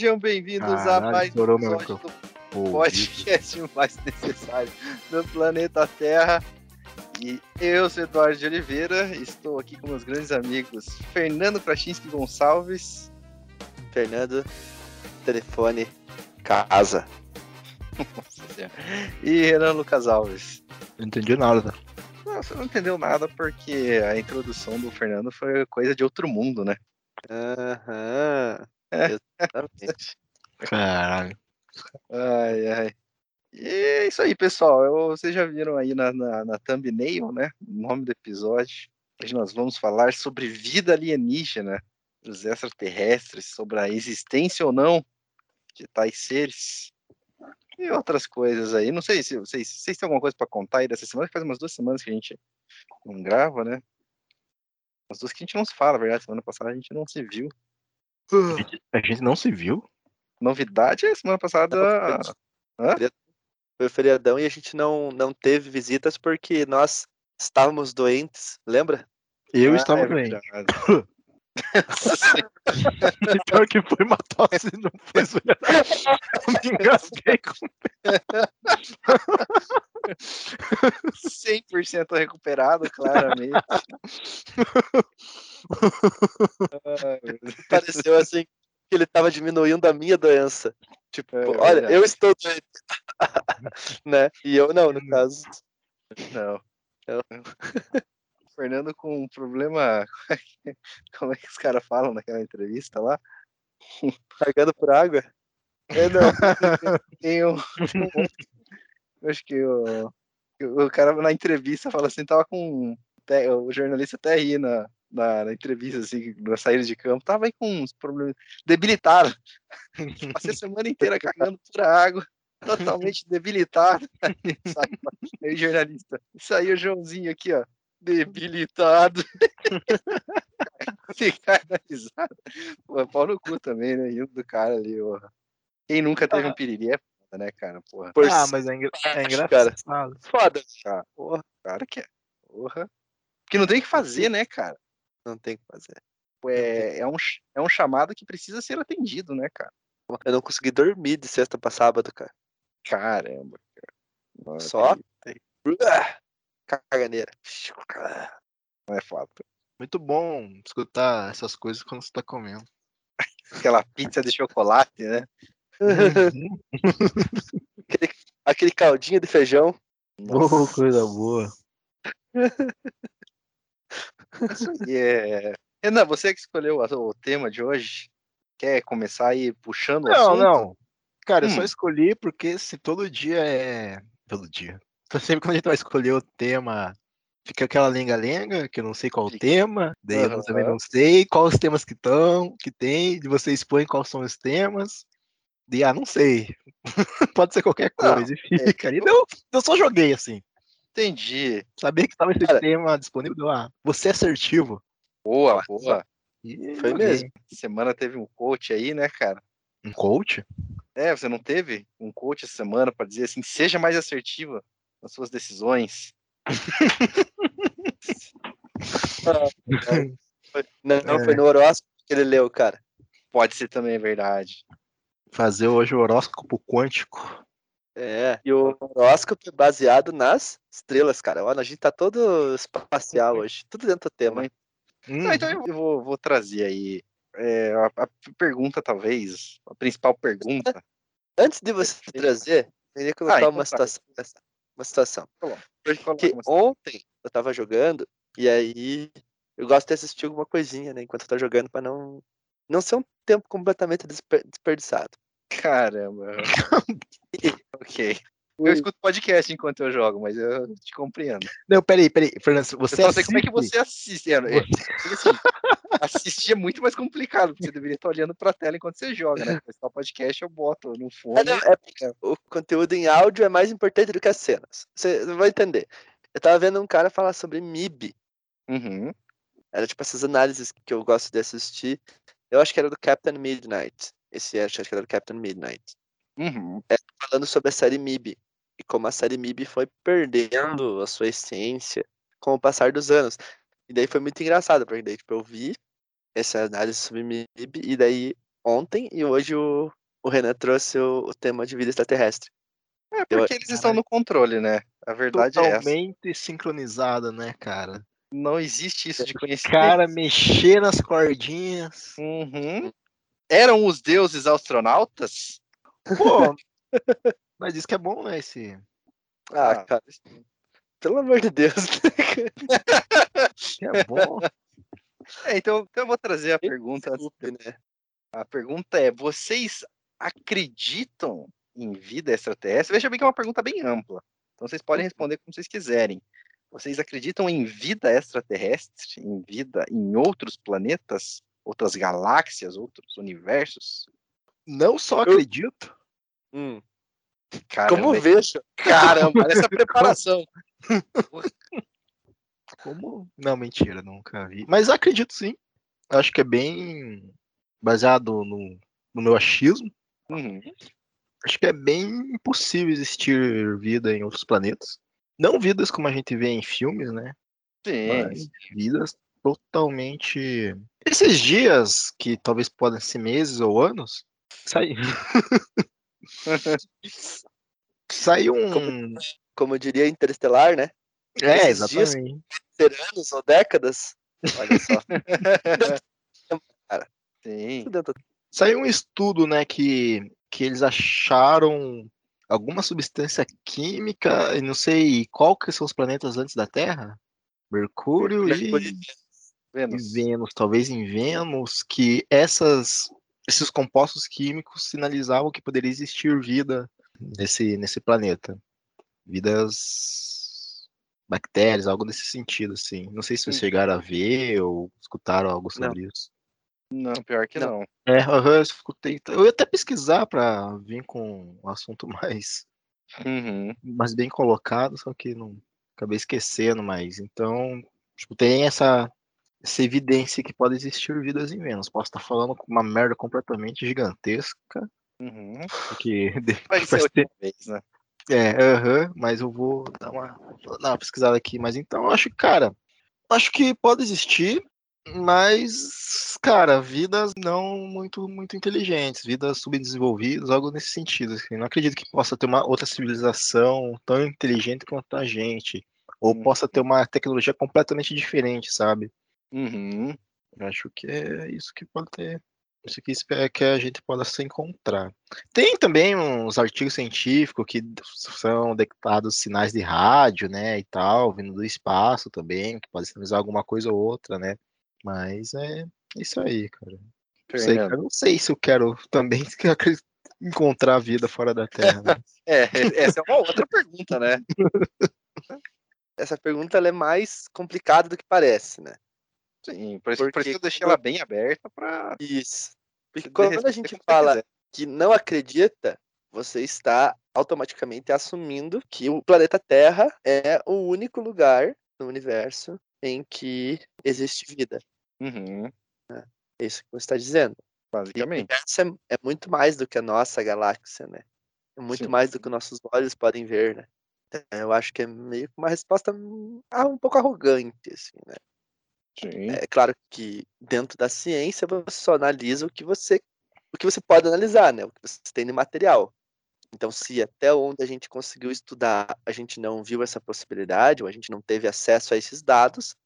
Sejam bem-vindos a mais um episódio do podcast mais necessário do planeta Terra. E eu sou Eduardo de Oliveira, estou aqui com meus grandes amigos Fernando Krasinski Gonçalves. Fernando, telefone, casa. e Renan Lucas Alves. Não entendi nada. Não, você não entendeu nada porque a introdução do Fernando foi coisa de outro mundo, né? Aham. Exatamente. Caralho. Ai, ai. E é isso aí, pessoal. Eu, vocês já viram aí na, na, na thumbnail, né? O nome do episódio. Hoje nós vamos falar sobre vida alienígena, dos extraterrestres, sobre a existência ou não de tais seres e outras coisas aí. Não sei se vocês, vocês têm alguma coisa para contar aí dessa semana, que faz umas duas semanas que a gente não grava, né? As duas que a gente não se fala, na verdade. Semana passada a gente não se viu. A gente não se viu? Novidade é semana passada. Foi feriadão e a gente não, não teve visitas porque nós estávamos doentes, lembra? Eu ah, estava é doente. Pior que foi uma tosse, não fez Eu me engasguei com 100% recuperado, claramente. Pareceu assim que ele estava diminuindo a minha doença. Tipo, é, olha, eu estou doente. né? E eu não, no caso. Não. Eu... Fernando com um problema. Como é que os caras falam naquela entrevista lá? Carregando por água? É, não. Tem um. Eu acho que o, o cara na entrevista fala assim, tava com. O jornalista até ri na, na, na, entrevista, assim, na saída de campo, tava aí com uns problemas. Debilitado. Passei a semana inteira cagando por água, totalmente debilitado. Aí, jornalista. Isso aí, o Joãozinho aqui, ó debilitado. Ficar analisado. Pô, pau no cu também, né? Rindo do cara ali, porra. Quem nunca teve um piriri é foda, né, cara? Porra. Ah, mas é, engra é engraçado. Cara. Foda, cara. Porra, cara que é. Porra. Porque não tem o que fazer, né, cara? Não tem o que fazer. É, é, um, é um chamado que precisa ser atendido, né, cara? Eu não consegui dormir de sexta pra sábado, cara. Caramba, cara. Nossa, Só? caganeira. Não é fato. Muito bom escutar essas coisas quando você tá comendo. Aquela pizza de chocolate, né? aquele, aquele, caldinho de feijão. Oh, coisa boa. é... Renan, você que escolheu o tema de hoje, quer começar aí puxando não, o assunto? Não, não. Cara, hum. eu só hum. escolhi porque se todo dia é. Todo dia. sempre quando a gente vai escolher o tema, fica aquela lenga-lenga, que eu não sei qual o tema, daí uhum. eu também não sei quais os temas que estão, que tem, de você expõe quais são os temas. De, ah, não sei. Pode ser qualquer coisa. Não, e é fica é, ali. Não, eu só joguei assim. Entendi. Sabia que estava esse Cara, tema disponível. Ah, você é assertivo. Boa, boa. E Foi mesmo. Semana teve um coach aí, né, cara? Um coach? É, você não teve um coach essa semana para dizer assim, seja mais assertiva nas suas decisões. não, não é. foi no horóscopo que ele leu, cara. Pode ser também, é verdade. Fazer hoje o horóscopo quântico. É, e o horóscopo é baseado nas estrelas, cara. Olha, a gente tá todo espacial hoje, tudo dentro do tema. Hum. Ah, então eu vou, vou trazer aí é, a, a, pergunta, talvez, a principal pergunta. Antes de você trazer, eu queria colocar ah, então uma tá. situação uma situação. Porque ontem eu tava jogando e aí eu gosto de assistir alguma coisinha, né, enquanto eu tô jogando para não não ser um tempo completamente desper desperdiçado. Caramba. ok. Eu escuto podcast enquanto eu jogo, mas eu te compreendo. Não, peraí, peraí, Fernando, você eu não sei como é que você assiste. É, é, assim, assistir é muito mais complicado, porque você deveria estar olhando para a tela enquanto você joga, né? O podcast eu boto no fone. É, não, é, é, o conteúdo em áudio é mais importante do que as cenas. Você vai entender. Eu tava vendo um cara falar sobre MIB. Uhum. Era tipo essas análises que eu gosto de assistir. Eu acho que era do Captain Midnight. Esse acho que era do Captain Midnight. Uhum. É, falando sobre a série MIB e como a série MIB foi perdendo a sua essência com o passar dos anos. E daí foi muito engraçado, porque daí tipo, eu vi essa análise sobre MIB e daí ontem e hoje o, o Renan trouxe o, o tema de vida extraterrestre. É porque Eu, eles estão no controle, né? A verdade é essa. Totalmente sincronizada, né, cara? Não existe isso de conhecimento. Cara, mexer nas cordinhas. Uhum. Eram os deuses astronautas? Pô, mas isso que é bom, né? Esse... Ah, ah. cara. Pelo amor de Deus. é bom. É, então, então eu vou trazer a pergunta. Desculpe, né? A pergunta é: vocês acreditam em vida extraterrestre? Veja bem que é uma pergunta bem ampla. Então vocês podem responder como vocês quiserem. Vocês acreditam em vida extraterrestre? Em vida em outros planetas? Outras galáxias? Outros universos? Não só acredito. Hum. Caramba, como vejo? Caramba, essa preparação. Como? Não, mentira, nunca vi. Mas acredito sim. Acho que é bem baseado no, no meu achismo. Uhum. Acho que é bem impossível existir vida em outros planetas. Não vidas como a gente vê em filmes, né? Sim. Mas vidas totalmente. Esses dias, que talvez podem ser meses ou anos, sai... saiu um. Como, como diria Interestelar, né? É, Esses exatamente. Dias, ser anos ou décadas. Olha só. Cara, sim. Saiu um estudo, né, que, que eles acharam alguma substância química, e não sei qual que são os planetas antes da Terra? Mercúrio, Mercúrio e... Vênus. Vênus, talvez em Vênus, que essas, esses compostos químicos sinalizavam que poderia existir vida nesse, nesse planeta. Vidas bactérias, algo nesse sentido, assim. Não sei se vocês chegaram a ver ou escutaram algo sobre não. isso. Não, pior que não. não. É, eu escutei. Eu ia até pesquisar para vir com um assunto mais, uhum. mais bem colocado, só que não acabei esquecendo mais. Então, tipo, tem essa, essa evidência que pode existir vidas em Vênus. Posso estar falando com uma merda completamente gigantesca. Uhum. Que vai ser ter... vez, né? É, uhum, mas eu vou dar uma, dar uma pesquisada aqui. Mas então, eu acho, cara, acho que pode existir, mas, cara, vidas não muito muito inteligentes, vidas subdesenvolvidas, algo nesse sentido. Assim. Não acredito que possa ter uma outra civilização tão inteligente quanto a gente, ou uhum. possa ter uma tecnologia completamente diferente, sabe? Uhum. Acho que é isso que pode ter. Isso que é que a gente possa encontrar. Tem também uns artigos científicos que são detectados sinais de rádio, né, e tal, vindo do espaço também, que pode sinalizar alguma coisa ou outra, né? Mas é isso aí, cara. Não sei, cara. Não sei se eu quero também encontrar a vida fora da Terra. Né? é, essa é uma outra pergunta, né? essa pergunta é mais complicada do que parece, né? Sim, por isso, Porque por isso eu deixei ela bem aberta para. Isso. Porque quando a gente fala que não acredita, você está automaticamente assumindo que o planeta Terra é o único lugar no universo em que existe vida. Uhum. É, isso que você está dizendo. Basicamente. Essa é, é, muito mais do que a nossa galáxia, né? É muito Sim. mais do que nossos olhos podem ver, né? É, eu acho que é meio que uma resposta ah, um pouco arrogante, assim, né? Sim. É claro que dentro da ciência você só analisa o que você o que você pode analisar, né? O que você tem de material. Então, se até onde a gente conseguiu estudar a gente não viu essa possibilidade, ou a gente não teve acesso a esses dados,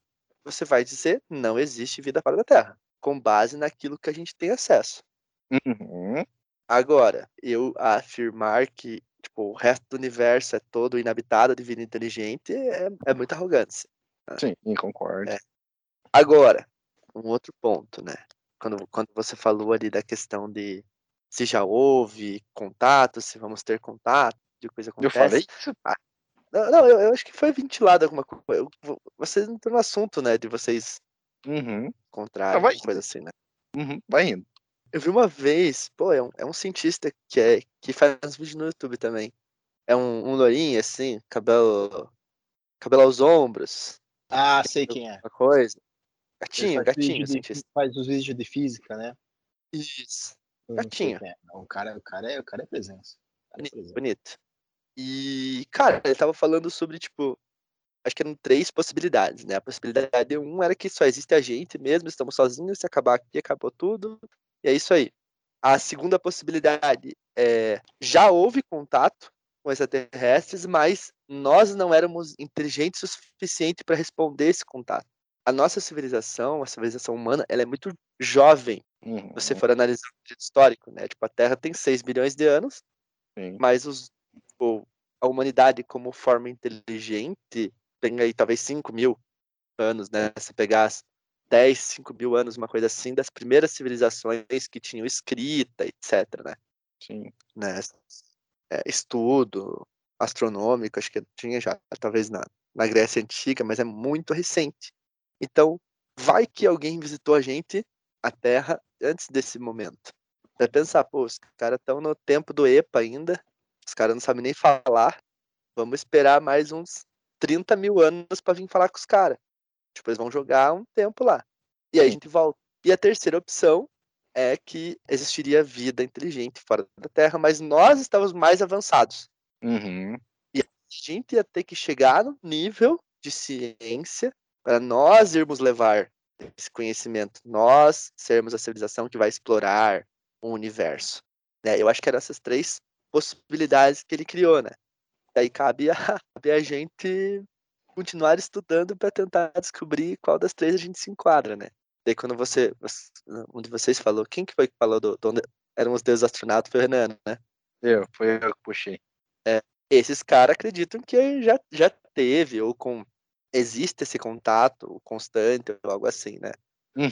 você vai dizer não existe vida fora da Terra, com base naquilo que a gente tem acesso. Uhum. Agora, eu afirmar que tipo, o resto do universo é todo inabitado de vida inteligente é, é muita arrogância. Né? Sim, concordo. É. Agora, um outro ponto, né? Quando, quando você falou ali da questão de se já houve contato, se vamos ter contato, de coisa acontece. Eu falei? Ah, não, não eu, eu, acho que foi ventilado alguma coisa. Vocês entrou no assunto, né? De vocês uhum. encontrarem, vai coisa assim, né? Uhum. Vai indo. Eu vi uma vez, pô, é um, é um cientista que, é, que faz vídeo no YouTube também. É um, um lourinho, assim, cabelo. cabelo aos ombros. Ah, sei quem é. Uma coisa. Gatinho, gatinho, cientista. Faz os vídeos de física, né? Isso. Gatinho. É. O, cara, o, cara é, o cara é presença. Cara bonito, é presença. bonito. E, cara, ele tava falando sobre, tipo, acho que eram três possibilidades, né? A possibilidade um era que só existe a gente mesmo, estamos sozinhos, se acabar aqui, acabou tudo, e é isso aí. A segunda possibilidade é já houve contato com extraterrestres, mas nós não éramos inteligentes o suficiente para responder esse contato. A nossa civilização, a civilização humana, ela é muito jovem. Uhum. Se você for analisar o histórico, né? Tipo, a Terra tem 6 bilhões de anos, Sim. mas os, tipo, a humanidade como forma inteligente tem aí talvez 5 mil anos, né? Se pegar 10, 5 mil anos, uma coisa assim, das primeiras civilizações que tinham escrita, etc, né? Sim. Né? É, estudo astronômico, acho que tinha já, talvez na, na Grécia Antiga, mas é muito recente. Então, vai que alguém visitou a gente, a Terra, antes desse momento. Vai pensar, pô, os caras estão no tempo do EPA ainda, os caras não sabem nem falar, vamos esperar mais uns 30 mil anos para vir falar com os caras. Tipo, eles vão jogar um tempo lá. E aí a gente volta. E a terceira opção é que existiria vida inteligente fora da Terra, mas nós estávamos mais avançados. Uhum. E a gente ia ter que chegar no nível de ciência para nós irmos levar esse conhecimento, nós sermos a civilização que vai explorar o universo. Né? Eu acho que eram essas três possibilidades que ele criou, né? Daí cabe a, cabe a gente continuar estudando para tentar descobrir qual das três a gente se enquadra, né? Daí quando você, um de vocês falou, quem que foi que falou do, do eram os deuses astronautas, foi o Renan, né? Eu, foi eu que puxei. É, esses caras acreditam que já, já teve, ou com existe esse contato constante, ou algo assim, né?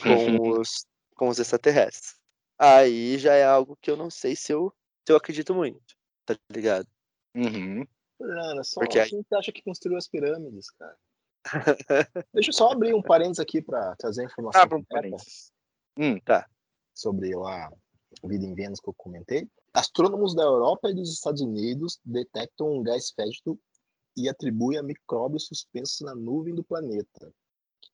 Com os, com os extraterrestres. Aí já é algo que eu não sei se eu, se eu acredito muito, tá ligado? Uhum. Ana, só Porque a gente acha que construiu as pirâmides, cara. Deixa eu só abrir um parênteses aqui para trazer a informação. Abre um parênteses. Hum, tá. Sobre a vida em Vênus que eu comentei. Astrônomos da Europa e dos Estados Unidos detectam um gás fétido e atribuem a micróbios suspensos na nuvem do planeta.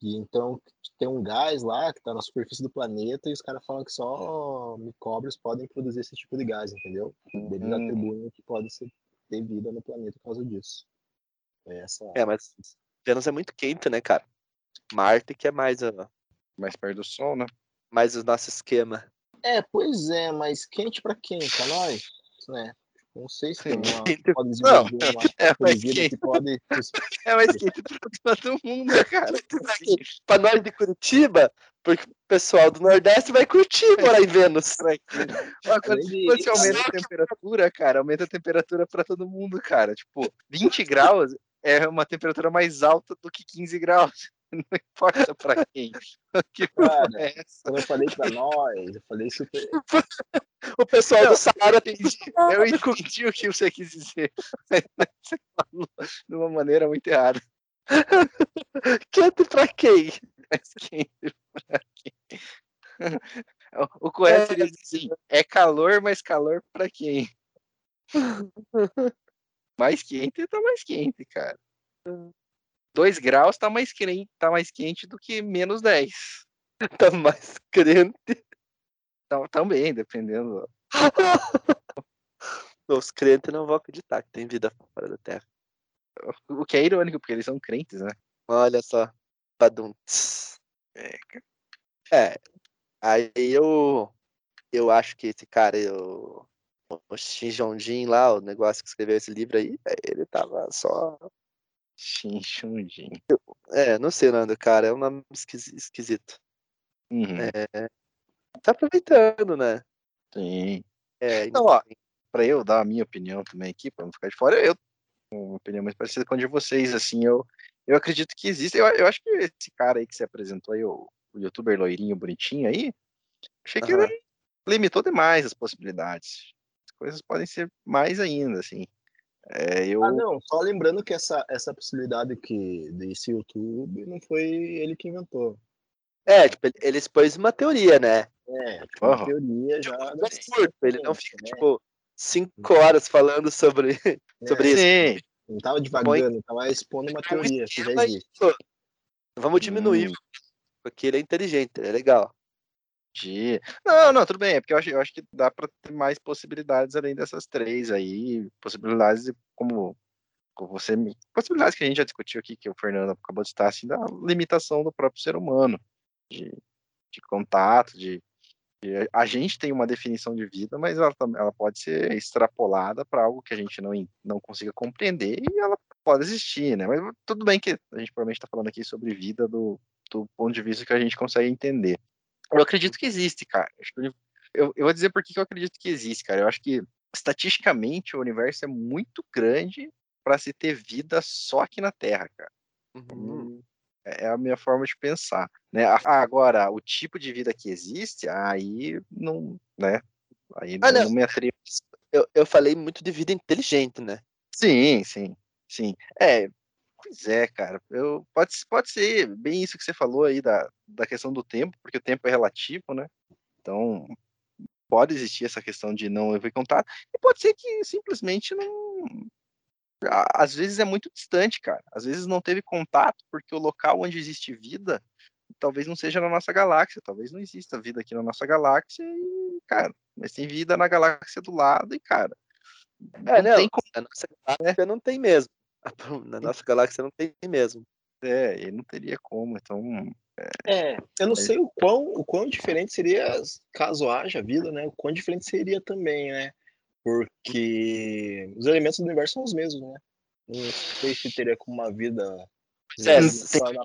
E então tem um gás lá que está na superfície do planeta e os caras falam que só micróbios podem produzir esse tipo de gás, entendeu? Eles atribuem que pode ser ter vida no planeta por causa disso. É, essa... é mas Vênus é muito quente, né, cara? Marte que é mais uh, mais perto do Sol, né? Mais o nosso esquema. É, pois é, mas quente para quem? Para nós, né? Não sei se tem uma, pode não, uma é que pode. É para todo mundo, cara. para nós de Curitiba, porque o pessoal do Nordeste vai curtir morar em Vênus. Quando você aumenta a temperatura, cara, aumenta a temperatura para todo mundo, cara. Tipo, 20 graus é uma temperatura mais alta do que 15 graus. Não importa pra quem. Que Cara, é quando eu falei pra nós, eu falei super. o pessoal não, do Saara tem. Eu entendi o que você quis dizer. Você falou de uma maneira muito errada. Quente pra quem? Mais quente pra quem? O correto seria assim: é calor, mas calor pra quem? Mais quente, tá mais quente, cara. 2 graus tá mais quente, tá mais quente do que menos 10. Tá mais crente. Tá, também, dependendo. Os crentes não vão acreditar que tem vida fora da Terra. O que é irônico, porque eles são crentes, né? Olha só. Badunts. É. é. Aí eu. Eu acho que esse cara, eu, o Shinjonjin lá, o negócio que escreveu esse livro aí, ele tava só Xinchundin. É, não sei o nome do cara, é um nome esquisito. Uhum. É, tá aproveitando, né? Sim. É, então, ó, pra eu dar a minha opinião também aqui, pra não ficar de fora, eu tenho uma opinião muito parecida com a de vocês, assim, eu, eu acredito que existe, eu, eu acho que esse cara aí que se apresentou aí, o, o youtuber loirinho, bonitinho aí, achei que uhum. ele limitou demais as possibilidades. As coisas podem ser mais ainda, assim. É, eu... Ah, não, só lembrando que essa, essa possibilidade que desse YouTube não foi ele que inventou. É, tipo, ele expôs uma teoria, né? É, tipo, uma teoria já. Tipo, ele não fica, né? tipo, cinco horas falando sobre, é, sobre isso. Não tava devagando, tava expondo uma teoria que já existe. Vamos diminuir, hum. porque ele é inteligente, ele é legal. Não, não, tudo bem, é porque eu acho, eu acho que dá para ter mais possibilidades além dessas três aí, possibilidades de, como, como você, possibilidades que a gente já discutiu aqui, que o Fernando acabou de estar, assim, da limitação do próprio ser humano, de, de contato, de, A gente tem uma definição de vida, mas ela, ela pode ser extrapolada para algo que a gente não, não consiga compreender e ela pode existir, né? Mas tudo bem que a gente provavelmente está falando aqui sobre vida do, do ponto de vista que a gente consegue entender. Eu acredito que existe, cara. Eu, eu vou dizer por que eu acredito que existe, cara. Eu acho que estatisticamente o universo é muito grande para se ter vida só aqui na Terra, cara. Uhum. É, é a minha forma de pensar. Né? Agora, o tipo de vida que existe, aí não, né? Aí ah, não, não me atrevo. Eu, eu falei muito de vida inteligente, né? Sim, sim, sim. É, pois é, cara. Eu, pode, pode ser bem isso que você falou aí da, da questão do tempo, porque o tempo é relativo, né? Então, pode existir essa questão de não haver contato, e pode ser que simplesmente não, às vezes é muito distante, cara. Às vezes não teve contato porque o local onde existe vida talvez não seja na nossa galáxia, talvez não exista vida aqui na nossa galáxia e, cara, mas tem vida na galáxia do lado e, cara, é, não, tem como, na nossa galáxia não tem mesmo. Na nossa galáxia não tem mesmo. É, e não teria como, então. É, é eu não sei o quão, o quão diferente seria, caso haja vida, né? O quão diferente seria também, né? Porque os elementos do universo são os mesmos, né? Não sei se teria como uma vida é,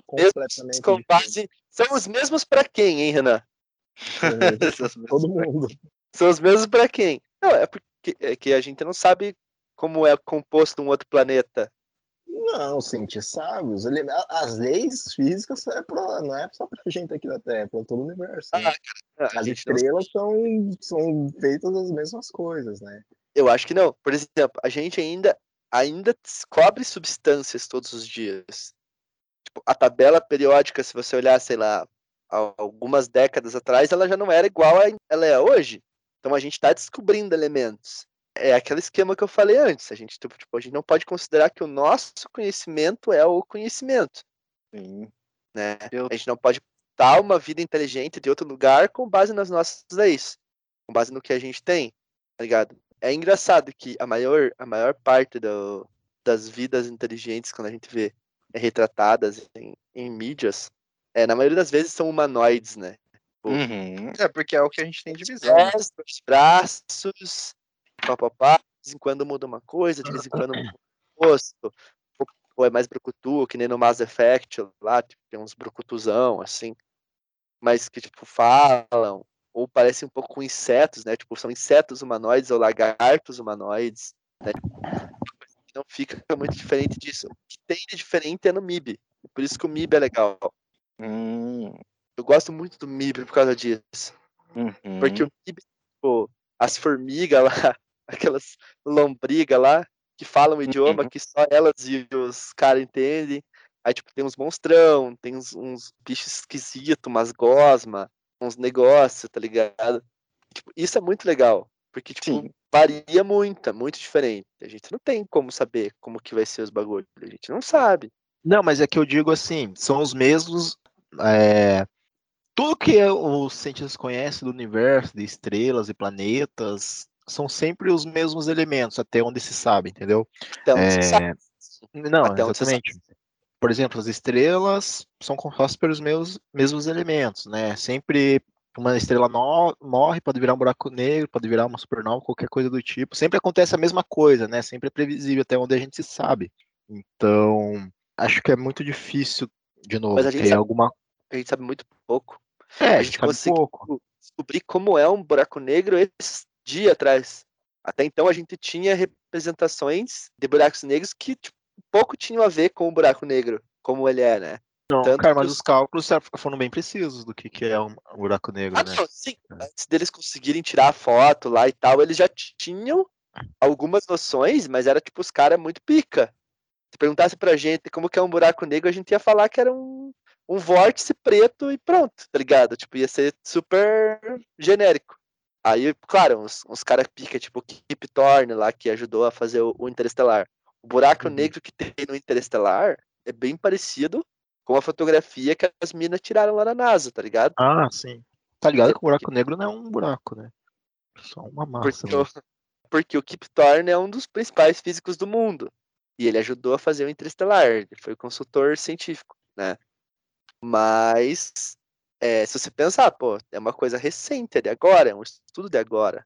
completamente com base, são os mesmos para quem, hein, Renan? Todo mundo. São os mesmos para quem? Não, é porque é que a gente não sabe como é composto um outro planeta. Não, sim, a sabe. Os As leis físicas é pra, não é só pra gente aqui na Terra, é pra todo o universo. Né? Ah, As estrelas são, são feitas as mesmas coisas, né? Eu acho que não. Por exemplo, a gente ainda, ainda descobre substâncias todos os dias. Tipo, a tabela periódica, se você olhar, sei lá, algumas décadas atrás, ela já não era igual a ela é hoje. Então a gente está descobrindo elementos é aquele esquema que eu falei antes. A gente, tipo, tipo, a gente não pode considerar que o nosso conhecimento é o conhecimento. Sim. Né? Eu... A gente não pode dar uma vida inteligente de outro lugar com base nas nossas leis, com base no que a gente tem, tá ligado? É engraçado que a maior, a maior parte do, das vidas inteligentes, quando a gente vê é retratadas em, em mídias, é, na maioria das vezes são humanoides, né? Tipo, uhum. É porque é o que a gente tem de visão. Né? braços, papapá, de vez em quando muda uma coisa, de vez em quando muda um rosto, ou é mais brucutu, que nem no Mass Effect lá, tipo, tem uns brucutuzão, assim, mas que, tipo, falam, ou parecem um pouco com insetos, né, tipo, são insetos humanoides ou lagartos humanoides, né, não fica muito diferente disso. O que tem de diferente é no MIB, por isso que o MIB é legal. Hum. Eu gosto muito do MIB por causa disso. Uhum. Porque o MIB, tipo, as formigas lá, aquelas lombrigas lá, que falam um idioma uhum. que só elas e os caras entendem. Aí, tipo, tem uns monstrão, tem uns, uns bichos esquisitos, umas gosma, uns negócios, tá ligado? Tipo, isso é muito legal, porque, tipo, Sim. varia muito, é muito diferente. A gente não tem como saber como que vai ser os bagulhos, a gente não sabe. Não, mas é que eu digo assim, são os mesmos. É, tudo que os cientistas conhecem do universo, de estrelas e planetas, são sempre os mesmos elementos, até onde se sabe, entendeu? Então, é... sabe. Não, até exatamente. Por exemplo, as estrelas são compostas pelos meus, mesmos elementos, né? Sempre uma estrela no... morre, pode virar um buraco negro, pode virar uma supernova, qualquer coisa do tipo. Sempre acontece a mesma coisa, né? Sempre é previsível até onde a gente sabe. Então, acho que é muito difícil, de novo, ter sabe, alguma. A gente sabe muito pouco. É, a gente conseguiu descobrir como é um buraco negro esse dia atrás. Até então a gente tinha representações de buracos negros que tipo, pouco tinham a ver com o buraco negro, como ele é, né? Não, Tanto cara, mas os... os cálculos foram bem precisos do que, que é um buraco negro, ah, né? Não, sim. É. Antes deles conseguirem tirar a foto lá e tal, eles já tinham algumas noções, mas era tipo os caras muito pica. Se perguntasse pra gente como que é um buraco negro, a gente ia falar que era um, um vórtice preto e pronto, tá ligado? Tipo, ia ser super genérico. Aí, claro, uns, uns caras pica, tipo o Kip Thorne lá, que ajudou a fazer o, o Interestelar. O buraco uhum. negro que tem no Interestelar é bem parecido com a fotografia que as minas tiraram lá na NASA, tá ligado? Ah, sim. Tá ligado que o buraco negro não é um buraco, né? Só uma massa. Porque, o, porque o Kip Thorne é um dos principais físicos do mundo. E ele ajudou a fazer o Interestelar. Ele foi consultor científico, né? Mas é, se você pensar, pô, é uma coisa recente, é de agora, é um estudo de agora.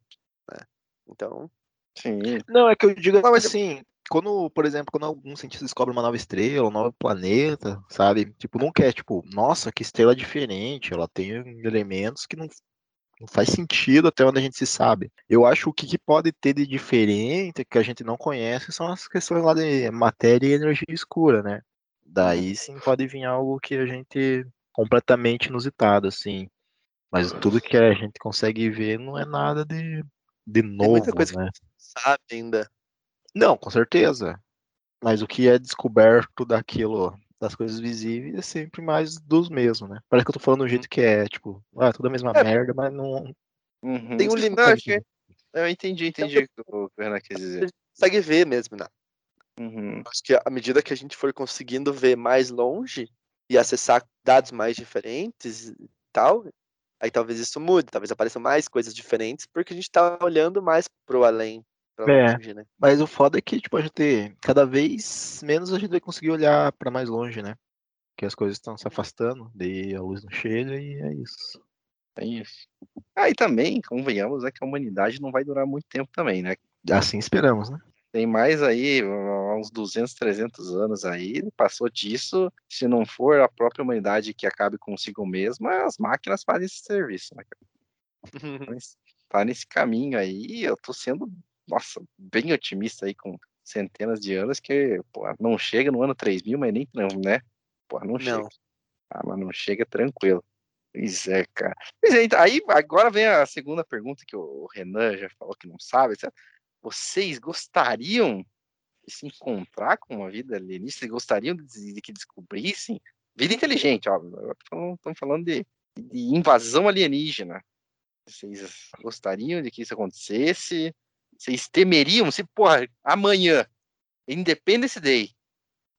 Né? Então. Sim. Não, é que eu digo não, mas assim, quando, por exemplo, quando algum cientista descobre uma nova estrela, um novo planeta, sabe? Tipo, não quer, tipo, nossa, que estrela diferente, ela tem elementos que não, não faz sentido até onde a gente se sabe. Eu acho que o que pode ter de diferente, que a gente não conhece, são as questões lá de matéria e energia escura, né? Daí sim pode vir algo que a gente completamente inusitado, assim. Mas tudo que a gente consegue ver não é nada de, de novo, Tem muita coisa né? que sabe ainda. Não, com certeza. Mas o que é descoberto daquilo, das coisas visíveis, é sempre mais dos mesmos, né? Parece que eu tô falando do jeito que é, tipo, ah, tudo a mesma é. merda, mas não. Uhum. Tem um limite. Eu entendi, entendi o que o Renan quis dizer. Você consegue ver mesmo, né? Uhum. Acho que à medida que a gente for conseguindo ver mais longe, e acessar dados mais diferentes e tal, aí talvez isso mude, talvez apareçam mais coisas diferentes, porque a gente tá olhando mais pro além. É, longe, né? mas o foda é que, tipo, a gente, cada vez menos a gente vai conseguir olhar para mais longe, né? Que as coisas estão se afastando, daí a luz não chega e é isso. É isso. Ah, e também, convenhamos, é que a humanidade não vai durar muito tempo também, né? Assim esperamos, né? Tem mais aí, uns 200, 300 anos aí, passou disso. Se não for a própria humanidade que acabe consigo mesma, as máquinas fazem esse serviço, né? tá nesse caminho aí, eu tô sendo, nossa, bem otimista aí com centenas de anos que, pô, não chega no ano 3000, mas nem, não, né? Pô, não, não. chega. Ah, mas não chega tranquilo. Pois é, cara. Pois é, então, aí agora vem a segunda pergunta que o Renan já falou que não sabe. Etc. Vocês gostariam de se encontrar com uma vida alienígena? Vocês gostariam de, de que descobrissem? Vida inteligente, ó. Estamos falando de, de invasão alienígena. Vocês gostariam de que isso acontecesse? Vocês temeriam se, porra, amanhã, Independence Day,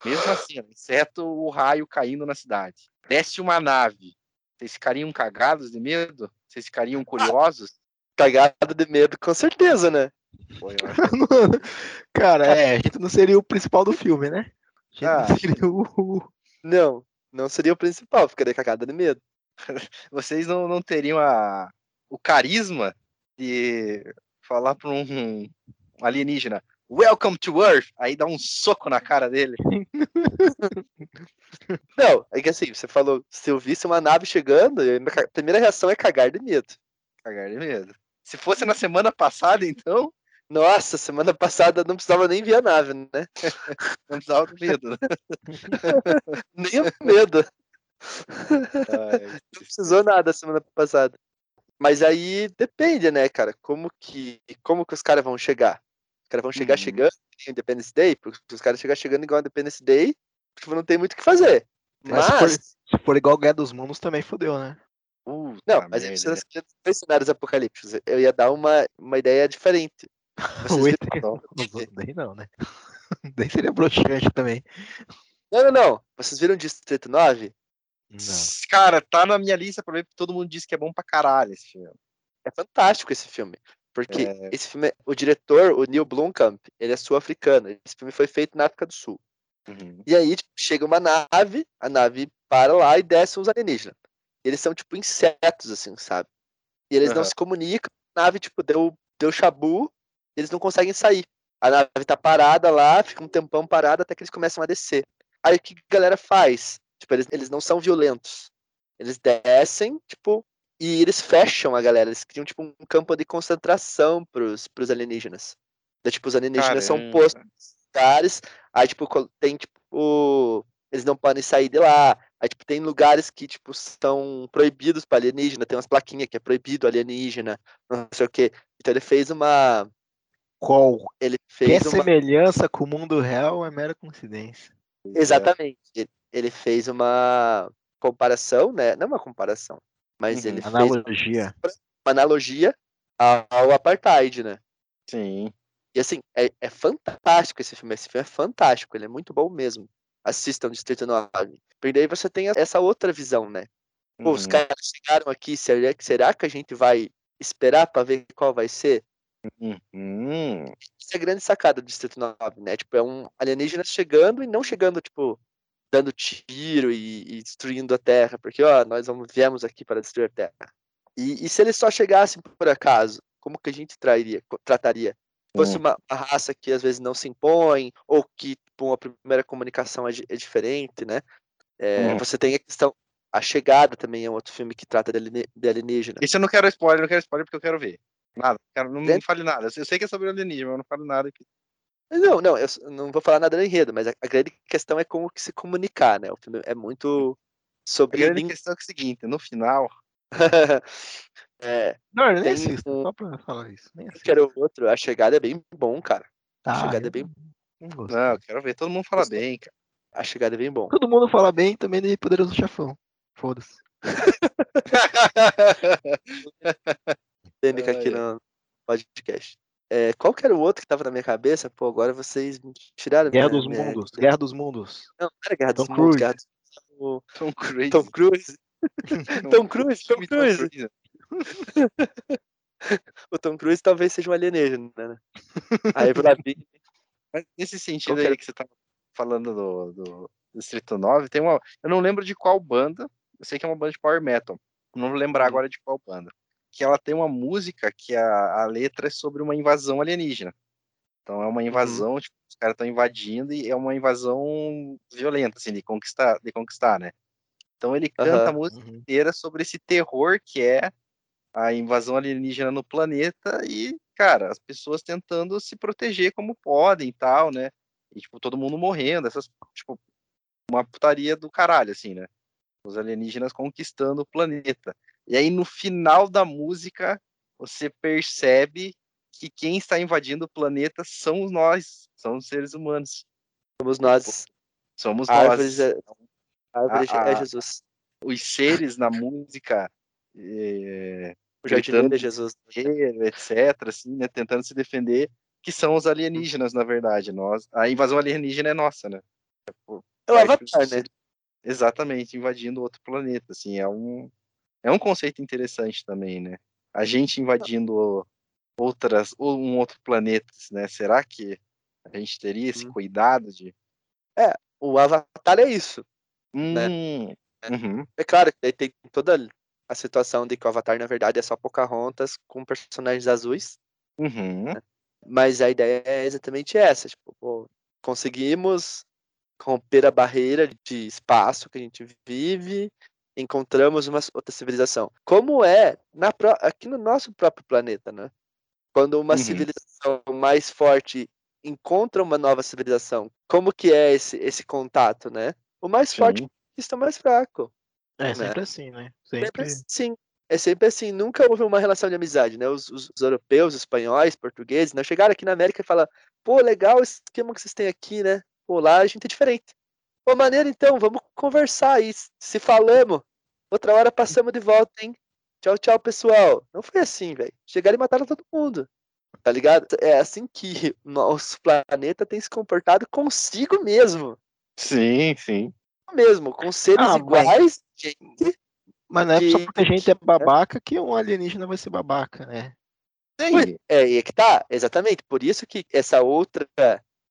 mesmo assim, exceto o raio caindo na cidade, desce uma nave, vocês ficariam cagados de medo? Vocês ficariam curiosos? Cagado de medo, com certeza, né? Cara, é, a gente não seria o principal do filme, né? Ah, não, seria o... não, não seria o principal, ficaria cagada de medo. Vocês não, não teriam a, o carisma de falar para um, um alienígena, Welcome to Earth, aí dá um soco na cara dele. Não, é que assim, você falou, se eu visse uma nave chegando, a primeira reação é cagar de medo. Cagar de medo. Se fosse na semana passada, então, nossa, semana passada não precisava nem ver a nave, né? Não precisava do medo, né? nem o medo. Ai, não precisou nada semana passada. Mas aí depende, né, cara? Como que, como que os caras vão chegar? Os caras vão chegar uhum. chegando em Independence Day? Porque se os caras chegar chegando igual a Independence Day, tipo, não tem muito o que fazer. Mas, mas... Se, for, se, for, igual Guerra dos Mundos, também fodeu, né? Uh, não, mas aí precisa ser dois cenários apocalípticos. Eu ia dar uma, uma ideia diferente. O ET, daí não, né? Daí seria broxante também. Não, não, não. Vocês viram Distrito 9? Não. Cara, tá na minha lista pra ver porque todo mundo diz que é bom pra caralho esse filme. É fantástico esse filme. Porque é... esse filme, o diretor, o Neil Blomkamp, ele é sul-africano. Esse filme foi feito na África do Sul. Uhum. E aí tipo, chega uma nave, a nave para lá e desce uns alienígenas. Eles são tipo insetos, assim, sabe? E eles uhum. não se comunicam. A nave, tipo, deu, deu chabu, eles não conseguem sair. A nave tá parada lá, fica um tempão parada até que eles começam a descer. Aí o que a galera faz? Tipo, eles, eles não são violentos. Eles descem, tipo, e eles fecham a galera. Eles criam, tipo, um campo de concentração pros, pros alienígenas. Então, tipo, os alienígenas Caramba. são postos lugares. Aí, tipo, tem, tipo, eles não podem sair de lá. Aí, tipo, tem lugares que, tipo, são proibidos para alienígena. Tem umas plaquinhas que é proibido alienígena, não sei o quê. Então ele fez uma, qual ele fez uma... semelhança com o mundo real é mera coincidência. Exatamente. Ele fez uma comparação, né? Não uma comparação, mas uhum, ele analogia. fez uma analogia ao apartheid, né? Sim. E assim, é, é fantástico esse filme. Esse filme é fantástico, ele é muito bom mesmo. Assistam Distrito 9. Porque daí você tem essa outra visão, né? Pô, uhum. os caras chegaram aqui, será, será que a gente vai esperar para ver qual vai ser? Uhum. Isso é a grande sacada do Distrito 9, né? Tipo, é um alienígena chegando e não chegando, tipo, dando tiro e, e, destruindo a Terra, porque ó, nós vamos, viemos aqui para destruir a Terra. E, e, se eles só chegassem por acaso, como que a gente trairia, trataria? Fosse hum. uma, uma, raça que às vezes não se impõe, ou que tipo, a primeira comunicação é, é diferente, né? É, hum. Você tem a questão. A Chegada também é um outro filme que trata de alienígena. Isso eu não quero spoiler, não quero spoiler porque eu quero ver. Nada, quero, não, me fale nada. Eu sei que é sobre alienígena, mas eu não falo nada aqui. Não, não, eu não vou falar nada do enredo, mas a, a grande questão é como que se comunicar, né? O filme é muito sobre. A grande questão é, é o seguinte, no final. é, não, nem assisto, um... só pra falar isso. Nem quero outro, a chegada é bem bom, cara. A ah, chegada é bem. Não, não, eu quero ver, todo mundo fala bem, cara. A chegada é bem bom. Todo mundo fala bem também de Poderoso Chefão. Foda-se. Tênica aqui no podcast. É, qual que era o outro que tava na minha cabeça? Pô, agora vocês me tiraram. Guerra dos minha... Mundos. Guerra dos Mundos. Não, não era Guerra Tom dos Cruise. Mundos. Guerra dos... Tom Cruise. Tom Cruise. Tom Cruise. Tom Cruise. o Tom Cruise talvez seja um alienígena, né? Aí pra mim. Mas nesse sentido aí que você tava falando do, do Distrito 9, tem uma. Eu não lembro de qual banda. Eu sei que é uma banda de power metal. Não vou lembrar hum. agora de qual banda que ela tem uma música que a, a letra é sobre uma invasão alienígena. Então é uma uhum. invasão, uhum. tipo, os caras estão invadindo e é uma invasão violenta, assim, de conquistar, de conquistar, né? Então ele canta uhum. a música inteira sobre esse terror que é a invasão alienígena no planeta e, cara, as pessoas tentando se proteger como podem e tal, né? E, tipo, todo mundo morrendo, essas, tipo, uma putaria do caralho, assim, né? Os alienígenas conquistando o planeta. E aí no final da música você percebe que quem está invadindo o planeta são nós, são os seres humanos. Somos nós. Somos Árvores nós. É... Árvore a, é Jesus. Os seres na música. É, o jardineiro é Jesus. Etc, assim, né, tentando se defender, que são os alienígenas, na verdade. Nós, a invasão alienígena é nossa, né? É, é o Avatar, né? Exatamente, invadindo outro planeta, assim, é um é um conceito interessante também, né? A gente invadindo outras, um outro planeta, né? Será que a gente teria esse hum. cuidado de. É, o Avatar é isso. Né? Hum, né? uhum. É claro que tem toda a situação de que o Avatar, na verdade, é só Pocahontas com personagens azuis. Uhum. Né? Mas a ideia é exatamente essa. Tipo, pô, conseguimos romper a barreira de espaço que a gente vive encontramos uma outra civilização. Como é na, aqui no nosso próprio planeta, né? Quando uma uhum. civilização mais forte encontra uma nova civilização, como que é esse, esse contato, né? O mais Sim. forte está mais fraco. É né? sempre assim, né? Sempre... sempre assim. É sempre assim, nunca houve uma relação de amizade, né? Os, os, os europeus, os espanhóis, portugueses, não né? chegaram aqui na América e falaram, pô, legal esse esquema que vocês têm aqui, né? Pô, lá a gente é diferente. Pô, maneiro então, vamos conversar aí. Se falamos, Outra hora passamos de volta, hein? Tchau, tchau, pessoal. Não foi assim, velho. Chegaram e mataram todo mundo. Tá ligado? É assim que nosso planeta tem se comportado consigo mesmo. Sim, sim. Mesmo, com seres ah, iguais, mas... gente. Mas não é só porque a gente é babaca que um alienígena vai ser babaca, né? É, é que tá, exatamente. Por isso que essa outra,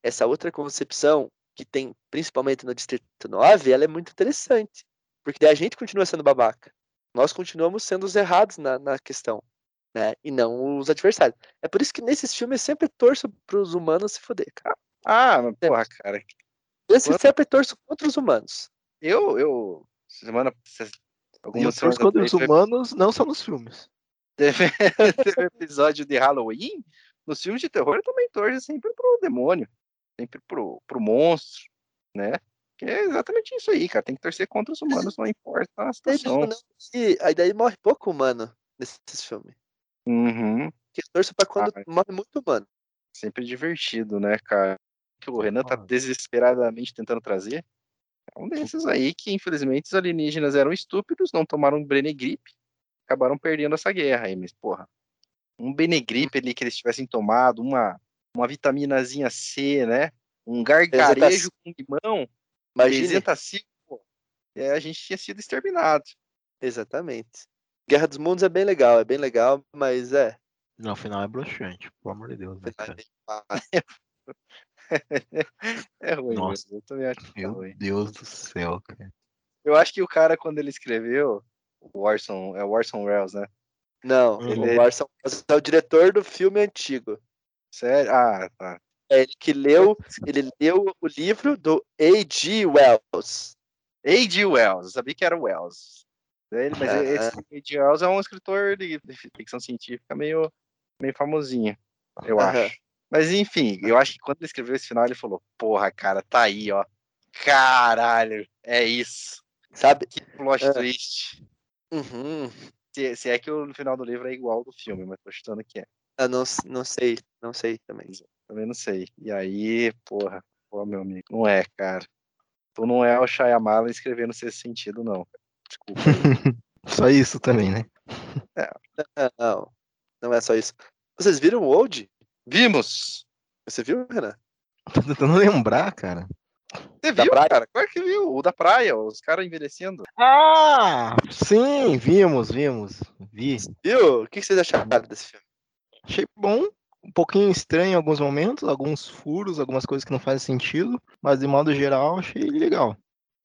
essa outra concepção que tem principalmente no Distrito 9, ela é muito interessante. Porque daí a gente continua sendo babaca. Nós continuamos sendo os errados na, na questão. Né? E não os adversários. É por isso que nesses filmes eu sempre torço pros humanos se foder, cara. Ah, mas porra, cara. Eu sempre torço contra os humanos. Eu, eu. Semana. Algumas eu torço contra os humanos, não só nos filmes. Teve, teve episódio de Halloween. Nos filmes de terror eu também torço sempre pro demônio. Sempre pro, pro monstro, né? É exatamente isso aí, cara. Tem que torcer contra os humanos, não importa a situação. Não, e aí daí morre pouco humano nesses filmes. Uhum. Que torço pra quando ah, morre muito humano. Sempre divertido, né, cara? Que o Renan tá desesperadamente tentando trazer. É um desses aí que, infelizmente, os alienígenas eram estúpidos, não tomaram Benegripe, acabaram perdendo essa guerra aí, mas, porra. Um Benegripe ali que eles tivessem tomado, uma, uma vitaminazinha C, né? Um gargarejo com limão, Imagina. pô, é, a gente tinha sido exterminado. Exatamente. Guerra dos Mundos é bem legal, é bem legal, mas é. No final é broxante, pelo amor de Deus. Né, é ruim, Nossa, mesmo. eu também acho que é Meu ruim. Deus do céu, cara. Eu acho que o cara, quando ele escreveu, o Orson, é o Orson Welles, né? Não, Ele- o Orson Welles é o diretor do filme antigo. Sério? Ah, tá. É ele que leu, ele leu o livro do A.G. Wells. A.G. Wells, eu sabia que era o Wells. Ele, mas Ah. esse A.G. Wells é um escritor de, ficção científica meio, meio famosinho, eu acho. Mas enfim, eu acho que quando ele escreveu esse final, ele falou: Porra, cara, tá aí, ó. Caralho, é isso. Sabe? Que plot É. twist. Uhum. Se, se é que o final do livro é igual ao do filme, mas tô chutando que é. Eu não, não sei, não sei também. Também não sei. E aí, porra, pô, meu amigo, não é, cara. Tu não é o Shyamalan escrevendo sexto sentido, não. Desculpa. Só isso também, né? Ah, Não, não é só isso. Vocês viram o Old? Vimos! Você viu, Renan? Tô tentando lembrar, cara. Você Da viu, praia? cara? Claro que viu. O da praia, os caras envelhecendo. Ah! Sim, vimos, vimos. Vi. Viu? O que vocês acharam desse filme? Achei bom. Um pouquinho estranho em alguns momentos, alguns furos, algumas coisas que não fazem sentido. Mas de modo geral, achei legal.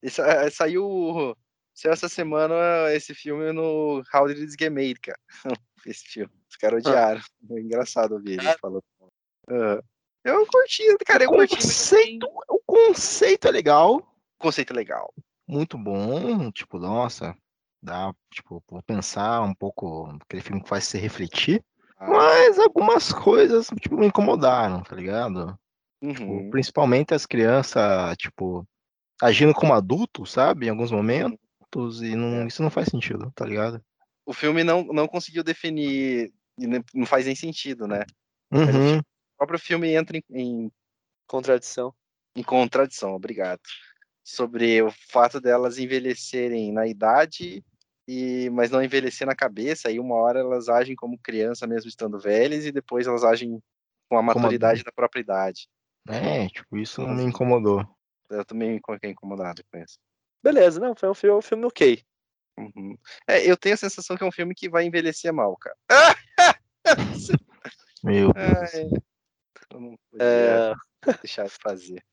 E sa- eh, saiu, saiu essa semana esse filme no How Did This Get Made, cara. Esse filme. Os caras odiaram. É engraçado ouvir ele Ah. falando. Ah. eu curti, cara. Eu o, curti. conceito, o conceito é legal. Conceito legal. muito bom, tipo, nossa, dá, tipo, vou pensar um pouco, aquele filme que faz você refletir, Ah, mas algumas coisas, tipo, me incomodaram, tá ligado? Tipo, uhum. principalmente as crianças, tipo, agindo como adultos, sabe, em alguns momentos, e não, É. isso não faz sentido, tá ligado? O filme não, não conseguiu definir. Não faz nem sentido, né? Uhum, O próprio filme entra em, em Contradição. em contradição, obrigado. Sobre o fato delas envelhecerem na idade, e mas não envelhecer na cabeça, e uma hora elas agem como criança mesmo estando velhas, e depois elas agem com a maturidade da própria idade. é, tipo, isso não me incomodou. Eu também fiquei incomodado com isso. Beleza, não, foi um filme, um filme ok. Uhum. É, eu tenho a sensação que é um filme que vai envelhecer mal, cara. Meu Deus. Ai, eu não podia É, deixar de fazer.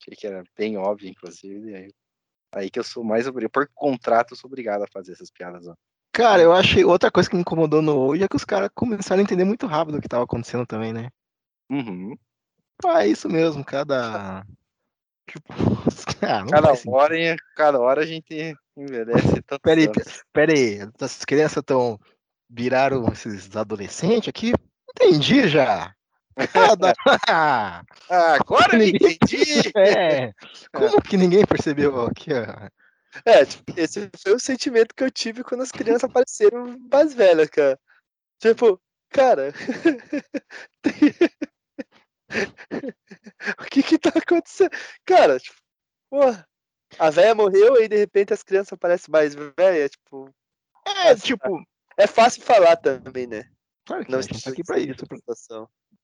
Achei que era bem óbvio, inclusive. e Aí, aí que eu sou mais obrigado. Por contrato, eu sou obrigado a fazer essas piadas. Ó. Cara, eu achei, outra coisa que me incomodou no hoje é que os caras começaram a entender muito rápido o que tava acontecendo também, né? Uhum. Ah, é isso mesmo, cada. Tipo, ah, Cada hora, hein, cada hora a gente envelhece tanto. Pera aí, pera aí, as crianças estão. Viraram esses adolescentes aqui? Entendi já. Cada... Ah, agora eu entendi! é, como que ninguém percebeu aqui, ó? é, tipo, esse foi o sentimento que eu tive quando as crianças apareceram mais velhas, cara. Tipo, cara. o que que tá acontecendo? Cara, tipo, porra, a velha morreu e de repente as crianças aparecem mais velhas, tipo. É, tipo, É fácil falar também, né? claro que Não gente tá aqui pra isso. Pra...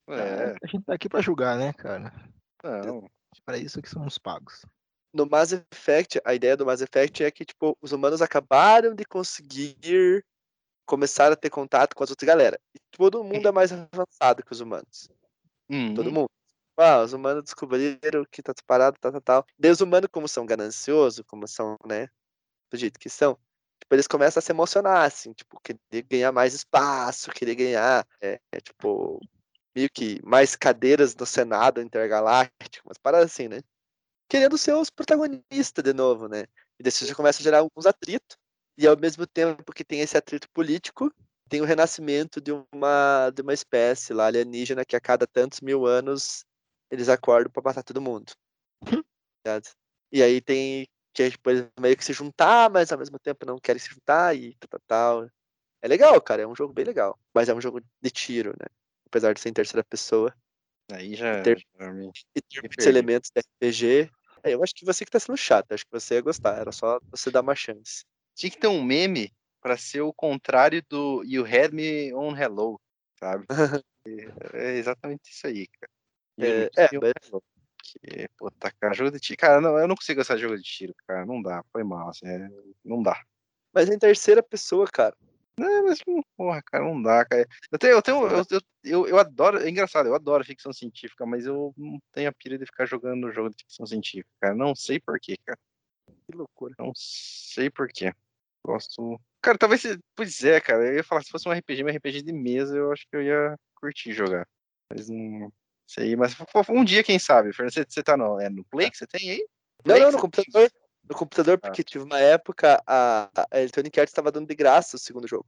É, A gente tá aqui pra julgar, né, cara? não. Pra isso que somos pagos. no Mass Effect, a ideia do Mass Effect é que, tipo, os humanos acabaram de conseguir começar a ter contato com as outras galera. E todo mundo é mais avançado que os humanos. Todo Uhum. mundo. Ah, os humanos descobriram que tá parado, tal, tal, tal. Daí os humanos, como são gananciosos, como são, né, do jeito que são, tipo, eles começam a se emocionar, assim, tipo, querer ganhar mais espaço, querer ganhar, é, é, tipo, meio que mais cadeiras no Senado intergaláctico, umas paradas assim, né? Querendo ser os protagonistas de novo, né? E daí já começa a gerar alguns atritos, e ao mesmo tempo que tem esse atrito político, tem o renascimento de uma, de uma espécie lá alienígena que a cada tantos mil anos eles acordam pra matar todo mundo. Ligado? E aí tem que eles meio que se juntar, mas ao mesmo tempo não querem se juntar e tal, tal, tal. É legal, cara, é um jogo bem legal. Mas é um jogo de tiro, né? Apesar de ser em terceira pessoa Aí já, Ter- já me- e ter muitos perdi. elementos de RPG. É, eu acho que você que tá sendo chato, acho que você ia gostar, era só você dar uma chance. Tinha que ter um meme pra ser o contrário do You Had Me on Hello, sabe? É exatamente isso aí, cara. É, é, on mas-. Que, pô, tacar jogo de tiro. Cara, não, eu não consigo gostar de jogo de tiro, cara. Não dá, foi mal. Assim, é- não dá. Mas em terceira pessoa, cara, Não, mas, porra, cara, não dá, cara. Eu tenho, eu tenho, eu, eu, eu, adoro, é engraçado, eu adoro ficção científica, mas eu não tenho a pira de ficar jogando jogo de ficção científica, cara. Não sei porquê, cara. Que loucura. Não sei porquê. Gosto. Cara, talvez. Pois é, cara. Eu ia falar, se fosse um RPG, um RPG de mesa, eu acho que eu ia curtir jogar. Mas não sei. Mas um dia, quem sabe? Fernando, você, você tá no, é no Play que você tem aí? Play não, não, no computador. No computador, porque ah. tive uma época, a, a Electronic Arts estava dando de graça o segundo jogo.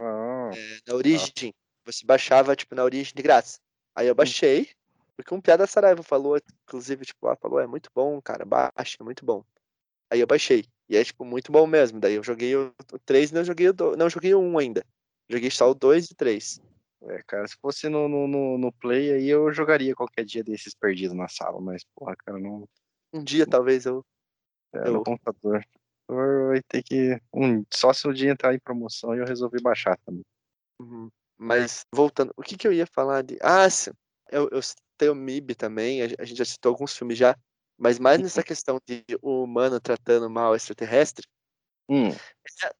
Ah. É, na origem. Ah. Você baixava, tipo, na origem de graça. Aí eu hum. baixei, porque um piada Saraiva falou, inclusive, tipo, ah, falou, é muito bom, cara, baixa, é muito bom. Aí eu baixei. E é, tipo, muito bom mesmo. Daí eu joguei o 3 e não joguei o 2. Não joguei o 1 ainda. Joguei só o 2 e o 3. É, cara, se fosse no, no, no, Play aí eu jogaria qualquer dia desses perdidos na sala, mas, porra, cara, não. Um dia talvez eu. É, no computador. Vai ter que. Um, só se o dia entrar em promoção e eu resolvi baixar também. Uhum. Mas, voltando, o que, que eu ia falar de. Ah, sim. Eu, eu citei o MIB também, a gente já citou alguns filmes já. Mas mais nessa questão de o humano tratando mal o extraterrestre, hum.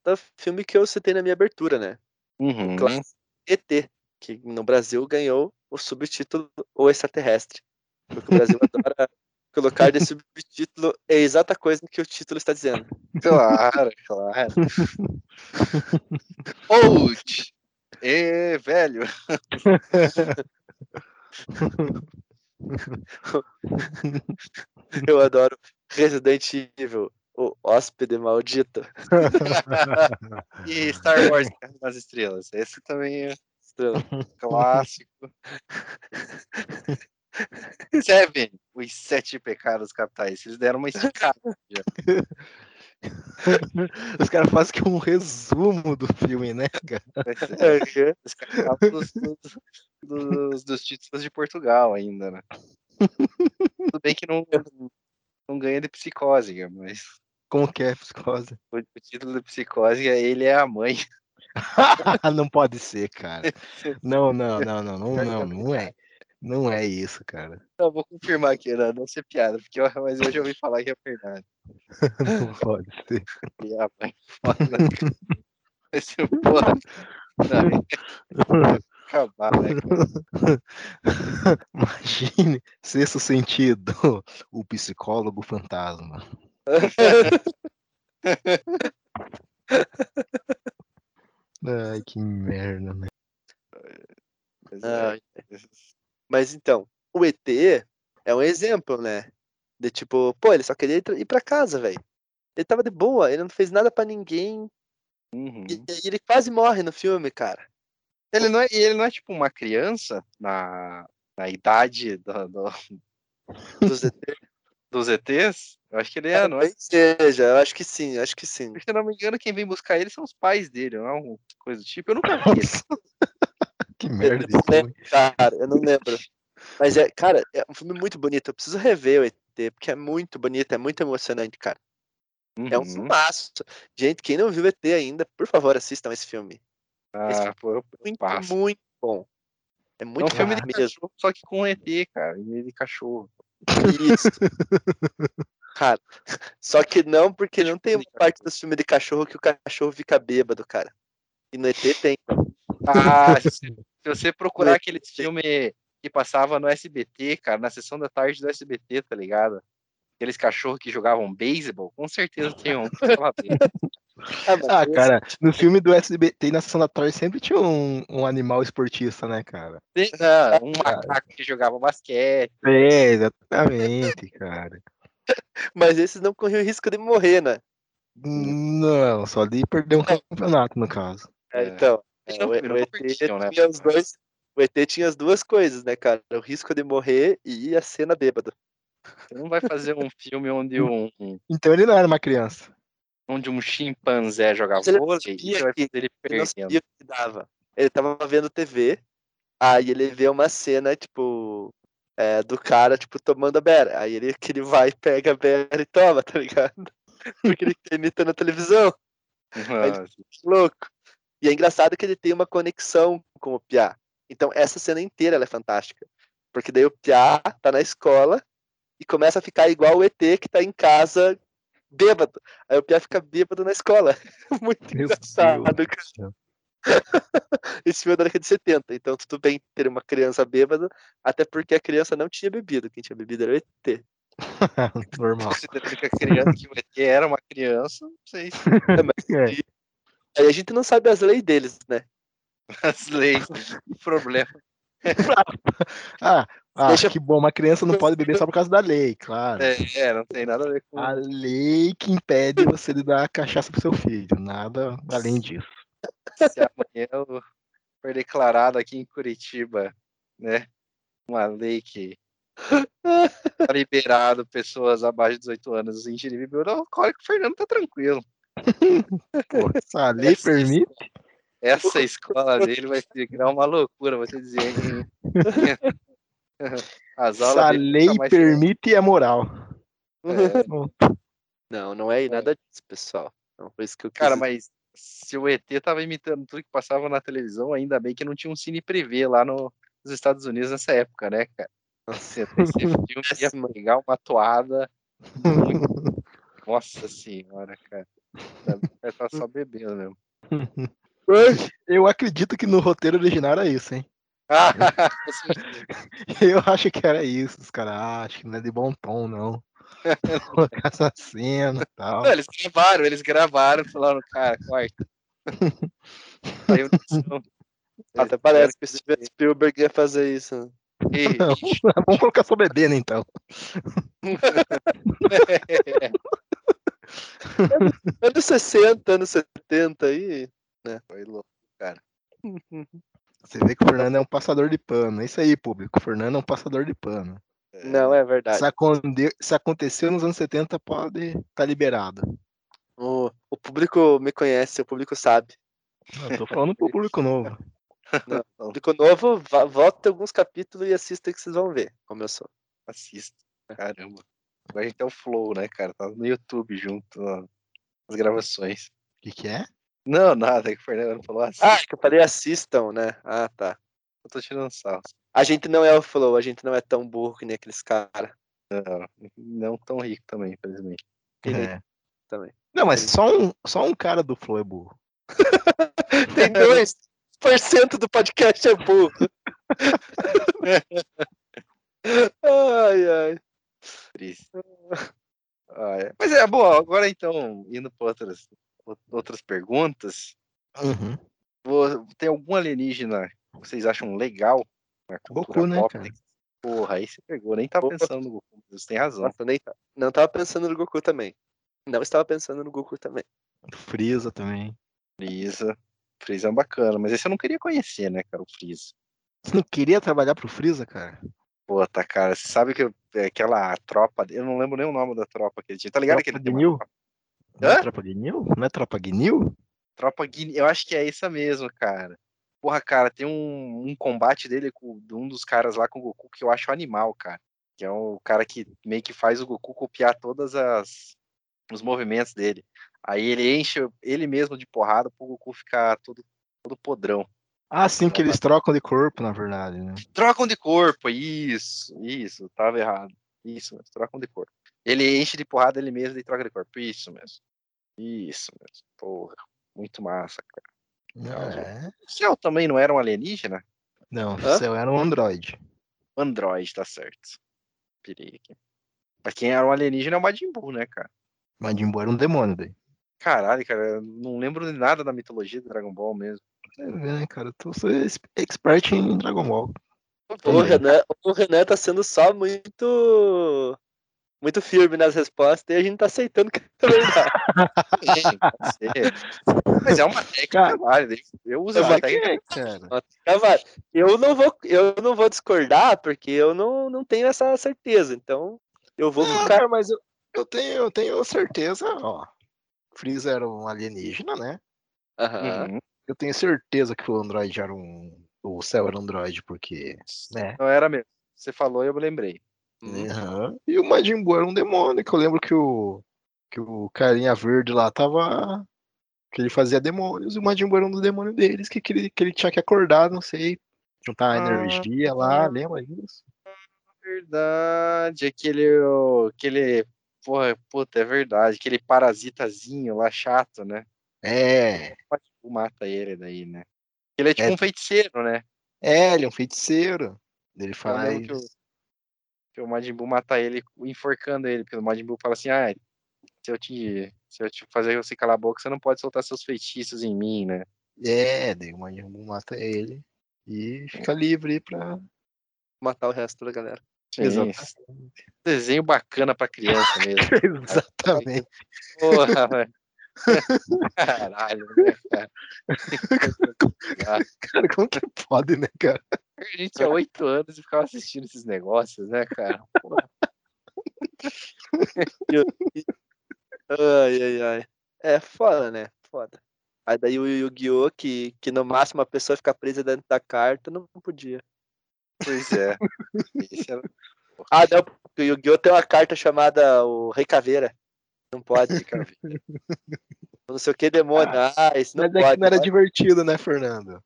é o filme que eu citei na minha abertura, né? Uhum. O ET, que no Brasil ganhou o subtítulo O Extraterrestre. Porque o Brasil adora colocar de subtítulo é a exata coisa que o título está dizendo. Claro, claro. Old! É, velho! Eu adoro Resident Evil, o hóspede maldito. e Star Wars nas estrelas. Esse também é Estrela. clássico. Seven, os sete pecados capitais. Eles deram uma esticada. Os caras fazem que um resumo do filme, né, cara? É, os caras dos, dos, dos, títulos de Portugal ainda, né? Tudo bem que não, não ganha de psicose, mas. Como que é psicose? O, o título de psicose é Ele é a Mãe. não pode ser, cara. Não, não, não, não, não, não, não é. Não é isso, cara. Não, vou confirmar aqui, não, não ser piada, porque eu, mas eu já ouvi falar que é verdade. não pode ser. E a mãe foda. Esse porra. Não, acabar, né, Imagine, sexto sentido, o psicólogo fantasma. Ai, que merda, né? Ah, mas então, o ET é um exemplo, né? De tipo, pô, ele só queria ir pra casa, velho. Ele tava de boa, ele não fez nada para ninguém. Uhum. E, e, ele quase morre no filme, cara. Ele não é, ele não é tipo uma criança na, na idade do, do... dos, ET, dos ETs? Eu acho que ele é, não é? Seja, eu acho que sim, acho que sim. Se não me engano, quem vem buscar ele são os pais dele, não é uma coisa do tipo. Eu nunca vi isso. Que merda. Eu não lembro, cara, eu não lembro. Mas é, cara, é um filme muito bonito. Eu preciso rever o ET, porque é muito bonito, é muito emocionante, cara. Uhum. É um uhum. filmaço. Gente, quem não viu o ET ainda, por favor, assistam esse filme. Ah, esse filme pô, eu é muito, passo. muito bom. É muito é um filme de mesmo. Cachorro, só que com ET, cara. E de cachorro. Isso. cara, só que não, porque não tem uma parte do filme de cachorro que o cachorro fica bêbado, cara. E no ET tem. Ah, se você procurar aquele filme que passava no SBT, cara, na sessão da tarde do SBT, tá ligado? Aqueles cachorros que jogavam beisebol, com certeza tem um. ah, ah cara, no filme do SBT na sessão da tarde sempre tinha um, um animal esportista, né, cara? Não, um macaco que jogava basquete. É, exatamente, cara. Mas esses não corriam risco de morrer, né? Não, só de perder um campeonato, no caso. É, então, é, o, o, ET né? tinha os dois, o ET tinha as duas coisas, né, cara? O risco de morrer e a cena bêbada. Você não vai fazer um filme onde um. Então ele não era uma criança. Onde um chimpanzé jogava vôlei e vai fazer ele perdendo. Ele, que dava. ele tava vendo TV, aí ele vê uma cena, tipo, é, do cara, tipo, tomando a beira. Aí ele, que ele vai, pega a beira e toma, tá ligado? Porque ele imita na televisão. Aí ele, louco. E é engraçado que ele tem uma conexão com o Piá. Então essa cena inteira é fantástica. Porque daí o Piá tá na escola e começa a ficar igual o ET que tá em casa bêbado. Aí o Piá fica bêbado na escola. Muito Meu engraçado. Esse filme é da década de 70, então tudo bem ter uma criança bêbada, até porque a criança não tinha bebido, quem tinha bebido era o ET. Normal. Considerando que a criança que o ET era uma criança, não sei se. É, mas, É. Aí a gente não sabe as leis deles, né? As leis, o problema. Ah, ah Deixa- que bom, uma criança não pode beber só por causa da lei, claro. É, é, não tem nada a ver com. A lei que impede você de dar cachaça pro seu filho, nada além disso. Se amanhã eu for declarado aqui em Curitiba, né? Uma lei que tá liberado pessoas abaixo de 18 anos ingerir bebida alcoólica, o Fernando tá tranquilo. Pô, se a lei permite, Essa escola dele vai virar uma loucura, te dizer. hein? As se a aulas dele lei permite, é moral. É, Bom, Não, não é nada disso, pessoal. Não foi isso que eu quis Cara, mas se o ET tava imitando tudo que passava na televisão, ainda bem que não tinha um cine privê lá no- nos Estados Unidos nessa época, né, cara? Você, esse filme ia pegar uma toada muito... Nossa senhora, cara. Vai estar só bebendo mesmo. Eu acredito que no roteiro original era isso, hein? Ah, Eu acho que era isso. Os caras acham que não é de bom tom, não. Colocar essa cena e tal. Não, eles gravaram, eles gravaram, falaram, cara, corta. Saiu. Até parece que o Steven Spielberg ia fazer isso. né? Vamos colocar só bebendo então. Anos 60, anos 70 aí. Foi louco. Você vê que o Fernando é um passador de pano. É isso aí, público. O Fernando é um passador de pano. Não, é verdade. Se, aconde- se aconteceu nos anos 70, pode estar tá liberado. O, o público me conhece, o público sabe. Eu tô falando pro público novo. O público novo, volta alguns capítulos e assista que vocês vão ver como eu sou. Assista. Caramba. Agora a gente tem o Flow, né, cara? Tá no YouTube junto, ó, as gravações. O que, que é? Não, nada, é que o Fernando falou assim. Ah, que eu falei assistam, né? Ah, tá. eu tô tirando sarro. A gente não é o Flow, a gente não é tão burro que nem aqueles caras. Não tão rico também, infelizmente. É. Também. Não, mas só um, só um cara do Flow é burro. Tem 2% do podcast é burro. ai, ai. Triste. Ah, é. Mas é, bom, agora então, indo para outras, outras perguntas, Uhum. vou- tem algum alienígena que vocês acham legal na cultura Goku, né, pop? cara? Porra, aí você pegou, nem tava Opa. pensando no Goku, você tem razão. Nossa, nem, não tava pensando no Goku também. Não estava pensando no Goku também. Freeza também. Freeza. Freeza é bacana, mas esse eu não queria conhecer, né, cara, o Freeza. Você não queria trabalhar pro Freeza, cara? Puta, cara, você sabe que eu- é aquela tropa, eu não lembro nem o nome da tropa que ele tinha, tá ligado Tropa uma Guinil? Não é? Tropa Guinil? Não é Tropa Guinil? Tropa Guinea, eu acho que é essa mesmo, cara. Porra, cara, tem um, um combate dele com de um dos caras lá com o Goku que eu acho animal, cara. Que é o cara que meio que faz o Goku copiar todas as os movimentos dele. Aí ele enche ele mesmo de porrada pro Goku ficar todo todo podrão. Ah, sim, que eles trocam de corpo, na verdade, né? Trocam de corpo, isso, isso, tava errado. Isso, mesmo, trocam de corpo. Ele enche de porrada ele mesmo e troca de corpo, isso mesmo. Isso mesmo. Porra, muito massa, cara. É. O céu também não era um alienígena? Não, Hã? o céu era um androide. Android, tá certo. Pirei aqui. Mas quem era um alienígena é o Majin Buu, né, cara? Majin Buu era um demônio daí. Caralho, cara, não lembro de nada da mitologia do Dragon Ball mesmo. Você vê, né, cara? Tu sou ex- expert em Dragon Ball. O. Renan, o Renan tá sendo só muito. Muito firme nas respostas e a gente tá aceitando que é verdade. Mas é uma técnica válida. Eu uso É essa uma técnica. vai. Eu não vou, eu não vou discordar porque eu não, não tenho essa certeza. Então, eu vou Não, ficar. cara, mas eu, eu, tenho, eu tenho certeza, ó. Freeza era um alienígena, né? Aham. Uhum. Eu tenho certeza que o Android era um. O céu era Android, porque. Né? Não era mesmo. Você falou e eu me lembrei. Uhum. E o Majin Buu era um demônio, que eu lembro que o. Que o carinha verde lá tava. Que ele fazia demônios, e o Majin Buu era um dos demônios deles, que, que, ele, que ele tinha que acordar, não sei. Juntar Ah, energia lá, lembra disso? Verdade, aquele. aquele. Porra, puta, é verdade. Aquele parasitazinho lá chato, né? É. O Majin Buu mata ele daí, né? Ele é tipo é. um feiticeiro, né? É, ele é um feiticeiro. Ele faz. Que o, que o Majin Buu mata ele enforcando ele, porque o Majin Buu fala assim: ah, se eu te, se eu te fazer você calar a boca, você não pode soltar seus feitiços em mim, né? É, daí o Majin Buu mata ele e fica livre pra matar o resto da galera. Exatamente. Desenho bacana pra criança mesmo. Exatamente. Porra, velho. Caralho, né, cara? cara, como que pode, né, cara? A gente tinha oito anos e ficava assistindo esses negócios, né, cara? ai, ai, ai. É foda, né? Foda. Aí daí o Yu-Gi-Oh! Que, que no máximo a pessoa fica presa dentro da carta, não podia. Pois é. era... Ah, não, porque o Yu-Gi-Oh! tem uma carta chamada o Rei Caveira. Não pode, cara. não sei o que demônio. Ah, ah isso não mas pode. É que não era divertido, né, Fernando?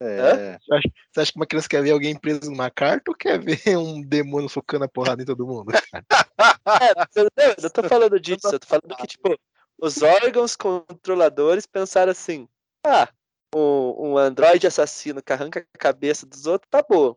É. Você acha, você acha, que uma criança quer ver alguém preso numa carta ou quer ver um demônio focando a porrada em todo mundo? é, eu, não, eu tô falando disso, eu tô falando que, tipo, os órgãos controladores pensaram assim: ah, um, um androide assassino que arranca a cabeça dos outros, tá bom.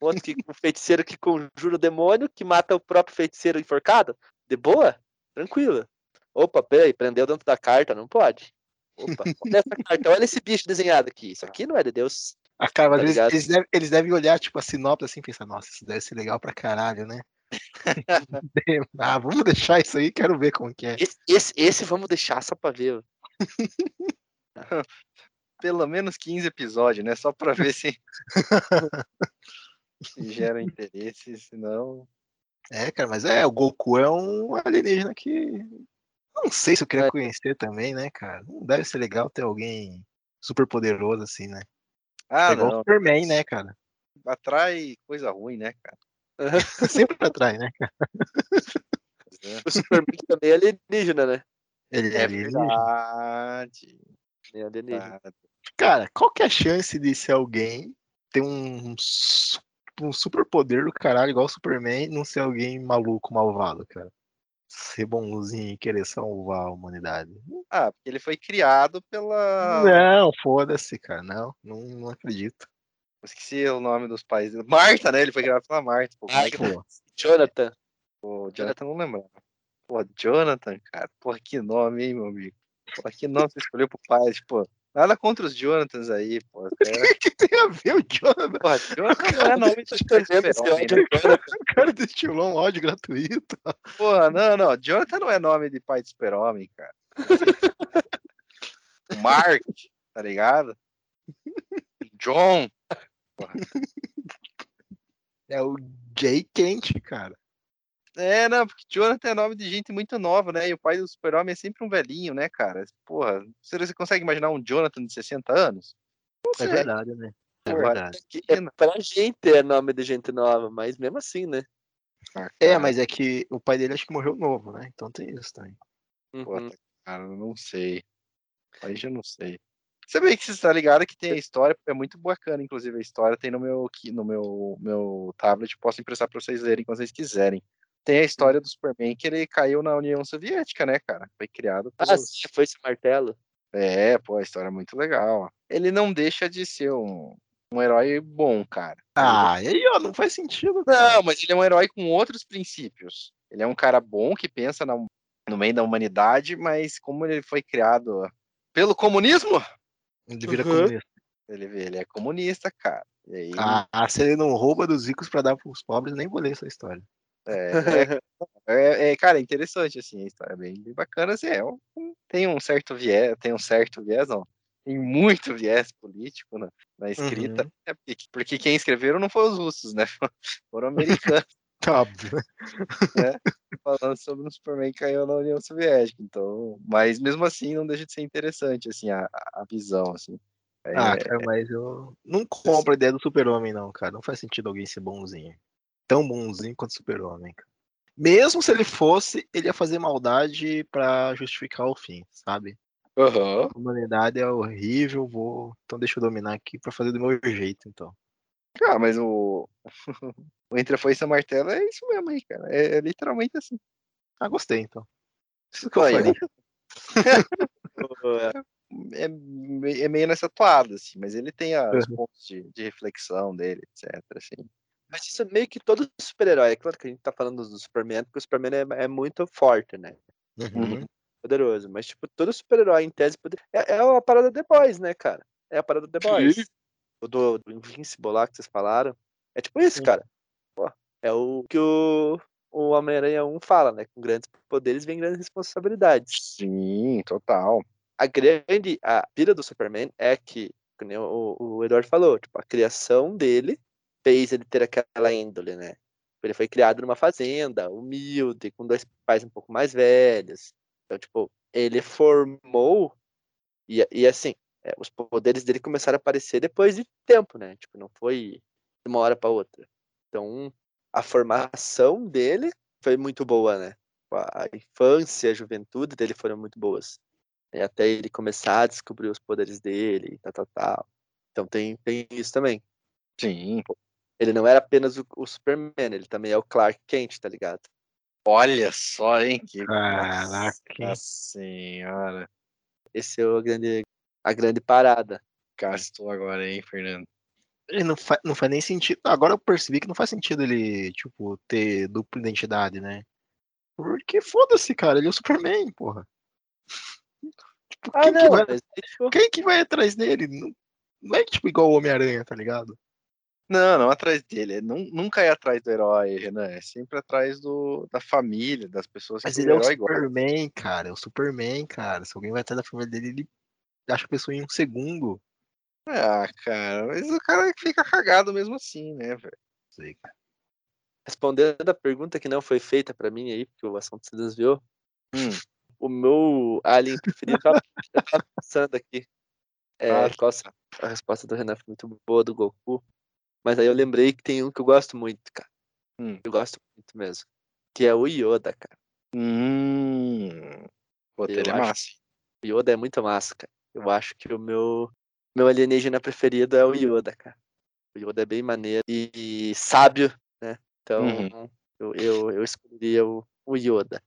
Outro que, um feiticeiro que conjura o demônio, que mata o próprio feiticeiro enforcado, de boa? Tranquilo. Opa, peraí, prendeu dentro da carta, não pode. Opa, olha essa carta, olha esse bicho desenhado aqui. Isso aqui não é de Deus. Ah, cara, mas tá eles, eles, devem, eles, devem, olhar, tipo, a sinopse assim e pensar, nossa, isso deve ser legal pra caralho, né? ah, vamos deixar isso aí, quero ver como que é. Esse, esse, esse vamos deixar só pra ver. Pelo menos 15 episódios, né? Só pra ver se, se gera interesse, senão. É, cara, mas é, o Goku é um alienígena que. Não sei se eu queria é. conhecer também, né, cara? Não deve ser legal ter alguém super poderoso assim, né? Ah, é igual não. o Superman, né, cara? Atrai coisa ruim, né, cara? Sempre atrai, né, cara? É. O Superman também é alienígena, né? Ele é, é alienígena. Verdade. É alienígena. Cara, qual que é a chance de ser alguém ter um um super poder do caralho, igual o Superman, e não ser alguém maluco, malvado, cara. Ser bonzinho e querer salvar a humanidade. Ah, porque ele foi criado pela. Não, foda-se, cara. Não, não, não acredito. esqueci o nome dos pais. Marta, né? Ele foi criado pela Marta. Pô, é que... Jonathan. Pô, Jonathan não lembrava. Pô, Jonathan, cara. Porra, que nome, hein, meu amigo? Porra, que nome você escolheu pro pai? Tipo, Nada contra os Jonathans aí, pô. O que tem a ver o Jonathan? Pô, Jonathan não é nome de super O cara destilou um ódio gratuito. Pô, não, não. Jonathan não é nome de pai de super-homem, cara. Mark, tá ligado? John. Porra. É o Jay Kent, cara. É, não, porque Jonathan é nome de gente muito nova, né? E o pai do super-homem é sempre um velhinho, né, cara? Porra, você consegue imaginar um Jonathan de 60 anos? é verdade, né? É Porra, verdade. É, é, pra gente é nome de gente nova, mas mesmo assim, né? Ah, é, mas é que o pai dele acho que morreu novo, né? Então tem isso também. Uhum. cara, não sei. Aí já não sei. Sabe que você está ligado que tem a história, é muito bacana, inclusive a história tem no meu no meu meu tablet, posso emprestar para vocês lerem quando vocês quiserem. Tem a história do Superman que ele caiu na União Soviética, né, cara? Foi criado por. Ah, sim, foi esse martelo. É, pô, a história é muito legal. Ele não deixa de ser um, um herói bom, cara. Ah, e aí, ó, não faz sentido. Cara. Não, mas ele é um herói com outros princípios. Ele é um cara bom que pensa na, no meio da humanidade, mas como ele foi criado pelo comunismo. Ele vira uhum. comunista. Ele, ele é comunista, cara. Aí... Ah, se ele não rouba dos ricos para dar para os pobres, nem vou ler essa história. É, é, é, cara, é interessante, assim, a história é bem, bem bacana, assim, é um, tem um certo viés, tem um certo viés, não, tem muito viés político na, na escrita, uhum. né, porque, porque, quem escreveram não foram os russos, né, foram americanos. Óbvio. Né, falando sobre o Superman que caiu na União Soviética, então, mas mesmo assim não deixa de ser interessante, assim, a, a visão, assim. É, ah, cara, mas eu não compro a ideia do super-homem, não, cara. Não faz sentido alguém ser bonzinho tão bonzinho quanto Super-Homem. Mesmo se ele fosse, ele ia fazer maldade para justificar o fim, sabe? Uhum. A humanidade é horrível, vou. Então deixa eu dominar aqui para fazer do meu jeito, então. Ah, mas o. o Entre a Foice e a Martelo é isso mesmo aí, cara. É, é, literalmente assim. Ah, gostei então. Isso que eu falei. é, é meio nessa toada, assim, mas ele tem os pontos de, de, reflexão dele, etc. Assim. Mas isso é meio que todo super-herói. É claro que a gente tá falando do Superman, porque o Superman é, é muito forte, né? Uhum. Poderoso. Mas, tipo, todo super-herói, em tese, poder... é, é a parada The Boys, né, cara? É a parada The Boys. O do, do Invincible lá que vocês falaram. É tipo isso, Sim. cara. Pô, é o que o, o Homem-Aranha 1 fala, né? Com grandes poderes vem grandes responsabilidades. Sim, total. A grande, a pira do Superman é que, como o, o Eduardo falou, tipo, a criação dele fez ele ter aquela índole, né? Ele foi criado numa fazenda, humilde, com dois pais um pouco mais velhos. Então, tipo, ele formou e, e assim, é, os poderes dele começaram a aparecer depois de tempo, né? Tipo, não foi de uma hora para outra. Então, a formação dele foi muito boa, né? A infância, a juventude dele foram muito boas. E até ele começar a descobrir os poderes dele e tal, tal, tal. Então tem, tem isso também. Sim. Ele não era apenas o, o, Superman, ele também é o Clark Kent, tá ligado? Olha só, hein? Que Caraca. senhora. Esse é o grande, a grande parada. Gastou agora, hein, Fernando? Ele não, fa não faz nem sentido. Agora eu percebi que não faz sentido ele, tipo, ter dupla identidade, né? Porque foda-se, cara, ele é o Superman, porra. Tipo, ah, quem, não, que vai... Mas... quem que vai atrás dele? Não, não é tipo igual o Homem-Aranha, tá ligado? Não, não atrás dele. É, nunca é atrás do herói, Renan. É sempre atrás do, da família, das pessoas Mas ele é o Superman, gosta. cara. É o Superman, cara. Se alguém vai atrás da família dele, ele acha a pessoa em um segundo. Ah, cara, mas o cara fica cagado mesmo assim, né, velho? Sei, cara. Respondendo a pergunta que não foi feita para mim aí, porque o assunto se desviou. Hum. O meu alien preferido tá, passando aqui. É, ah, qual a resposta do Renan foi muito boa do Goku. Mas aí eu lembrei que tem um que eu gosto muito, cara. Hum. Eu gosto muito mesmo. Que é o Yoda, cara. Hum. Pô, ele é massa. O Yoda é muito massa, cara. Eu acho que o meu, meu alienígena preferido é o Yoda, cara. O Yoda é bem maneiro e, sábio, né? Então uhum. eu, eu, eu escolheria o, o Yoda.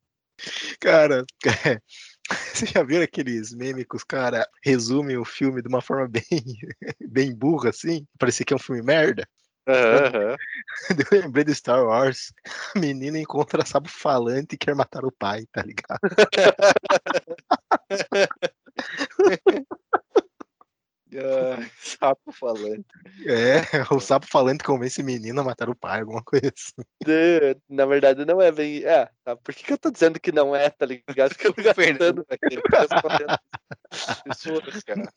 Cara, você já viram aqueles memes que os caras resumem o filme de uma forma bem, bem burra, assim? Parecia que é um filme merda. Uhum. Eu lembrei do Star Wars. A menina encontra sabo falante e quer matar o pai, tá ligado? Uh, sapo falante. É, o sapo falante convence menino a matar o pai, alguma coisa assim. De, na verdade, não é bem. É, tá? por que, que eu tô dizendo que não é, tá ligado? Porque eu tô aquele pessoas, cara.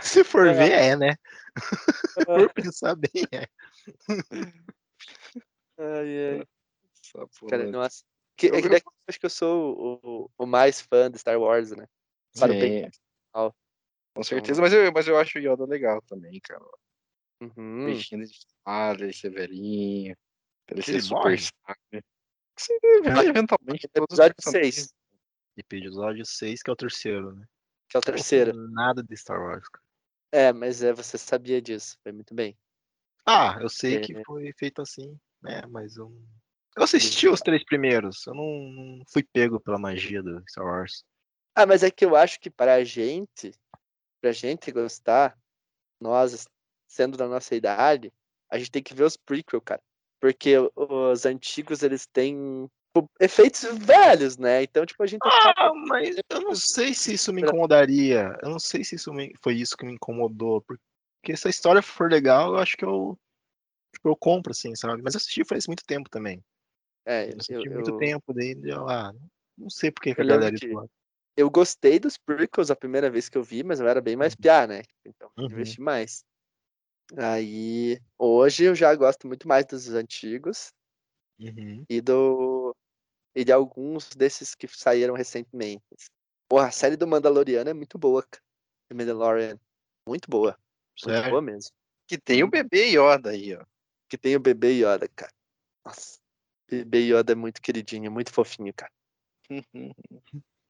Se for é. ver, é, né? Se for pensar bem, é. Ai, ai. Sapo cara, nossa. Que, é que acho que eu sou o, o, mais fã de Star Wars, né? Para o bem. Com certeza, mas eu, mas eu acho o Yoda legal também, cara. Uhum. Peixinho de espada, ele severinho. Ele ser super sabe? Eventualmente. Episódio 6. Episódio 6, que é o terceiro, né? Que é o terceiro. Nada de Star Wars, cara. É, mas é, você sabia disso. Foi muito bem. Ah, eu sei é. que foi feito assim, né? Mas eu. Eu assisti os três primeiros. Eu não, não fui pego pela magia do Star Wars. Ah, mas é que eu acho que pra gente, pra gente gostar, nós, sendo da nossa idade, a gente tem que ver os prequel, cara. Porque os antigos, eles têm efeitos velhos, né? Então, tipo, a gente. Ah, mas eu não sei se isso me incomodaria. Eu não sei se isso me... foi isso que me incomodou. Porque se a história for legal, eu acho que eu. Tipo, eu compro, assim, sabe? Mas eu assisti faz muito tempo também. É, eu assisti eu, muito eu... tempo, daí eu, ah, não sei porque que a galera eu gostei dos prequels a primeira vez que eu vi, mas eu era bem mais uhum. piá, né? Então, uhum. investi mais. Aí, hoje eu já gosto muito mais dos antigos uhum. e do e de alguns desses que saíram recentemente. Porra, a série do Mandaloriano é muito boa, cara. The Mandalorian, muito boa. Sério? Muito boa mesmo. Que tem o bebê Yoda aí, ó. Que tem o bebê Yoda, cara. Nossa. Bebê Yoda é muito queridinho, muito fofinho, cara.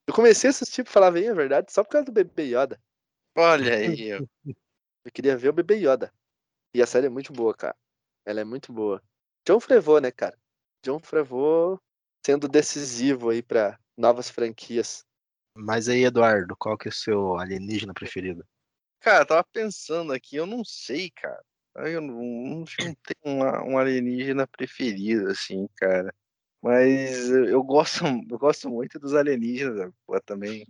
Eu comecei a assistir, pra falar bem a verdade, só por causa do Bebê Yoda. Olha aí, eu. eu queria ver o Bebê Yoda. E a série é muito boa, cara. Ela é muito boa. John Frevô, né, cara? John Frevô sendo decisivo aí para novas franquias. Mas aí, Eduardo, qual que é o seu alienígena preferido? Cara, eu tava pensando aqui, eu não sei, cara. Eu não, não tenho uma, um alienígena preferido, assim, cara. Mas eu gosto, eu gosto muito dos alienígenas, pô, também.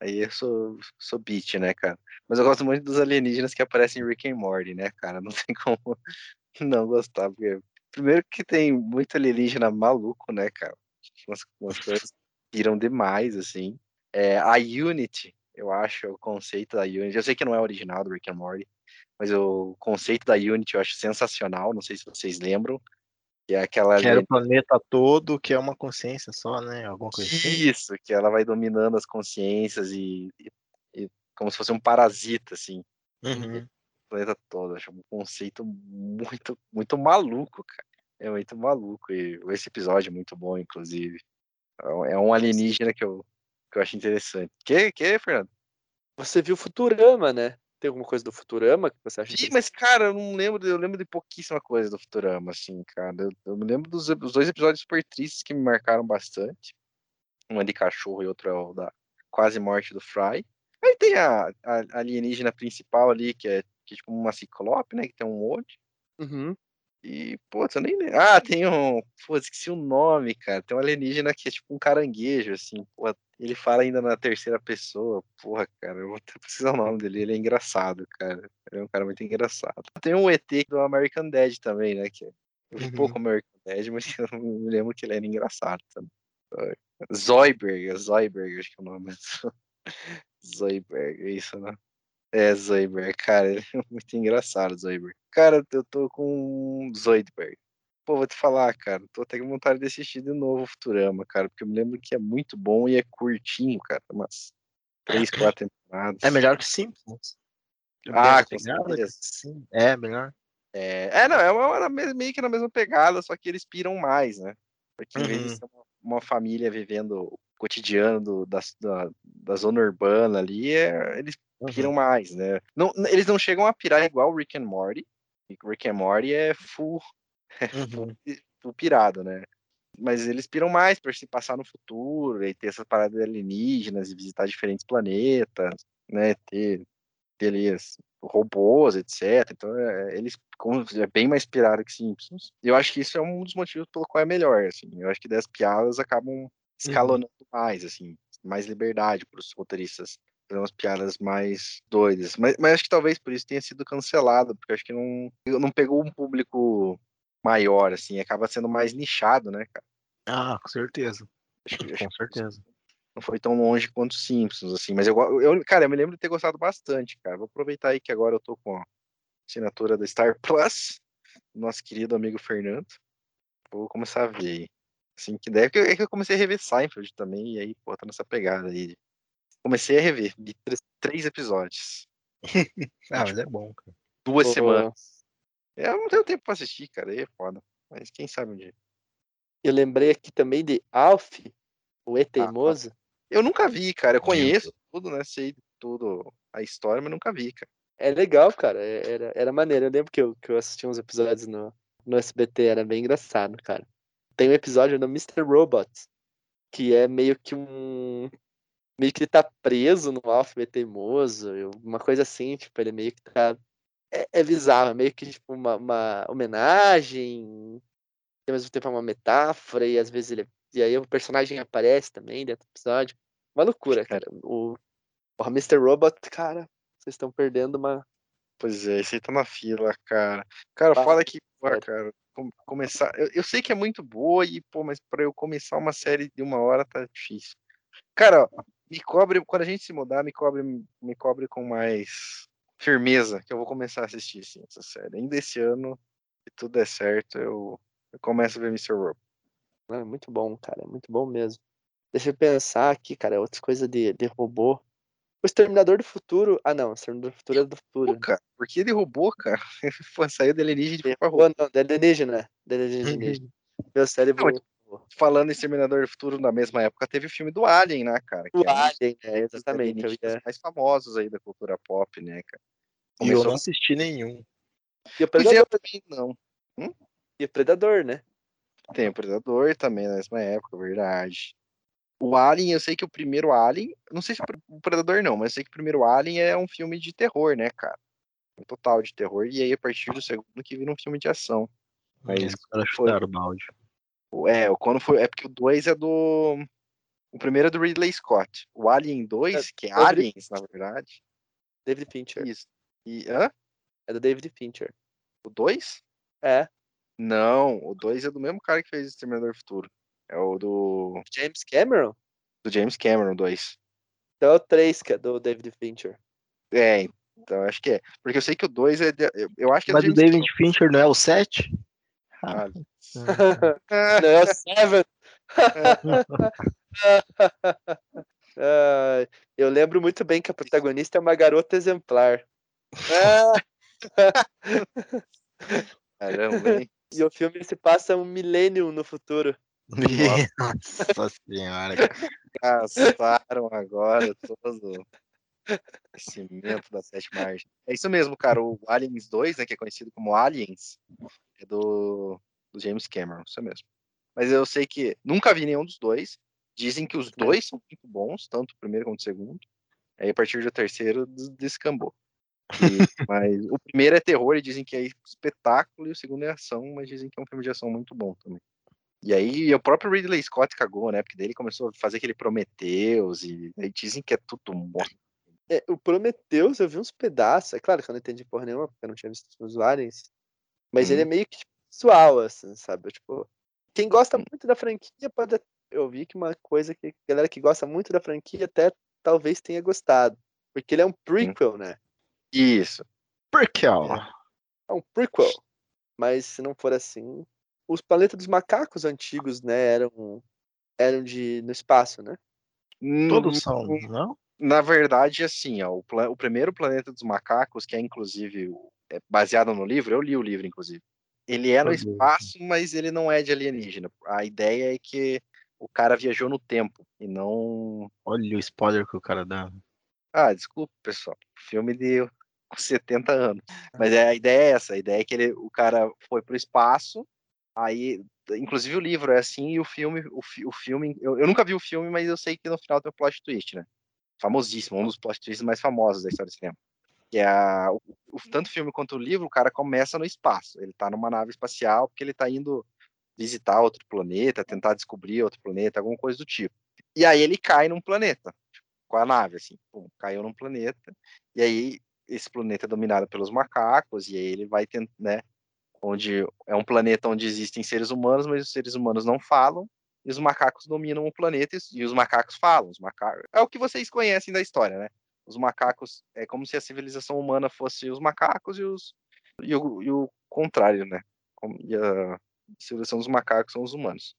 Aí eu sou, sou beat, né, cara? Mas eu gosto muito dos alienígenas que aparecem em Rick and Morty, né, cara? Não tem como não gostar, porque primeiro que tem muito alienígena maluco, né, cara? Umas, umas coisas viram demais, assim. É, a Unity, eu acho, o conceito da Unity. Eu sei que não é original do Rick and Morty, mas o conceito da Unity eu acho sensacional. Não sei se vocês lembram. Que é aquela. Que era o planeta todo, que é uma consciência só, né? Alguma coisa assim. Isso, que ela vai dominando as consciências e, e, e como se fosse um parasita, assim. Uhum. O planeta todo. Acho um conceito muito, muito maluco, cara. É muito maluco. E esse episódio é muito bom, inclusive. É um alienígena que eu, que eu acho interessante. Que, que, Fernando? Você viu Futurama, né? Tem alguma coisa do Futurama que você acha Sim, mas, cara, eu não lembro, eu lembro de pouquíssima coisa do Futurama, assim, cara. Eu, eu me lembro dos, dos, dois episódios super tristes que me marcaram bastante. Um é de cachorro e outro é o da quase morte do Fry. Aí tem a, a alienígena principal ali, que é, que é tipo uma ciclope, né? Que tem um olho. Uhum. E, pô, eu nem lembro. Ah, tem um. Pô, esqueci o nome, cara. Tem um alienígena que é tipo um caranguejo, assim. Pô, ele fala ainda na terceira pessoa. Porra, cara, eu vou até precisar o nome dele. Ele é engraçado, cara. Ele é um cara muito engraçado. Tem um ET do American Dad também, né? Que eu vi uhum. pouco American Dad, mas eu me lembro que ele era engraçado também. Zoiberg, Zoiberg, acho que é o nome. Zoiberg, é isso, né? É, Zoidberg, cara, é muito engraçado, Zoidberg. Cara, eu tô com Zoidberg. Pô, vou te falar, cara, tô até com vontade de assistir de novo o Futurama, cara, porque eu me lembro que é muito bom e é curtinho, cara, umas três, quatro temporadas. É melhor que Simpsons. Ah, com certeza. Sim, é melhor. É, é não, é uma, meio que na mesma pegada, só que eles piram mais, né? Porque em vez de uhum. ser uma família vivendo o cotidiano do, da, da, da, zona urbana ali, é, eles piram uhum. mais, né? Não, eles não chegam a pirar igual Rick and Morty. Rick and Morty é full, uhum. full pirado, né? Mas eles piram mais para se passar no futuro e ter essas paradas alienígenas e visitar diferentes planetas, né? Ter, ter robôs, etc. Então, é, eles é bem mais pirado que Simpsons. Eu acho que isso é um dos motivos pelo qual é melhor, assim. Eu acho que das piadas acabam uhum. escalonando uhum. mais, assim, mais liberdade para os roteiristas umas piadas mais doidas. Mas, mas acho que talvez por isso tenha sido cancelado, porque acho que não, não pegou um público maior, assim, acaba sendo mais nichado, né, cara? Ah, com certeza. Acho, com acho certeza. Não foi tão longe quanto Simpsons, assim, mas eu, eu, cara, eu me lembro de ter gostado bastante, cara. Vou aproveitar aí que agora eu tô com a assinatura da Star Plus, nosso querido amigo Fernando. Vou começar a ver aí. Assim que deve, é que eu comecei a rever Seinfeld também, e aí, pô, tá nessa pegada aí Comecei a rever, vi três episódios. ah, mas é bom, cara. Duas Pô. semanas. Eu não tenho tempo pra assistir, cara, aí é foda. Mas quem sabe um dia. Eu lembrei aqui também de Alf, o E Teimoso. Ah, eu nunca vi, cara. Eu conheço tudo, né? Sei tudo a história, mas nunca vi, cara. É legal, cara. É, era, era maneiro. Eu lembro que eu, que eu assisti uns episódios no, no SBT, era bem engraçado, cara. Tem um episódio no Mr. Robot, que é meio que um, meio que ele tá preso no alfabeto teimoso, uma coisa assim, tipo, ele meio que tá. É, é bizarro, é meio que tipo uma, uma homenagem, ao mesmo tempo é uma metáfora, e às vezes ele. E aí o personagem aparece também dentro do episódio. Uma loucura, cara. O, o Mr. Robot, cara, vocês estão perdendo uma. Pois é, aí tá na fila, cara. Cara, ah, fala que, pô, cara, começar. Eu, eu, sei que é muito boa, e, pô, mas pra eu começar uma série de uma hora tá difícil. Cara, me cobre, quando a gente se mudar, me cobre, me cobre com mais firmeza, que eu vou começar a assistir sim, essa série. Ainda esse ano, se tudo der certo, eu, eu começo a ver Mr. Robot. É muito bom, cara, é muito bom mesmo. Deixa eu pensar aqui, cara, outras coisas de, de robô. O Exterminador do Futuro. Ah, não, o Exterminador do Futuro é do futuro. Pô, cara, por que ele roubou, cara? Pô, saiu do alienígena e foi pra. Não, da alienígena. Da alienígena. Meu cérebro. Não, falando em Exterminador do Futuro, na mesma época teve o filme do Alien, né, cara? O é Alien, um é, exatamente. Os é. mais famosos aí da cultura pop, né, cara? Começou... E eu não assisti nenhum. E o Predador também não. Hum? E o Predador, né? Tem o Predador também na mesma época, verdade. O Alien, eu sei que o primeiro Alien, não sei se o Predador não, mas eu sei que o primeiro Alien é um filme de terror, né, cara? Um total de terror, e aí a partir do segundo que vira um filme de ação. Mas Esse cara foi... o balde. É, quando foi. É porque o 2 é do. O primeiro é do Ridley Scott. O Alien 2, é, que é Aliens, na verdade. David Fincher. Isso. E, hã? É do David Fincher. O 2? É. Não, o 2 é do mesmo cara que fez Exterminador Futuro. É o do. James Cameron? Do James Cameron, 2. Então é o 3 que é do David Fincher. É, então acho que é. Porque eu sei que o 2 é. De... Eu acho que é Mas do, David Cameron. Fincher não é o 7? Ah. não é o 7. uh, eu lembro muito bem que a protagonista é uma garota exemplar. Caramba, hein? E o filme se passa um milênio no futuro. Nossa senhora. Gastaram agora todo esse cimento da sétima arte. É isso mesmo, cara. O Aliens 2, né, que é conhecido como Aliens, é do, do James Cameron, isso mesmo. Mas eu sei que nunca vi nenhum dos dois. Dizem que os dois são muito bons, tanto o primeiro quanto o segundo. Aí a partir do terceiro descambou. E, mas o primeiro é terror e dizem que é espetáculo, e o segundo é ação, mas dizem que é um filme de ação muito bom também. E aí o próprio Ridley Scott cagou, né? Porque daí ele começou a fazer aquele Prometheus e aí dizem que é tudo morto. É, o Prometheus eu vi uns pedaços, é claro que eu não entendi porra nenhuma, porque eu não tinha visto os aliens, mas hum. ele é uhum. meio que tipo, visual, assim, sabe? Tipo, quem gosta hum. muito da franquia pode. Eu vi que uma coisa que a galera que gosta muito da franquia até talvez tenha gostado. Porque ele é um prequel, hum. né? Isso. Prequel. É um prequel. Mas se não for assim, os planetas dos macacos antigos, né, eram eram de no espaço, né? Todos hum, são, não? Na verdade, assim, ó, o, o, primeiro planeta dos macacos, que é inclusive é baseado no livro, eu li o livro, inclusive. Ele é no espaço, mas ele não é de alienígena. A ideia é que o cara viajou no tempo e não. Olha o spoiler que o cara dá. Ah, desculpa, pessoal. Filme de 70 anos. Mas é, a ideia é essa: a ideia é que ele, o cara foi pro espaço Aí, inclusive o livro é assim e o filme, o, o filme, eu, eu, nunca vi o filme, mas eu sei que no final tem o plot twist, né? Famosíssimo, um dos plot twists mais famosos da história do cinema. Que é a, o, o, tanto o filme quanto o livro, o cara começa no espaço. Ele tá numa nave espacial porque ele tá indo visitar outro planeta, tentar descobrir outro planeta, alguma coisa do tipo. E aí ele cai num planeta, com a nave, assim, pum, caiu num planeta, e aí esse planeta é dominado pelos macacos, e aí ele vai tentar, né, onde é um planeta onde existem seres humanos, mas os seres humanos não falam, e os macacos dominam o planeta e os macacos falam. Os macacos... É o que vocês conhecem da história, né? Os macacos é como se a civilização humana fosse os macacos e, os... e, o... e o contrário, né? E a civilização dos macacos são os humanos.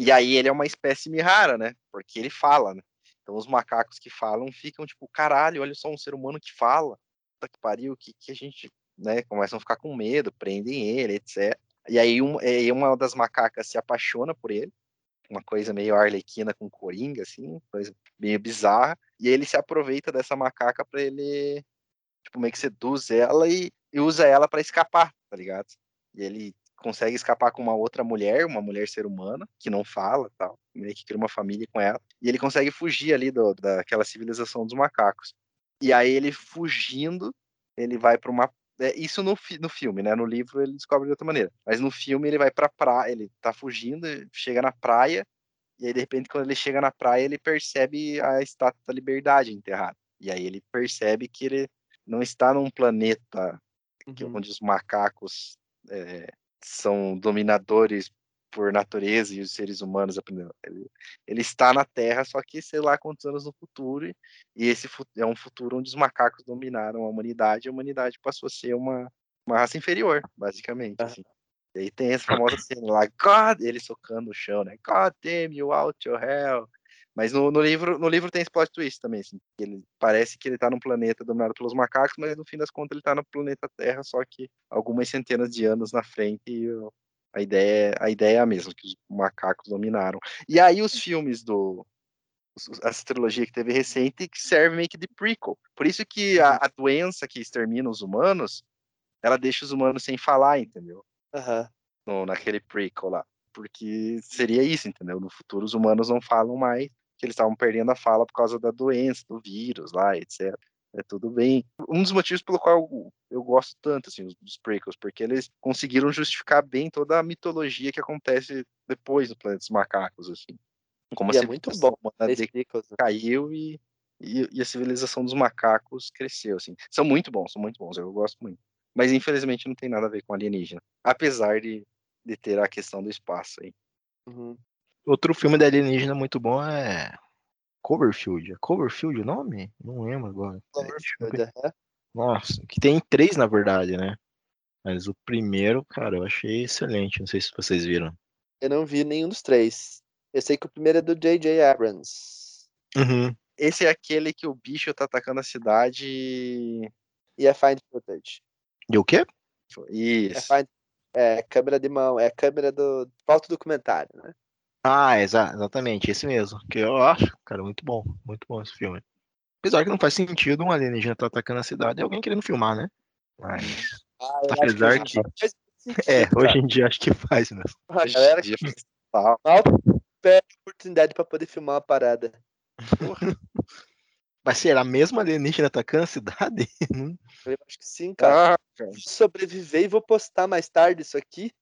E aí ele é uma espécie rara, né? Porque ele fala, né? Então os macacos que falam ficam tipo, caralho, olha só um ser humano que fala. Puta que pariu, que, que a gente né, começam a ficar com medo, prendem ele, etc. E aí um, e uma das macacas se apaixona por ele, uma coisa meio arlequina com coringa, assim, coisa meio bizarra, e ele se aproveita dessa macaca para ele, tipo, meio que seduz ela e, e usa ela para escapar, tá ligado? E ele consegue escapar com uma outra mulher, uma mulher ser humana, que não fala, tal, meio que cria uma família com ela, e ele consegue fugir ali do, daquela civilização dos macacos. E aí ele fugindo, ele vai para uma é, isso no, no filme, né? No livro ele descobre de outra maneira. Mas no filme ele vai pra praia, ele tá fugindo, chega na praia, e aí de repente quando ele chega na praia ele percebe a estátua da liberdade enterrada. E aí ele percebe que ele não está num planeta uhum. onde os macacos é, são dominadores por natureza e os seres humanos. Ele, ele está na Terra, só que sei lá quantos anos no futuro, e, e esse é um futuro onde os macacos dominaram a humanidade, e a humanidade passou a ser uma, uma raça inferior, basicamente. Assim. E aí tem essa famosa cena lá, God, ele socando o chão, né? God damn you out your hell. Mas no, no, livro, no livro tem esse plot twist também, assim. Ele parece que ele tá num planeta dominado pelos macacos, mas no fim das contas ele tá no planeta Terra, só que algumas centenas de anos na frente e a ideia, a ideia é a mesma, que os macacos dominaram. E aí os filmes do. Essa trilogia que teve recente que serve meio que de prequel. Por isso que a, a doença que extermina os humanos, ela deixa os humanos sem falar, entendeu? Uhum. No, naquele prequel lá. Porque seria isso, entendeu? No futuro os humanos não falam mais, que eles estavam perdendo a fala por causa da doença, do vírus lá, etc. É tudo bem. Um dos motivos pelo qual eu, eu gosto tanto assim, dos prequels, porque eles conseguiram justificar bem toda a mitologia que acontece depois do Planeta dos Macacos, assim. Como e é muito bom. Né? Caiu e, e, e, a civilização dos macacos cresceu, assim. São muito bons, são muito bons, eu gosto muito. Mas infelizmente não tem nada a ver com alienígena. Apesar de, de ter a questão do espaço aí. Uhum. Outro filme de alienígena muito bom é Coverfield. É Coverfield o nome? Não lembro agora. Coverfield, é. Nossa, que tem três na verdade, né? Mas o primeiro, cara, eu achei excelente. Não sei se vocês viram. Eu não vi nenhum dos três. Eu sei que o primeiro é do J.J. Abrams. Uhum. Esse é aquele que o bicho tá atacando a cidade e é find footage. E o quê? Isso. É, find... é câmera de mão, é câmera do falta documentário, né? Ah, exa exatamente, esse mesmo. Que eu acho, cara, muito bom. Muito bom esse filme. Apesar que não faz sentido um alienígena estar tá atacando a cidade e alguém querendo filmar, né? Mas. Ah, apesar que. que... É, hoje em dia acho que faz mesmo. A galera que mal perde a oportunidade pra poder filmar uma parada. Porra. Vai ser a mesma alienígena atacando a cidade? Eu acho que sim, cara. Ah, cara. Sobreviver e vou postar mais tarde isso aqui.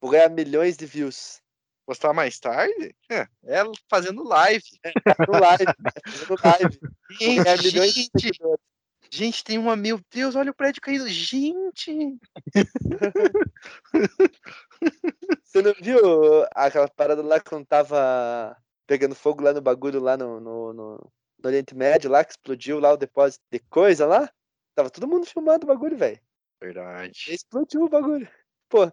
Vou ganhar milhões de views. Postar mais tarde? É, é fazendo live. É, fazendo live. É, fazendo live. Gente, gente, gente, tem uma. Meu Deus, olha o prédio caído. Gente! Você não viu aquela parada lá quando tava pegando fogo lá no bagulho lá no, no, no, no Oriente Médio lá, que explodiu lá o depósito de coisa lá? Tava todo mundo filmando o bagulho, velho. Verdade. Explodiu o bagulho. Pô,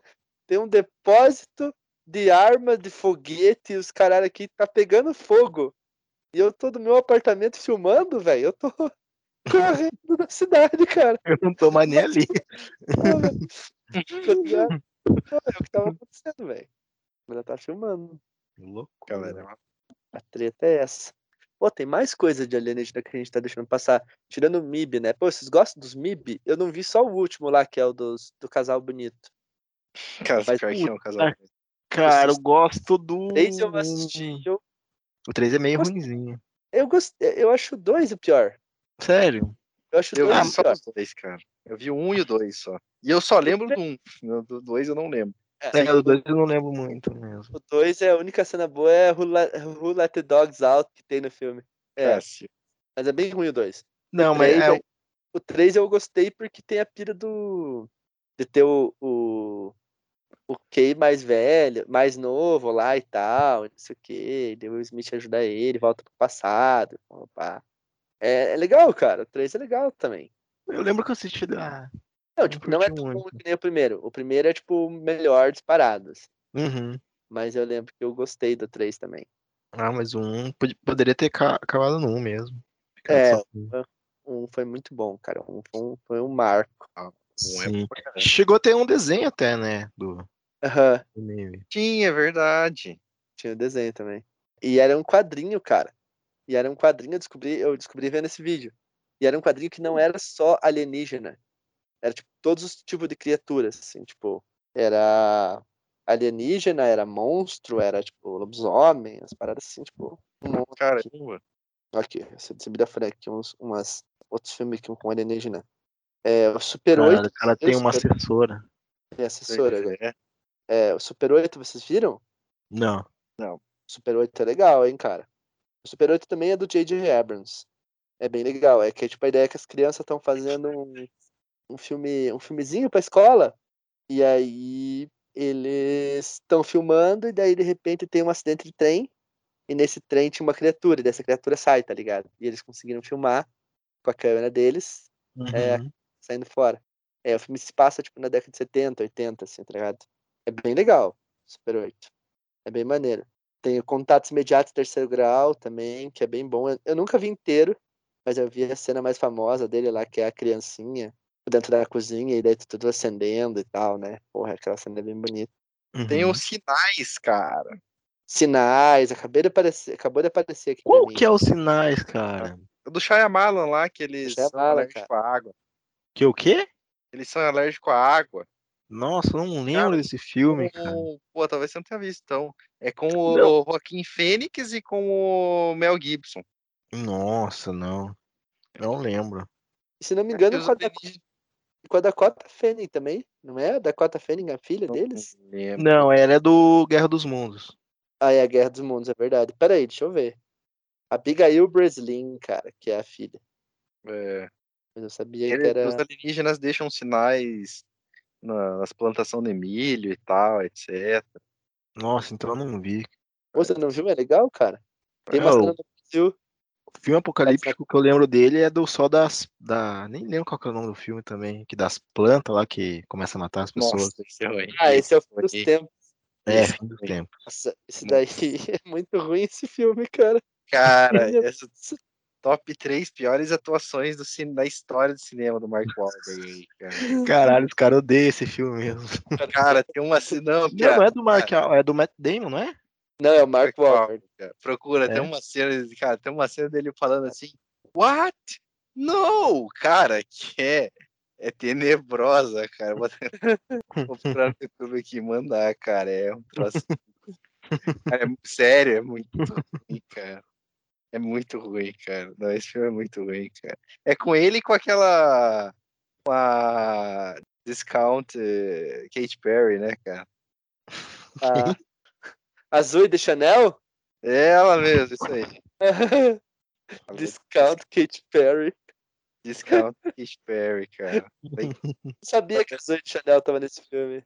tem um depósito de arma, de foguete, e os caralho aqui tá pegando fogo. E eu tô no meu apartamento filmando, velho. Eu tô correndo na cidade, cara. Eu não tô mais nem ali. é o que tava acontecendo, velho. Ela tá filmando. Louco. Galera. A treta é essa. Pô, tem mais coisa de alienígena que a gente tá deixando passar. Tirando o MIB, né? Pô, vocês gostam dos MIB? Eu não vi só o último lá, que é o dos, do casal bonito. Cara, Mas, pior que é um casal bonito. Cara, eu gosto do. O 3 eu assisti. Eu... O 3 é meio ruimzinho. Eu, gost... eu acho o 2 o pior. Sério? Eu acho eu vi só os dois, cara. Eu vi o 1 um e o 2 só. E eu só lembro do 1. Um. Do 2 eu não lembro. É, é o 2 eu não lembro muito mesmo. O 2 é a única cena boa é Who Let, Who Let the Dogs Out que tem no filme. É. é mas é bem ruim o 2. Não, o mas é... Eu, o 3 eu gostei porque tem a pira do. De ter o, o, o Kay mais velho, mais novo lá e tal, não sei o que. Deu o Smith ajudar ele, volta pro passado. Opa. É, é legal, cara. O 3 é legal também. Eu lembro que eu assisti da. Não, tipo, não é tão bom que nem o primeiro. O primeiro é, tipo, melhor disparado. Assim. Uhum. Mas eu lembro que eu gostei do 3 também. Ah, mas o 1 poderia ter acabado no 1 mesmo. É, o 1 foi muito bom, cara. Um foi um, foi um marco. Ah, um é Chegou a ter um desenho até, né? Do, Aham. Uhum. Tinha, é verdade. Tinha o desenho também. E era um quadrinho, cara. E era um quadrinho, eu descobri, eu descobri vendo esse vídeo. E era um quadrinho que não era só alienígena. Era tipo todos os tipos de criaturas, assim, tipo, era alienígena, era monstro, era tipo lobisomem, as paradas assim, tipo, um Cara, aqui, essa exibida aqui uns umas outros filmes com alienígena. É, o Super cara, 8. O cara tem uma assessora. É assessora, é. É, o Super 8, vocês viram? Não. Não. Super 8 é legal, hein, cara. O Super 8 também é do J.J. Abrams. É bem legal. É que tipo, a ideia é que as crianças estão fazendo um, um filme, um filmezinho pra escola. E aí eles estão filmando e daí de repente tem um acidente de trem. E nesse trem tinha uma criatura, e dessa criatura sai, tá ligado? E eles conseguiram filmar com a câmera deles, é, uhum. é, saindo fora. É, o filme se passa tipo na década de 70, 80, assim, tá ligado? É bem legal, Super 8. É bem maneiro. Tem Contatos Imediatos Terceiro Grau também, que é bem bom. Eu, nunca vi inteiro, mas eu vi a cena mais famosa dele lá, que é a criancinha dentro da cozinha e daí tudo acendendo e tal, né? Porra, aquela cena é bem bonita. Uhum. Tem os sinais, cara. Sinais, acabei de aparecer, acabou de aparecer aqui. Qual que é os sinais, cara? O do Shyamalan lá, que eles são alérgicos à água. Que o quê? Eles são alérgicos à água. Nossa, eu não lembro cara, desse filme, cara. Pô, talvez você não tenha visto, então. É com o não. Joaquim Fênix e com o Mel Gibson. Nossa, não. Não lembro. Se não me engano, com a, da, com a Dakota Fanning também, não é? A Dakota Fanning, a filha não deles? Lembro. Não, ela é do Guerra dos Mundos. Ah, é a Guerra dos Mundos, é verdade. Peraí, deixa eu ver. Abigail Breslin, cara, que é a filha. É. Mas eu sabia Ele, que era. Os alienígenas deixam sinais nas plantações de milho e tal, etc. Nossa, então eu não vi. Você não viu? É legal, cara. Tem uma cena no Brasil. O filme apocalíptico que eu lembro dele é do só das. Da... Nem lembro qual é o nome do filme também. Que das plantas lá que começa a matar as pessoas. Nossa, esse é ah, esse é o fim dos tempos. É, fim dos tempos. Nossa, esse daí é muito ruim esse filme, cara. Cara, essa, top 3 piores atuações do cine, da história do cinema do Mark Wahlberg. Cara. Caralho, os caras odeiam esse filme mesmo. Cara, tem uma cena. Não, não, não é do Mark é do Matt Damon, não é? Não, é o Mark, Wahlberg. Procura, é. tem uma cena, cara, tem uma cena dele falando assim: What? No! Cara, que é. É tenebrosa, cara. Vou, vou procurar no YouTube aqui mandar, cara. É um troço. Cara, é, sério, é muito ruim, cara. É muito ruim, cara. Não, esse filme é muito ruim, cara. É com ele e com aquela. Com a. Discount uh, Kate Perry, né, cara? Ah, Azul de Chanel? É ela mesmo, isso aí. Discount Kate Perry. Discount Kate Perry, cara. Não sabia que a Zoe de Chanel tava nesse filme.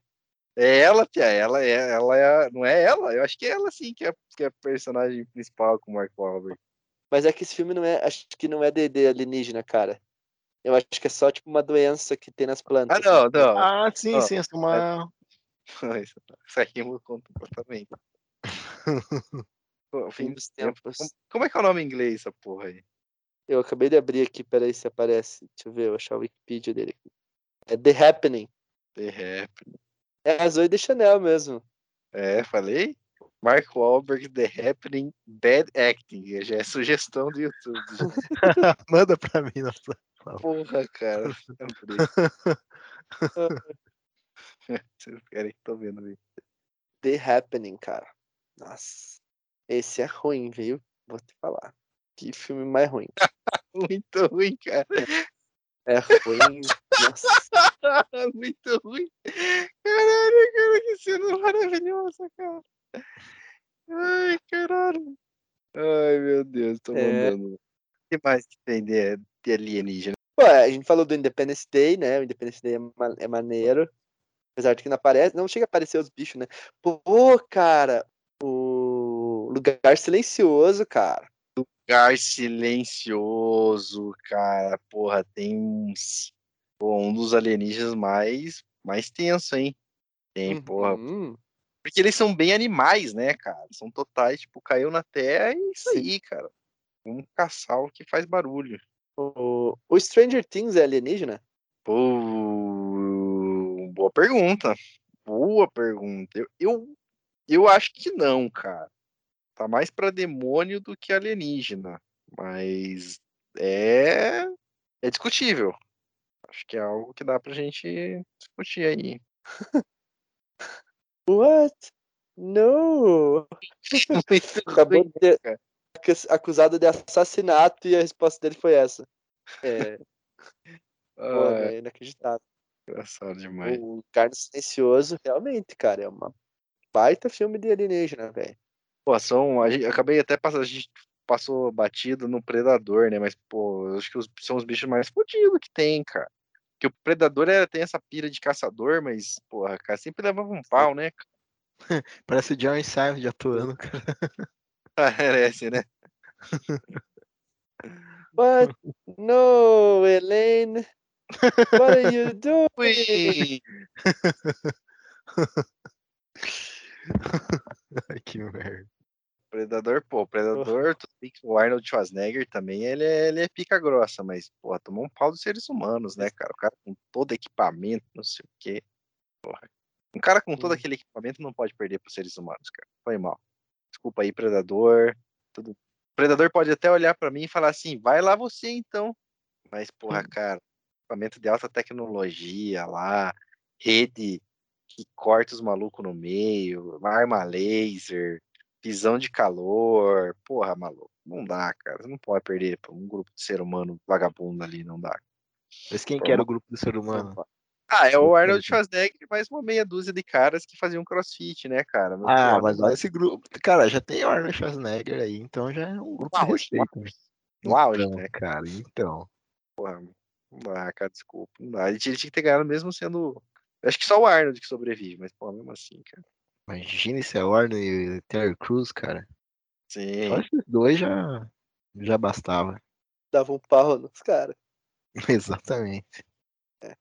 É ela, Pia, ela é, ela é, não é ela? Eu acho que é ela sim que é, que é a personagem principal com o Mark Wahlberg. Mas é que esse filme não é, acho que não é de, de alienígena, cara. Eu acho que é só tipo uma doença que tem nas plantas. Ah, não, não. Ah, sim, não. sim, é uma. Isso aí mudou completamente. Pô, fim dos tempos. Como, como, é que é o nome em inglês, essa porra aí? Eu acabei de abrir aqui, peraí se aparece. Deixa eu ver, eu achar o Wikipedia dele aqui. É The Happening. The Happening. É a Zoe de Chanel mesmo. É, falei? Mark Wahlberg, The Happening, Bad Acting. Já é sugestão do YouTube. Manda pra mim na Porra, cara. Vocês querem que tô vendo aí. The Happening, cara. Nossa. Esse é ruim, viu? Vou te falar. Que filme mais ruim. Muito ruim, cara. É ruim. Nossa. Muito ruim. Caralho, cara, que cena maravilhosa, cara. Ai, caralho. Ai, meu Deus, tô é... mandando. O que mais que tem de, de alienígena? Pô, a gente falou do Independence Day, né? O Independence Day é, é maneiro. Apesar de que não aparece, não chega a aparecer os bichos, né? Pô, cara, o Lugar Silencioso, cara. Lugar Silencioso, cara. Porra, tem uns. Pô, um dos alienígenas mais, mais tenso, hein? Tem, uhum. porra. Porque eles são bem animais, né, cara? São totais, tipo, caiu na terra e isso aí, cara. Um caçal que faz barulho. O, o Stranger Things é alienígena? Pô, boa pergunta. Boa pergunta. Eu, eu, eu acho que não, cara. Tá mais para demônio do que alienígena. Mas é, é discutível. Acho que é algo que dá pra gente discutir aí. What? No! Acabou de ser acusado de assassinato e a resposta dele foi essa. É. Pô, é inacreditável. Engraçado demais. O Carlos Silencioso, realmente, cara, é uma baita filme de alienígena, velho. Pô, são. A gente, acabei até passando. A gente passou batido no Predador, né? Mas, pô, acho que os, são os bichos mais fodidos que tem, cara. Que o Predador era, tem essa pira de caçador, mas, porra, cara, sempre levava um pau, né? Parece o Jerry Savage atuando, cara. Parece, né? But no, Elaine. What are you doing? que merda. Predador, pô, Predador, o Arnold Schwarzenegger também, ele é, ele é pica grossa, mas, pô, tomou um pau dos seres humanos, né, cara? O cara com todo equipamento, não sei o quê. Porra. Um cara com todo aquele equipamento não pode perder pros seres humanos, cara. Foi mal. Desculpa aí, Predador. Tudo. O Predador pode até olhar para mim e falar assim, vai lá você então. Mas, porra, cara, equipamento de alta tecnologia lá, rede que corta os malucos no meio, arma laser, visão de calor. Porra, maluco, não dá, cara. Você não pode perder pra um grupo de ser humano vagabundo ali, não dá. Mas quem que era o grupo do ser humano? Ah, é o Arnold Schwarzenegger mais uma meia dúzia de caras que faziam crossfit, né, cara? Ah, mas olha esse grupo. Cara, já tem o Arnold Schwarzenegger aí, então já é um grupo de respeito. No auge, então, né, cara? Então. Porra, não dá, cara, desculpa. Não dá. Ele tinha, que ter ganhado mesmo sendo. Acho que só o Arnold que sobrevive, mas, pô, mesmo assim, cara. Imagina se é o Arnold e o Terry Crews, cara. Sim. Só esses dois já, já bastava. Dava um pau nos caras. Exatamente. É.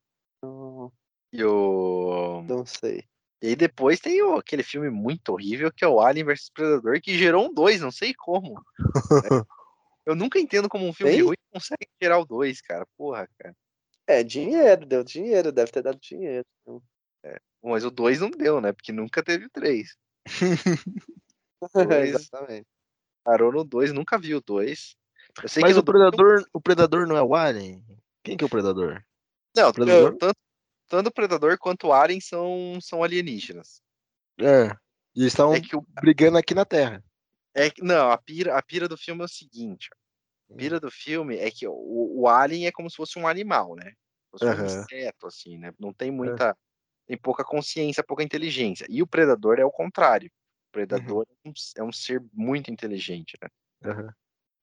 E o. Não sei. E aí depois tem o, aquele filme muito horrível que é o Alien vs Predador, que gerou um 2, não sei como. Eu nunca entendo como um filme Tem? ruim consegue gerar o 2, cara. Porra, cara. É, dinheiro, deu dinheiro, deve ter dado dinheiro. Então. É, mas o 2 não deu, né? Porque nunca teve o 3. Exatamente. Parou no 2, nunca vi o 2. Mas o Predador, o Predador não é o Alien? Quem que é o Predador? Não, o predador? Tanto, tanto o Predador quanto o Alien são, são alienígenas. É. E estão é o... brigando aqui na Terra. É, não, a pira, a pira do filme é o seguinte. A pira hum. do filme é que o, o alien é como se fosse um animal, né? Como se fosse uhum. um inseto, assim, né? Não tem muita. Tem pouca consciência, pouca inteligência. E o predador é o contrário. O predador uhum. é, um, é um ser muito inteligente, né? Uhum.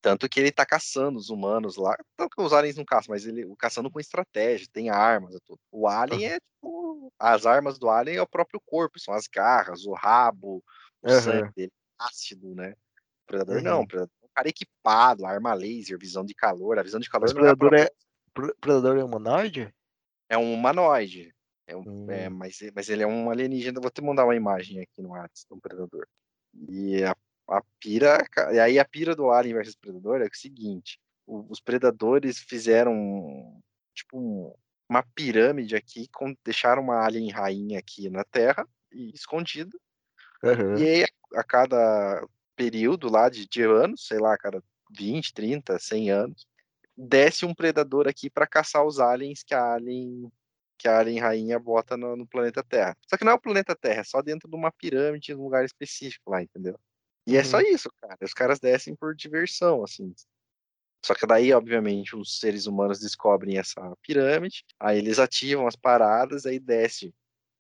Tanto que ele tá caçando os humanos lá. Tanto que os aliens não caçam, mas ele caçando com estratégia, tem armas e tudo. O alien é tipo. As armas do alien é o próprio corpo, são as garras, o rabo, o sangue dele ácido, né? O Predador uhum. não, o Predador é um cara equipado, arma laser, visão de calor. A visão de calor Mas o Predador é, Predador é humanoide? É um humanoide. É um, é, hum. é, mas, mas ele é um alienígena. Vou te mandar uma imagem aqui no WhatsApp do Predador. E a, a pira. E aí a pira do Alien versus Predador é o seguinte: o, os predadores fizeram tipo um, uma pirâmide aqui, com, deixaram uma alien rainha aqui na Terra, e escondida. Uhum. E aí, a cada período lá de, de anos, sei lá, a cada 20, 30, 100 anos, desce um predador aqui para caçar os aliens que a alien que a alien rainha bota no, no, planeta Terra. Só que não é o planeta Terra, é só dentro de uma pirâmide, em um lugar específico lá, entendeu? E uhum. é só uhum. isso, cara. Os caras descem por diversão, assim. Só que daí, obviamente, os seres humanos descobrem essa pirâmide, aí eles ativam as paradas, aí desce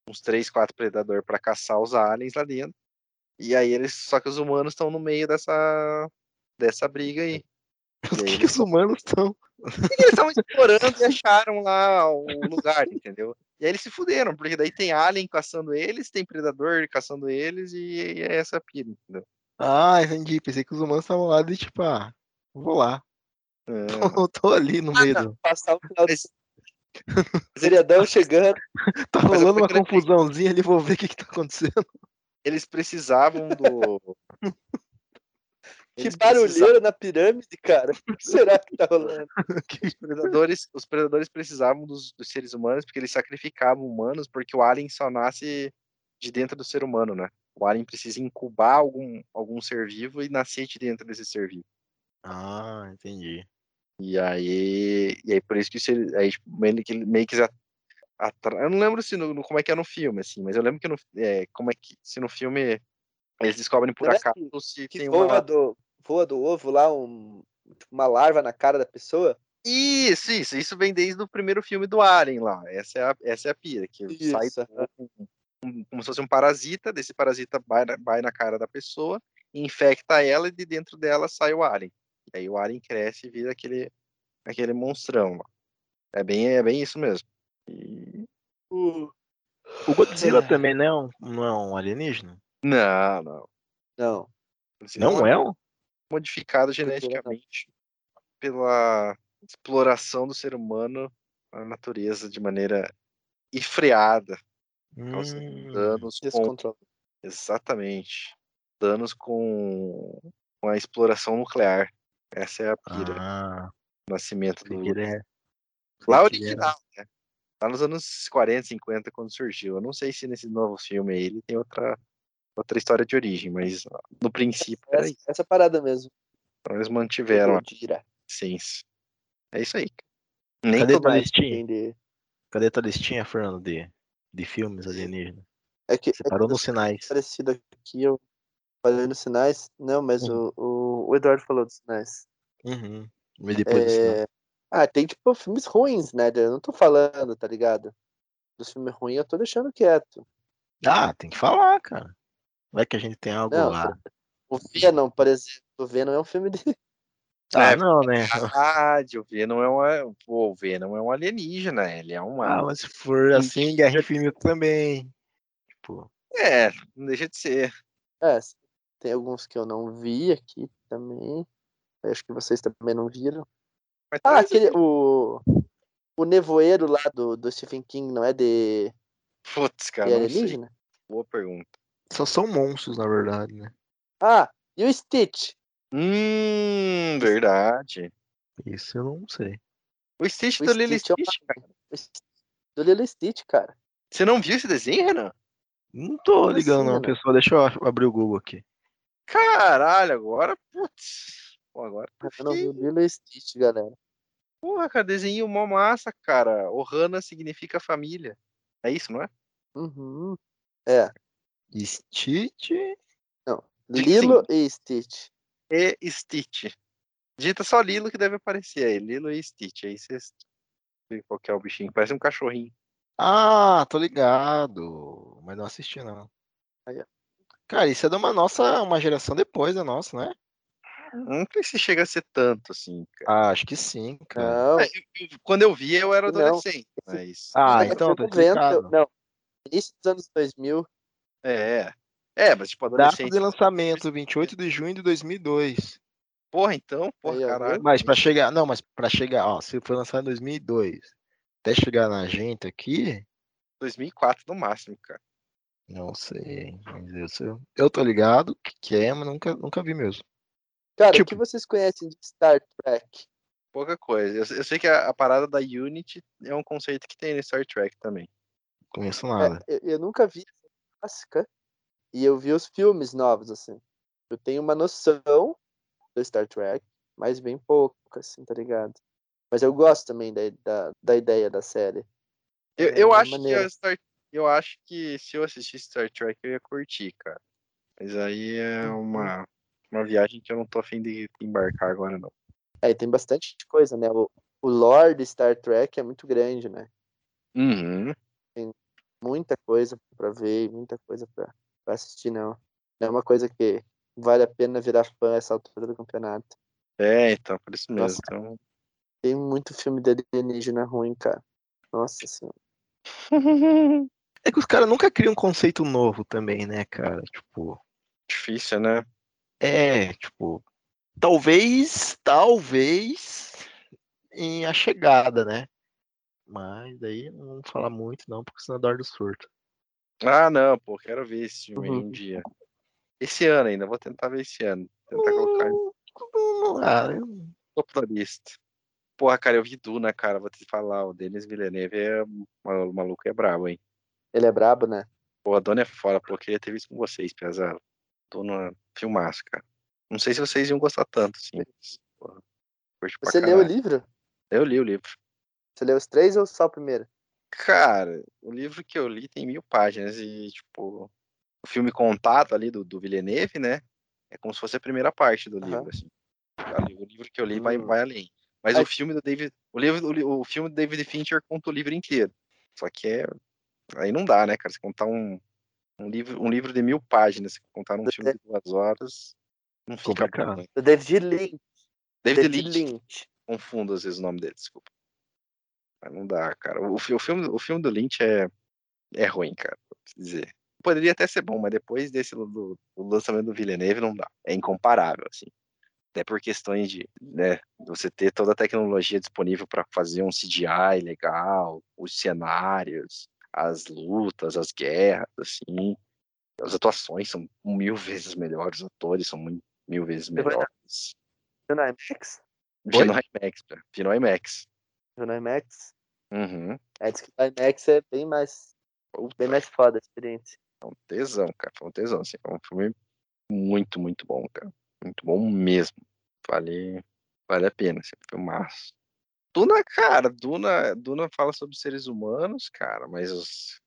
uns três, quatro predadores para caçar os aliens lá dentro. E aí eles. Só que os humanos estão no meio dessa. dessa briga aí. Por que, eles... os humanos estão? Eles estavam explorando e acharam lá o lugar, entendeu? E aí eles se fuderam, porque daí tem alien caçando eles, tem predador caçando eles, e, é essa pira, entendeu? Ah, entendi. Pensei que os humanos estavam lá de tipo, ah, vou lá. É. Tô, tô, ali no ah, meio. Não, passar o final Seriadão chegando. tá rolando uma confusãozinha ali, vou ver o que, que tá acontecendo. Eles precisavam do. que barulheira precisavam... na pirâmide, cara. O que será que tá rolando? os, predadores, os predadores precisavam dos, dos, seres humanos porque eles sacrificavam humanos, porque o alien só nasce de dentro do ser humano, né? O alien precisa incubar algum, algum ser vivo e nascer de dentro desse ser vivo. Ah, entendi. E aí, e aí por isso que isso, aí, tipo, meio que meio que atra... eu não lembro se no, como é que é no filme assim, mas eu lembro que no é, como é que se no filme eles descobrem por Será acaso que, se que tem voa uma do voa do ovo lá um, uma larva na cara da pessoa. Isso, isso, isso vem desde o primeiro filme do Alien lá. Essa é a, essa é a pira, que isso. sai um, um, como se fosse um parasita, desse parasita vai na, vai na cara da pessoa, infecta ela e de dentro dela sai o Alien. E aí o Alien cresce e vira aquele, aquele monstrão. É bem, é bem isso mesmo. E... O... o Godzilla é. também não é, um, não é um alienígena? Não, não. Não. Não é um? Modificado geneticamente pela exploração do ser humano na natureza de maneira enfreada. Hum, danos com... Exatamente. Danos com... com a exploração nuclear. Essa é a pira. Ah, o nascimento do. É... Lá original, né? Lá nos anos 40, 50, quando surgiu. Eu não sei se nesse novo filme aí ele tem outra, outra história de origem, mas no princípio essa, essa parada mesmo. Então eles mantiveram a essência. É isso aí. Nem Cadê tua listinha? De... Cadê tua listinha, Fernando, de, de filmes alienígenas? É que, Você parou é que nos sinais. Parecido aqui, eu falei nos sinais. Não, mas Uhum. o, o, o Eduardo falou dos sinais. Uhum. E depois do sinal. É... Ah, tem tipo filmes ruins, né? Eu não tô falando, tá ligado? Dos filmes ruins eu tô deixando quieto. Ah, tem que falar, cara. Vai que a gente tem algo Não, lá. O Venom, por exemplo. O Venom é um filme de. Ah, É, não, né? Verdade, o Venom é um, pô, o Venom é um alienígena, ele é uma. Ah, mas se for assim, Guerra Infinita também. Tipo, É, não deixa de ser. É, tem alguns que eu não vi aqui também. Acho que vocês também não viram. Mas Ah, aquele. O, o Nevoeiro lá do, do Stephen King não é de, Putz, cara, de não sei. alienígena? Boa pergunta. só são monstros, na verdade, né? Ah, e o Stitch? Hum, verdade. Isso eu não sei. O Stitch O do Lily Stitch é uma- Stitch, cara. O Stitch- Do Lilo e Stitch, cara. Você não viu esse desenho, Renan? Não tô Como ligando, assim, não, pessoal. Deixa eu abrir o Google aqui. Caralho, agora, putz. Pô, agora não vi fiquei... o Lilo e Stitch, galera. Porra, cara, desenho mó massa, cara. Ohana significa família. É isso, não é? Uhum. É. Stitch. Lilo e Stitch. E Stitch. Digita só Lilo que deve aparecer aí. Lilo e Stitch. Aí você vê qual que é o bichinho. Parece um cachorrinho. Ah, tô ligado. Mas não assisti, não. Aí, ó. Cara, isso é de uma nossa, uma geração depois da nossa, né? Não sei se chega a ser tanto assim, cara. Ah, acho que sim, cara. Não. É, eu- quando eu vi, eu era Não. adolescente. Mas. Ah, é então, tá 90, explicado. Não. Início dos anos 2000. É. É, mas tipo, Data adolescente. de lançamento, 28 de junho de 2002. Porra, então, porra, Aí, caralho. Mas pra chegar, não, mas pra chegar, ó, se foi lançado em 2002, até chegar na gente aqui, 2004 no máximo, cara. não sei. mas Eu, eu tô ligado que, que é, mas nunca, nunca vi mesmo. Cara, Tipo- o que vocês conhecem de Star Trek? Pouca coisa. Eu, eu sei que a, a parada da Unity é um conceito que tem no Star Trek também. Conheço É, nada. eu, eu nunca vi essa clássica. E eu vi os filmes novos, assim. Eu tenho uma noção do Star Trek, mas bem pouco, assim, tá ligado? Mas eu gosto também da, da, da ideia da série. Eu, É eu acho maneira. que a Star, eu acho que se eu assistisse Star Trek eu ia curtir, cara. Mas aí é Uhum. uma, uma viagem que eu não tô afim de embarcar agora, não. É, e tem bastante coisa, né? O, o lore de Star Trek é muito grande, né? Uhum. Muita coisa pra ver, e muita coisa pra, pra assistir, não. Não é uma coisa que vale a pena virar fã essa altura do campeonato. É, então, por isso mesmo. Nossa. Então... Tem muito filme de alienígena ruim, cara. Nossa senhora. É que os caras nunca criam um conceito novo também, né, cara? Tipo, Difícil, né? É, tipo, talvez, talvez em A Chegada, né? Mas daí não vamos falar muito não, porque senão dá do surto. Ah, não, pô, quero ver esse filme aí um Uhum. dia. Esse ano ainda, vou tentar ver esse ano. Tentar colocar no Ah, eu- topo da lista. Porra, cara, eu vi Duna, cara, vou te falar, o Denis Villeneuve é o maluco é brabo, hein? Ele é brabo, né? Porra, Duna é foda, pô, eu queria ter visto com vocês, pesado. Duna, filmaço, cara. Não sei se vocês iam gostar tanto, assim. porra, Você leu o livro? Eu li o livro. Você leu os três ou só o primeiro? Cara, o livro que eu li tem mil páginas e, tipo, o filme contado ali do, do Villeneuve, né? É como se fosse a primeira parte do livro, Aham. assim. Ali, O livro que eu li vai, Hum. vai além. Mas Aí- o filme do David. O, livro, o, li- o filme do David Fincher conta o livro inteiro. Só que é. Aí não dá, né, cara? Você contar um, um, livro, um livro de mil páginas, você contar um filme de duas horas, não fica Complicado. bom, né? David Lynch. David, David Lynch. Lynch. Confundo às vezes o nome dele, desculpa. Mas não dá, cara. O, o filme, o filme do Lynch é, é ruim, cara, vou dizer. Poderia até ser bom, mas depois desse do, do lançamento do Villeneuve não dá. É incomparável, assim. Até por questões de, né, você ter toda a tecnologia disponível para fazer um CGI legal, os cenários, as lutas, as guerras, assim. As atuações são mil vezes melhores, os atores são muito- mil vezes vai- melhores. Viu IMAX? Vi no IMAX, cara. Vi no IMAX. Viu no IMAX? Uhum. É, diz que o IMAX é bem mais, Puta, bem mais foda a experiência. Foi um tesão, cara. Foi um tesão, assim. Foi um filme muito, muito bom, cara. Muito bom mesmo. Vale, vale a pena, assim. Filmaço. Duna, cara, Duna, Duna fala sobre seres humanos, cara, mas os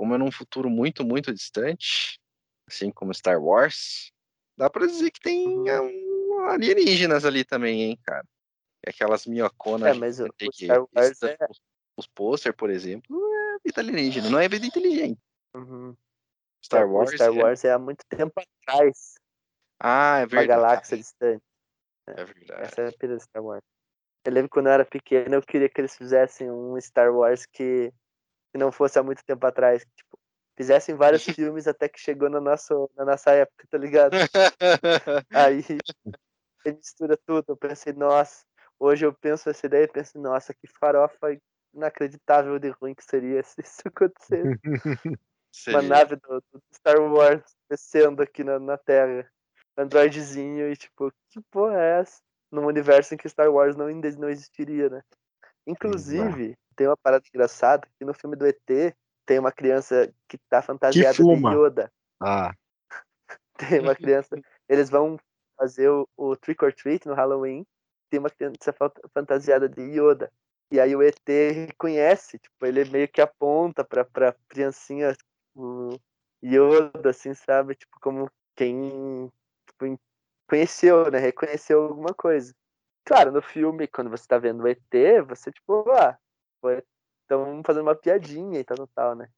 como é num futuro muito, muito distante, assim como Star Wars, dá pra dizer que tem um, alienígenas ali também, hein, cara. Aquelas minhoconas é, mas o, o Star Wars é... os pôster, por exemplo, é vida alienígena, não é vida inteligente. Uhum. Star Wars, Star é Wars é... é há muito tempo atrás. Ah, é verdade. Uma galáxia distante. É verdade. Essa é a pira Star Wars. Eu lembro quando eu era pequeno, eu queria que eles fizessem um Star Wars que, que não fosse há muito tempo atrás. Tipo, fizessem vários filmes até que chegou na nossa, na nossa época, tá ligado? Aí ele mistura tudo. Eu pensei, nossa, hoje eu penso essa ideia e penso, nossa, que farofa inacreditável de ruim que seria se isso acontecesse. Uma nave do, do, Star Wars descendo aqui na, na Terra. Androidzinho e tipo, que porra é essa? Num universo em que Star Wars não, não existiria, né? Inclusive, tem uma parada engraçada que no filme do ET tem uma criança que tá fantasiada que de Yoda. Ah. tem uma criança. Eles vão fazer o, o Trick or Treat no Halloween. Tem uma criança fantasiada de Yoda. E aí o ET reconhece, tipo, ele meio que aponta pra, pra criancinha o Yoda, assim, sabe? Tipo, como quem tipo, conheceu, né? Reconheceu alguma coisa. Claro, no filme, quando você tá vendo o ET, você, tipo, ah, estão fazendo uma piadinha e tal, tal, né?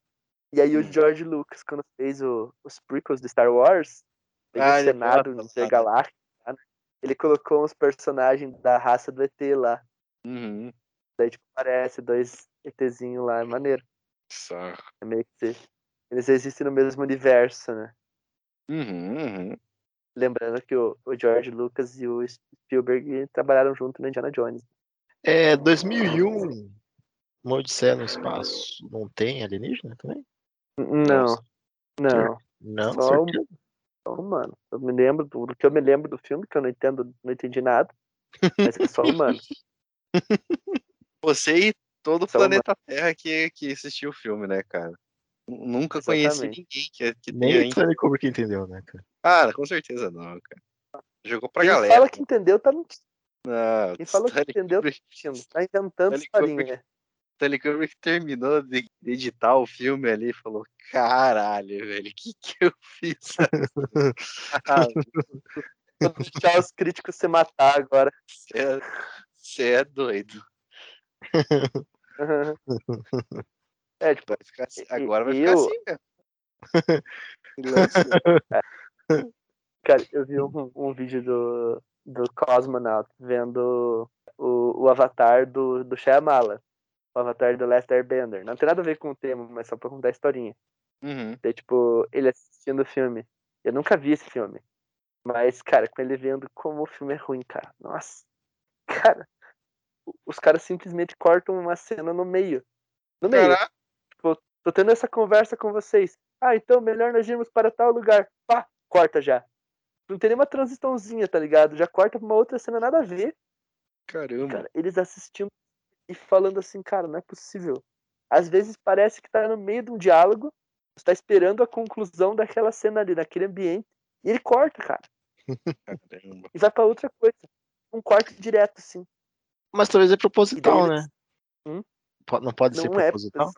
E aí o George Lucas, quando fez o, os prequels de Star Wars, ah, o Senado Intergaláctico, né? ele colocou uns personagens da raça do ET lá. Uhum. Daí, tipo, aparece dois ETzinhos lá, é maneiro. Só. É meio que eles existem no mesmo universo, né? Uhum, uhum. Lembrando que o, o, George Lucas e o Spielberg trabalharam junto no Indiana Jones. É, 2001, uma Odisseia no Espaço, não tem alienígena também? Não, não. Não, só, um, só humano. Eu me lembro do, do, que eu me lembro do filme, que eu não entendo, não entendi nada, mas é só humano. Você e todo o planeta humano. Terra que, que assistiu o filme, né, cara? Nunca Exatamente. conheci ninguém que, que Nem tenha. Nem como que entendeu, né, cara? Ah, com certeza não, cara. Jogou pra Quem galera. fala que entendeu, tá mentindo. Não, Quem falou que entendeu, tá mentindo. Tá inventando historinha. Stanley Kubrick terminou de editar o filme ali e falou: Caralho, velho, o que, que eu fiz? Vou deixar os críticos se matar agora. Você é, é doido. É, tipo, vai ficar assim, agora vai ficar assim mesmo. Cara, eu vi um, um vídeo do, do Cosmonaut vendo o, o avatar do, do Shyamala. O avatar do Last Airbender. Não tem nada a ver com o tema, mas só pra contar a historinha. Uhum. Tipo, ele assistindo o filme. Eu nunca vi esse filme. Mas, cara, com ele vendo como o filme é ruim, cara. Nossa. Cara, os caras simplesmente cortam uma cena no meio. No meio. Caraca. Tô tendo essa conversa com vocês. Ah, então melhor nós irmos para tal lugar. Pá, corta já. Não tem nenhuma transiçãozinha, tá ligado? Já corta pra uma outra cena nada a ver. Caramba. Cara, eles assistindo e falando assim, cara, não é possível. Às vezes parece que tá no meio de um diálogo, você tá esperando a conclusão daquela cena ali, naquele ambiente, e ele corta, cara. Caramba. E vai para outra coisa. Um corte direto, assim. Mas talvez é proposital, eles... né? Hum? Não pode não ser é proposital?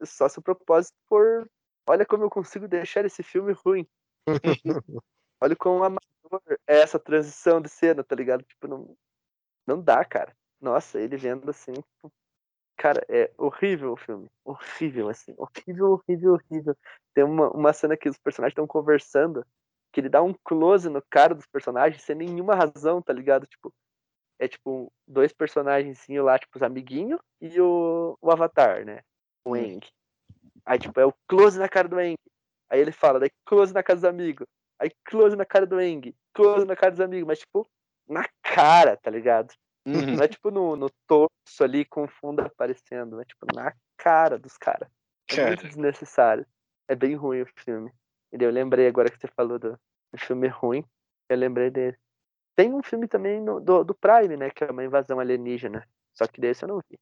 É, só se o propósito for. Olha como eu consigo deixar esse filme ruim. Olha como amador é essa transição de cena, tá ligado? Tipo, não, não dá, cara. Nossa, ele vendo assim. Tipo, cara, é horrível o filme. Horrível, assim. Horrível, horrível, horrível. Tem uma, uma cena que os personagens estão conversando, que ele dá um close no cara dos personagens sem nenhuma razão, tá ligado? Tipo, é tipo dois personagens lá, tipo, os amiguinhos e o, o Avatar, né? o Eng. Aí, tipo, é o close na cara do Eng. Aí ele fala, daí close na cara dos amigos. Aí close na cara do Eng. Close na cara dos amigos. Mas, tipo, na cara, tá ligado? Uhum. Não é, tipo, no, no torso ali com o fundo aparecendo. É, tipo, na cara dos caras. É cara. muito desnecessário. É bem ruim o filme. E eu lembrei agora que você falou do, do filme ruim. Eu lembrei dele. Tem um filme também no, do, do Prime, né? Que é uma invasão alienígena. Só que desse eu não vi.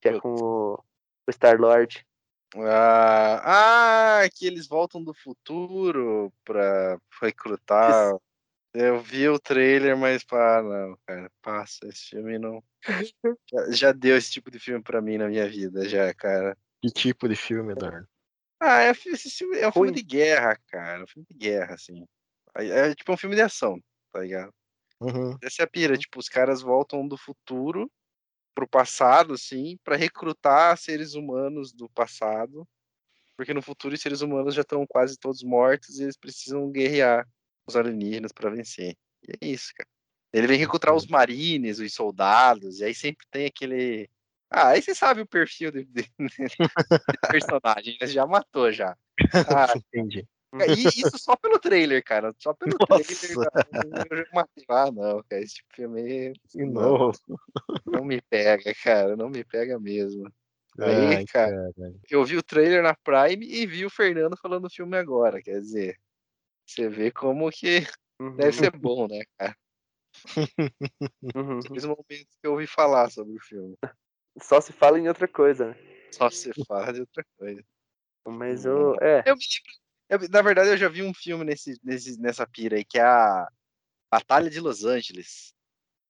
Que é com o o Star-Lord. Ah, ah, que eles voltam do futuro pra recrutar. Isso. Eu vi o trailer, mas pá, não, cara, passa, esse filme não. já, já, deu esse tipo de filme pra mim na minha vida, já, cara. Que tipo de filme, Eduardo? Ah, é, esse filme, é um filme de guerra, cara. Um filme de guerra, assim. É, é tipo um filme de ação, tá ligado? Uhum. Essa é a pira, tipo, os caras voltam do futuro pro passado, assim, para recrutar seres humanos do passado, porque no futuro os seres humanos já estão quase todos mortos e eles precisam guerrear os alienígenas para vencer. E é isso, cara. Ele vem recrutar os marines, os soldados, e aí sempre tem aquele. Ah, aí você sabe o perfil de, de, personagem, já matou já. Ah, Entendi. E isso só pelo trailer, cara. Só pelo Nossa. trailer eu já matei. Ah, não, cara. Esse filme. Não, não me pega, cara. Não me pega mesmo. Aí, Ai, cara, cara, eu vi o trailer na Prime e vi o Fernando falando do filme agora. Quer dizer, você vê como que uhum. deve ser bom, né, cara? Uhum. Os momentos que eu ouvi falar sobre o filme. Só se fala em outra coisa, né? Só se fala de outra coisa. Mas eu. É. Eu me lembro eu, na verdade, eu já vi um filme nesse, nesse, nessa pira aí, que é a Batalha de Los Angeles.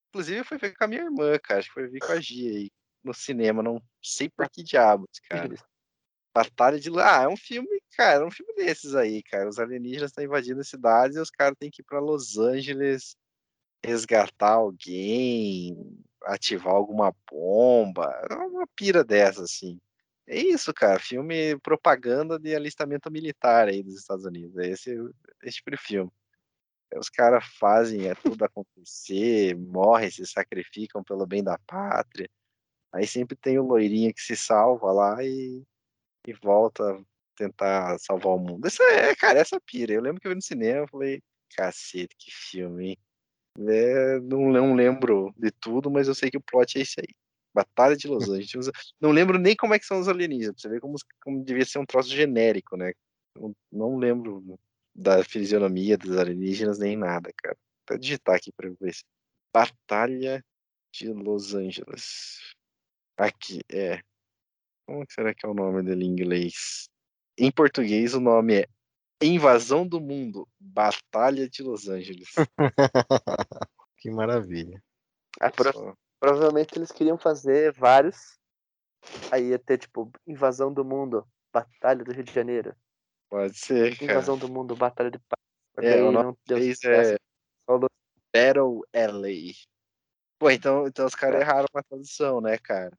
Inclusive, foi ver com a minha irmã, cara. Acho que foi ver com a Gia aí no cinema. Não sei por que diabos, cara. Batalha de. Ah, é um filme, cara, é um filme desses aí, cara. Os alienígenas estão invadindo cidades e os caras têm que ir para Los Angeles resgatar alguém, ativar alguma bomba. É uma pira dessa, assim. É isso, cara. Filme propaganda de alistamento militar aí dos Estados Unidos. É esse, esse tipo de filme. Os caras fazem é, tudo acontecer, morrem, se sacrificam pelo bem da pátria. Aí sempre tem o loirinho que se salva lá e, e volta a tentar salvar o mundo. Essa é, cara, essa pira. Eu lembro que eu vi no cinema e falei, cacete, que filme, hein? É, não, não lembro de tudo, mas eu sei que o plot é esse aí. Batalha de Los Angeles. Não lembro nem como é que são os alienígenas. Você vê como, como devia ser um troço genérico, né? Não, não lembro da fisionomia dos alienígenas nem nada, cara. Vou digitar aqui pra ver se. Batalha de Los Angeles. Aqui, é. Como será que é o nome dele em inglês? Em português, o nome é Invasão do Mundo Batalha de Los Angeles. que maravilha. Ah, por, Provavelmente eles queriam fazer vários. Aí ia ter, tipo, Invasão do Mundo, Batalha do Rio de Janeiro. Pode ser, cara. Invasão do Mundo, Batalha de Paz. É, o nome deles é Battle LA. Pô, então, então os caras é. erraram a tradução, né, cara?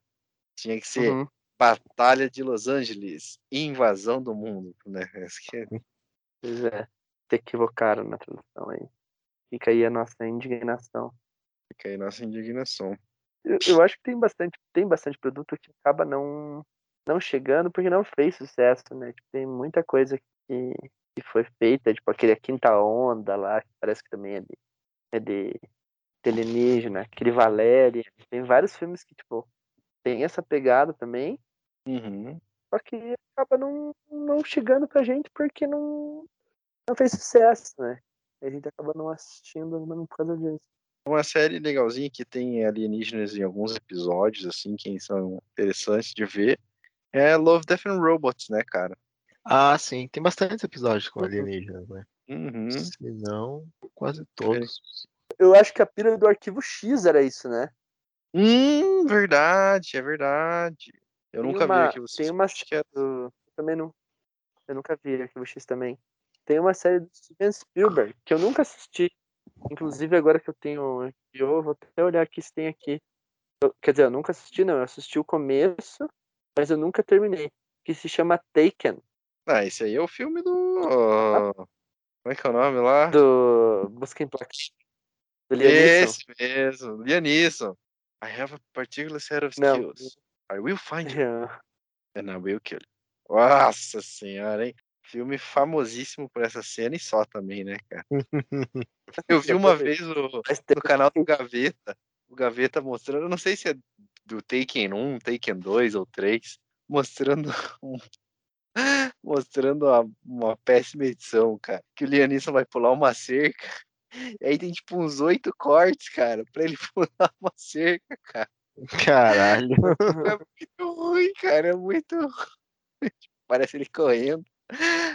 Tinha que ser uhum. Batalha de Los Angeles, Invasão do Mundo, né? Que... Pois é, te equivocaram na tradução aí. Fica aí a nossa indignação. Fica aí a nossa indignação. Eu, eu, acho que tem bastante, tem bastante produto que acaba não, não chegando porque não fez sucesso, né? Tipo, tem muita coisa que, que foi feita, tipo aquele A Quinta Onda lá, que parece que também é de, é de, de alienígena, aquele Valéria. Tem vários filmes que, tipo, tem essa pegada também. Uhum. Só que acaba não, não chegando pra gente porque não, não fez sucesso, né? A gente acaba não assistindo não por causa disso uma série legalzinha que tem alienígenas em alguns episódios, assim, que são interessantes de ver. É Love, Death and Robots, né, cara? Ah, sim. Tem bastantes episódios com uhum. alienígenas, né? Uhum. Se não, quase todos. Eu acho que a pira do arquivo X era isso, né? Hum, verdade, é verdade. Eu tem nunca uma, vi arquivo X. Tem uma que é do... também não. Eu nunca vi arquivo X também. Tem uma série do Steven Spielberg que eu nunca assisti. Inclusive, agora que eu tenho eu vou até olhar aqui se tem aqui. Eu, quer dizer, eu nunca assisti, não. Eu assisti o começo, mas eu nunca terminei. Que se chama Taken. Ah, esse aí é o filme do. Ah. Como é que é o nome lá? Do Busca Implacável. Do Esse mesmo, Lianisson. I have a particular set of skills. Não. I will find you. Yeah. And I will kill you. Nossa senhora, hein? Filme famosíssimo por essa cena e só também, né, cara? Eu vi uma vez no, no canal do Gaveta, o Gaveta mostrando, não sei se é do Taken 1, Taken 2 ou 3, mostrando um, mostrando uma, uma péssima edição, cara. Que o Lianisson vai pular uma cerca, e aí tem tipo uns oito cortes, cara, pra ele pular uma cerca, cara. Caralho. É muito ruim, cara, é muito ruim. Parece ele correndo.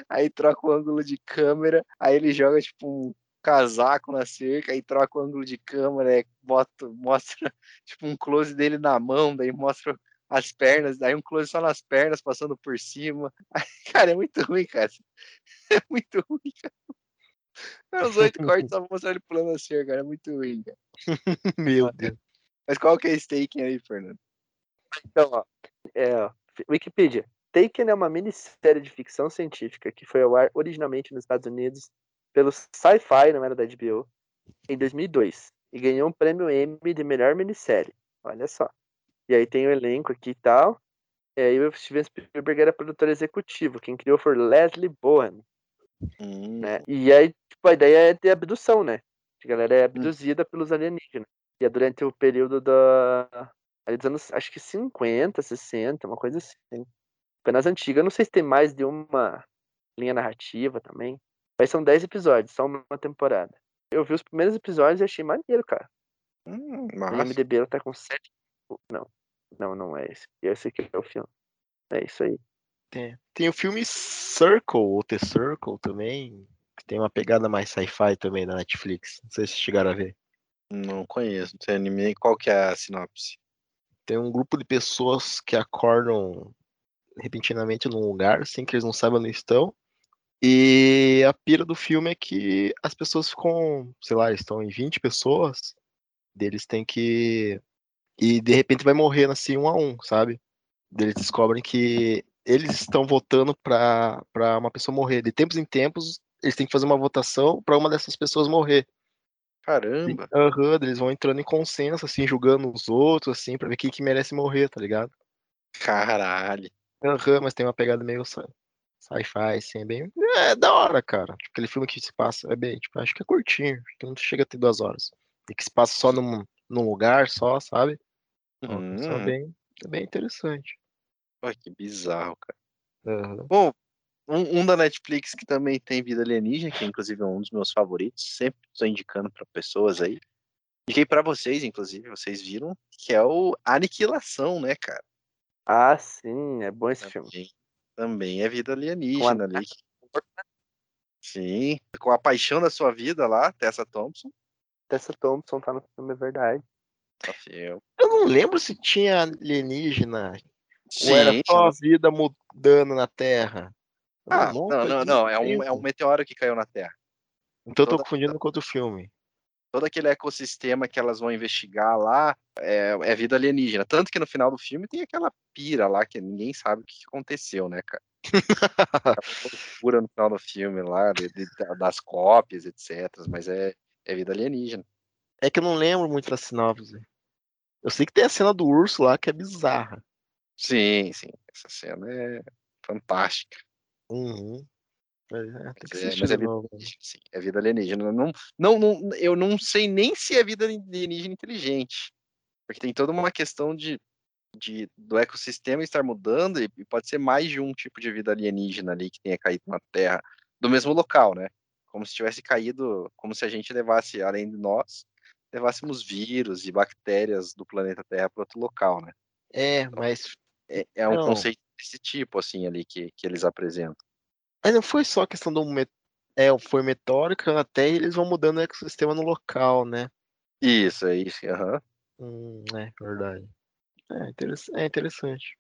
Aí troca o ângulo de câmera, aí ele joga tipo um casaco na cerca, aí troca o ângulo de câmera, bota, mostra tipo um close dele na mão, daí mostra as pernas, daí um close só nas pernas, passando por cima. Cara, é muito ruim, cara. É muito ruim, cara. É, os oito cortes só mostrar ele pulando assim, cara. É muito ruim, cara. Meu Deus. Mas qual que é esse Taken aí, Fernando? Então, ó, é, Wikipedia. Taken é uma minissérie de ficção científica que foi ao ar originalmente nos Estados Unidos pelo Sci-Fi, não era da HBO, em 2002 e ganhou um prêmio Emmy de melhor minissérie. Olha só. E aí tem o elenco aqui e tal. E aí o Steven Spielberg era produtor executivo. Quem criou foi Leslie Bowen. Hum. Né? E aí, tipo, a ideia é de abdução, né? A galera é abduzida hum. pelos alienígenas. E é durante o período da. Ali dos anos, acho que 50, 60, uma coisa assim. Apenas antiga. não sei se tem mais de uma linha narrativa também. Mas são 10 episódios, só uma temporada. Eu vi os primeiros episódios e achei maneiro, cara. Hum, massa. O MDB ela tá com 7. Não, não, não é esse. Esse aqui é o filme. É isso aí. Tem, tem o filme Circle, ou The Circle também, que tem uma pegada mais sci-fi também na Netflix. Não sei se chegaram a ver. Não conheço, não sei anime. Qual que é a sinopse? Tem um grupo de pessoas que acordam repentinamente num lugar, sem que eles não saibam onde estão. E a pira do filme é que as pessoas ficam, sei lá, estão em 20 pessoas, deles tem que. E de repente vai morrendo assim um a um, sabe? Eles descobrem que eles estão votando para uma pessoa morrer. De tempos em tempos, eles têm que fazer uma votação para uma dessas pessoas morrer. Caramba! Uhum, eles vão entrando em consenso, assim, julgando os outros, assim, pra ver quem que merece morrer, tá ligado? Caralho! Aham, uhum, mas tem uma pegada meio sci-fi, assim, é bem. É da hora, cara. Tipo, aquele filme que se passa, é bem, tipo, acho que é curtinho, acho que não chega a ter duas horas. E que se passa só num, num lugar só, sabe? Hum. é, bem, é bem interessante. Pô, que bizarro, cara. Uhum. Bom, um, um, da Netflix que também tem vida alienígena, que inclusive é um dos meus favoritos, sempre estou indicando para pessoas aí. Indiquei para vocês, inclusive, vocês viram, que é o Aniquilação, né, cara? Ah, sim, é bom esse também, filme. Também é vida alienígena ali. Sim, com a paixão da sua vida lá, Tessa Thompson. Tessa Thompson tá no filme, é verdade. Tá Eu não lembro se tinha alienígena. Sim, ou era só a vida mudando na Terra. Ah, não, não, não, é um, é um meteoro que caiu na Terra. Então eu tô confundindo com outro filme. Todo aquele ecossistema que elas vão investigar lá é, é, vida alienígena. Tanto que no final do filme tem aquela pira lá que ninguém sabe o que aconteceu, né, cara? pura no final do filme lá, de, de, das cópias, etc. Mas é, é vida alienígena. É que eu não lembro muito da sinopse. Eu sei que tem a cena do urso lá que é bizarra. Sim, sim. Essa cena é fantástica. Uhum. É, é, é vida, sim, é vida alienígena. Não, não, não, eu não sei nem se é vida alienígena inteligente. Porque tem toda uma questão de, de do ecossistema estar mudando e, e pode ser mais de um tipo de vida alienígena ali que tenha caído na Terra do mesmo local, né? Como se tivesse caído, como se a gente levasse, além de nós, levássemos vírus e bactérias do planeta Terra para outro local, né? É, então, mas é, é um não. conceito desse tipo assim ali que, que eles apresentam. Mas não foi só a questão do met... é, foi meteórica, até eles vão mudando o ecossistema no local, né? Isso, é isso, aham. Uhum. Hum, é verdade. É, interessante. É interessante.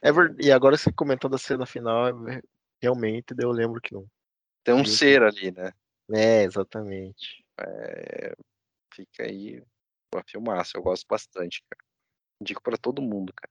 É ver... E agora você comentou da cena final, é realmente, eu lembro que não. Tem um ser ali, né? É, exatamente. É... Fica aí uma filmaça, eu gosto bastante, cara. Indico para todo mundo, cara.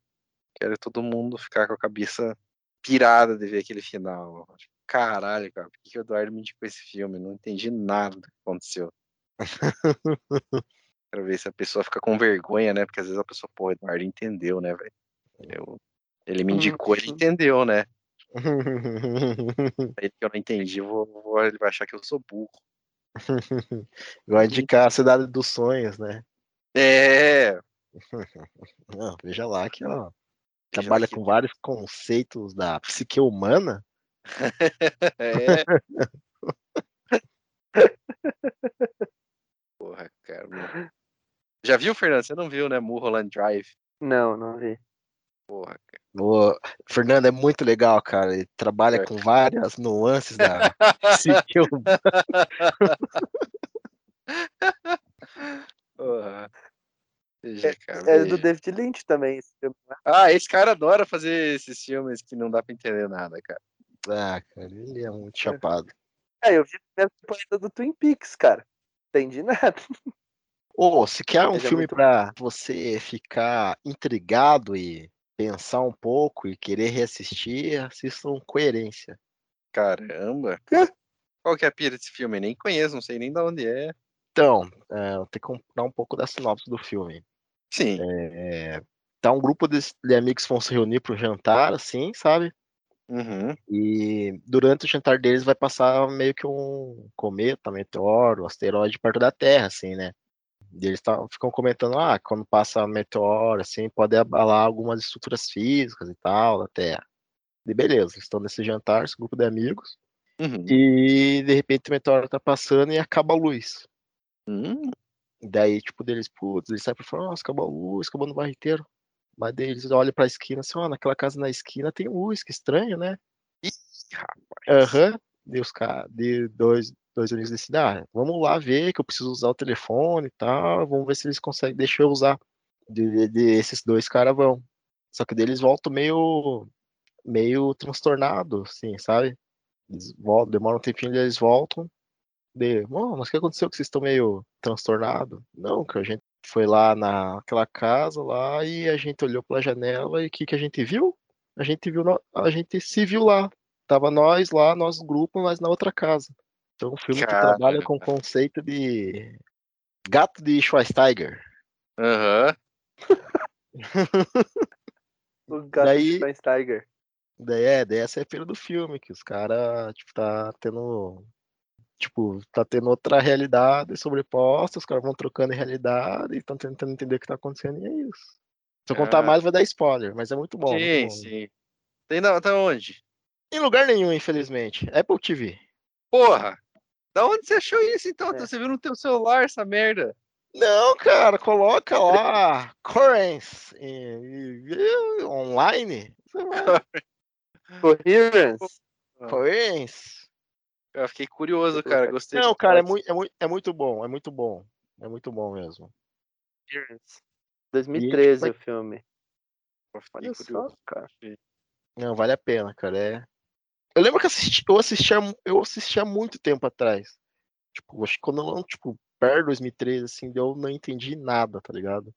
Quero todo mundo ficar com a cabeça pirada de ver aquele final. Caralho, cara, por que o Eduardo me indicou esse filme? Não entendi nada do que aconteceu. Quero ver se a pessoa fica com vergonha, né? Porque às vezes a pessoa, pô, Eduardo entendeu, né, velho? Ele me indicou, ele entendeu, né? Aí que eu não entendi, vou, vou, ele vai achar que eu sou burro. Vai indicar a cidade dos sonhos, né? É. Não, veja lá que ó, trabalha com vários conceitos da psique humana. É. Porra, cara. Já viu, Fernando? Você não viu, né? Mulholland Drive. Não, não vi. Porra, cara. O Fernando é muito legal, cara. Ele trabalha é. com várias nuances da psique. Porra. É, é, do David Lynch também esse filme. Ah, esse cara adora fazer esses filmes que não dá pra entender nada, cara. Ah, cara, ele é muito chapado. É, eu vi a primeira temporada do Twin Peaks, cara. Entendi nada. Ô, oh, se quer um é filme é muito... pra você ficar intrigado e pensar um pouco e querer reassistir, assistam Coerência. Caramba! Qual que é a pira desse filme? Nem conheço, não sei nem de onde é. Então, é, eu tenho que comprar um pouco da sinopse do filme. Sim. É, tá um grupo de, de amigos que vão se reunir pro jantar, assim, sabe? Uhum. E durante o jantar deles vai passar meio que um cometa, meteoro, asteroide perto da Terra, assim, né? E eles tá, ficam comentando, ah, quando passa meteoro, assim, pode abalar algumas estruturas físicas e tal da Terra. E beleza, eles estão nesse jantar, esse grupo de amigos, uhum. e de repente o meteoro tá passando e acaba a luz. Uhum. Daí, tipo, deles, putz, eles saem pra fora, nossa, acabou a luz, acabou no bairro inteiro. Mas daí eles olham pra esquina assim, ó, naquela casa na esquina tem luz, que estranho, né? Ih, rapaz. Aham. Uhum. Deus, cara, de dois, dois amigos decidiram, ah, vamos lá ver que eu preciso usar o telefone e tal, vamos ver se eles conseguem deixar eu usar. De, de, esses dois caras vão. Só que deles voltam meio meio transtornado, assim, sabe? Eles voltam, demora um tempinho e eles voltam. De, oh, mas o que aconteceu que vocês estão meio transtornados? Não, que a gente foi lá naquela casa lá e a gente olhou pela janela e o que, que a gente viu? A gente viu, a gente se viu lá. Tava nós lá, nosso grupo, mas na outra casa. Então, um filme Cara. que trabalha com o conceito de gato de Schweinsteiger. Aham. Uhum. o gato daí, de Schweinsteiger. Daí é, daí essa é a pira do filme, que os caras, tipo, tá tendo. Tipo, tá tendo outra realidade sobreposta, os caras vão trocando realidade e estão tentando entender o que tá acontecendo e é isso. Se eu contar mais, vai dar spoiler, mas é muito bom. Sim, muito bom. sim. Tem na, tá onde? Em lugar nenhum, infelizmente. Apple TV. Porra! Da onde você achou isso então? É. Você viu no teu celular essa merda? Não, cara, coloca lá Currents online. Coherence. Coherence. Eu fiquei curioso, cara. Gostei. Não, cara, é muito, é, muito, é muito bom. É muito bom. É muito bom mesmo. 2013 o filme. Olha só, cara. Não, vale a pena, cara. É... Eu lembro que assisti, eu assistia, eu assisti há muito tempo atrás. Tipo, acho que quando eu tipo, perto de 2013, assim, eu não entendi nada, tá ligado?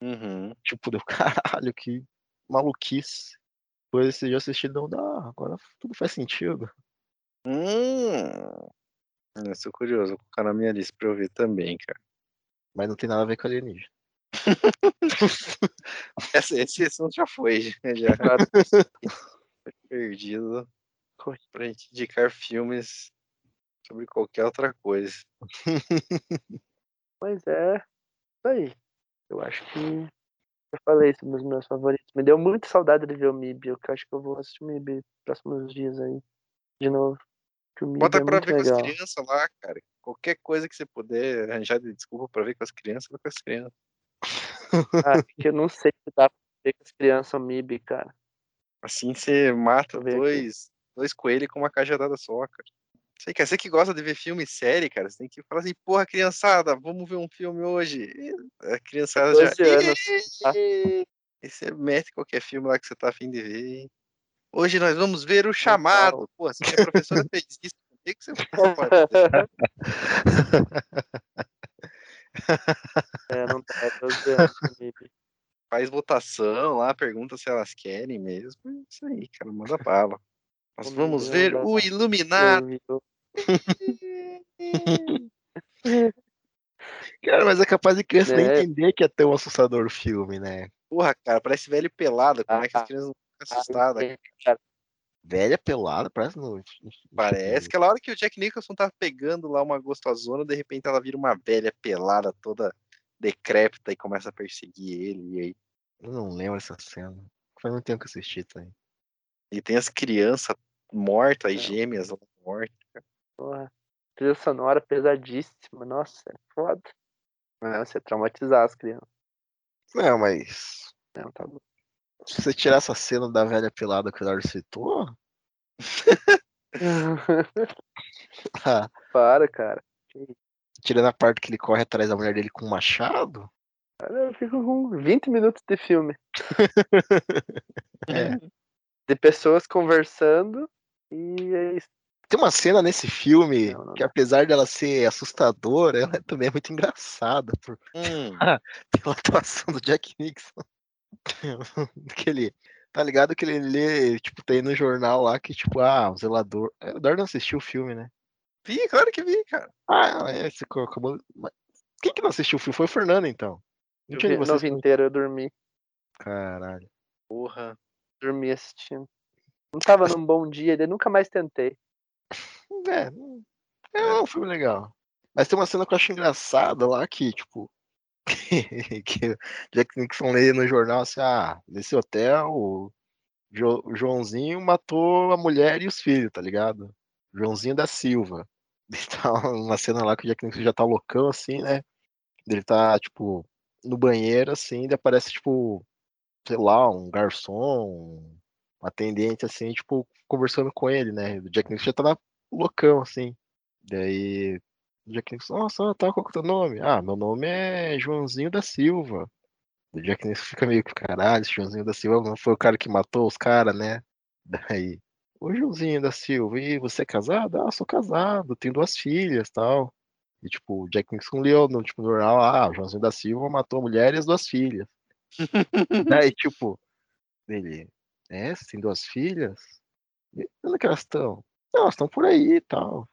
Uhum. Tipo, deu caralho, que maluquice. Depois esse dia assisti, não dá, agora tudo faz sentido. Hum. Eu sou curioso, vou colocar na minha lista pra eu ver também, cara. Mas não tem nada a ver com alienígena. Essa, esse assunto já foi, já. Perdido pra gente indicar filmes sobre qualquer outra coisa. Pois é, isso aí. Eu acho que eu falei sobre os meus favoritos. Me deu muita saudade de ver o MIB. Eu acho que eu vou assistir o MIB nos próximos dias aí. De novo. Bota é pra ver legal. com as crianças lá, cara. Qualquer coisa que você puder arranjar de desculpa pra ver com as crianças, vai com as crianças. Ah, que eu não sei se dá pra ver com as crianças o MIB, cara. Assim você mata dois, dois coelhos com uma cajadada só, cara. Sei que você que gosta de ver filme e série, cara, você tem que falar assim, porra, criançada, vamos ver um filme hoje. E a criançada já. Anos, tá? E você mete qualquer filme lá que você tá afim de ver. Hoje nós vamos ver o chamado. Pô, se a professora fez isso, o que você pode? É, não tá, é 12 anos Faz votação lá, pergunta se elas querem mesmo. É isso aí, cara, manda bala. Nós vamos ver o Iluminado. Cara, mas é capaz de criança é. nem entender que é tão assustador o filme, né? Porra, cara, parece velho pelado. Como é que as ah, crianças não ficam assustadas? Velha pelada, parece no. Parece. Aquela hora que o Jack Nicholson tá pegando lá uma gostosona, de repente ela vira uma velha pelada toda decrépita e começa a perseguir ele. E aí. Eu não lembro essa cena. Foi muito tempo que assisti também. E tem as crianças mortas, as é. gêmeas mortas. Porra. Trilha sonora pesadíssima, nossa, é foda. É, você traumatizar as crianças. Não, mas. Não, tá bom. Se você tirar essa cena da velha pelada que o Eduardo citou. ah. Para, cara. Tirando a parte que ele corre atrás da mulher dele com um machado. Eu fico com 20 minutos de filme. é. De pessoas conversando e é isso. Tem uma cena nesse filme não, não, que, apesar dela ser assustadora, ela também é muito engraçada. Por... Hum. Pela atuação do Jack Nixon. que ele, tá ligado que ele lê, tipo, tem no jornal lá que, tipo, ah, o zelador. É, o Dar não assistiu o filme, né? Vi, claro que vi, cara. Ah, é, esse acabou. Quem que não assistiu o filme? Foi o Fernando, então. Não tinha vi novo inteiro, eu dormi. Caralho. Porra. Dormi assistindo. Não tava num bom dia, ele nunca mais tentei. É, é um filme legal. Mas tem uma cena que eu acho engraçada lá que, tipo, que Jack Nixon lê no jornal assim, ah, nesse hotel o jo Joãozinho matou a mulher e os filhos, tá ligado? Joãozinho da Silva. Uma cena lá que o Jack Nixon já tá loucão, assim, né? Ele tá, tipo, no banheiro, assim, e aparece, tipo, sei lá, um garçom, um atendente, assim, tipo, conversando com ele, né? O Jack Nixon já tá loucão, assim. Daí o Jack Nixon, nossa, tá, qual que é o teu nome? Ah, meu nome é Joãozinho da Silva. O Jack Nixon fica meio que, caralho, esse Joãozinho da Silva não foi o cara que matou os caras, né? Daí, ô Joãozinho da Silva, e você é casado? Ah, sou casado, tenho duas filhas, tal. E, tipo, o Jack Nixon leu no, tipo, no jornal, ah, o Joãozinho da Silva matou a mulher e as duas filhas. Daí, tipo, ele, é, você tem duas filhas? E onde é que elas estão? elas estão por aí e tal.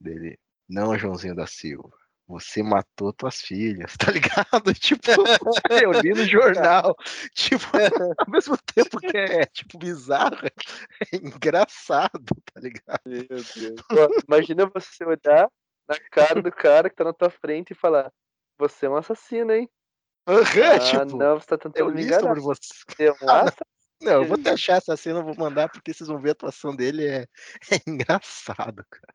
Dele, não, Joãozinho da Silva, você matou tuas filhas, tá ligado? Tipo, eu li no jornal. Tipo, ao mesmo tempo que é, tipo, bizarro, é engraçado, tá ligado? Meu Deus. Pô, imagina você olhar na cara do cara que tá na tua frente e falar, você é um assassino, hein? Uhum, ah, tipo, não, você tá tentando eu li sobre você. é um assassino. Não, eu vou achar essa cena, eu vou mandar, porque vocês vão ver a atuação dele, é, é engraçado, cara.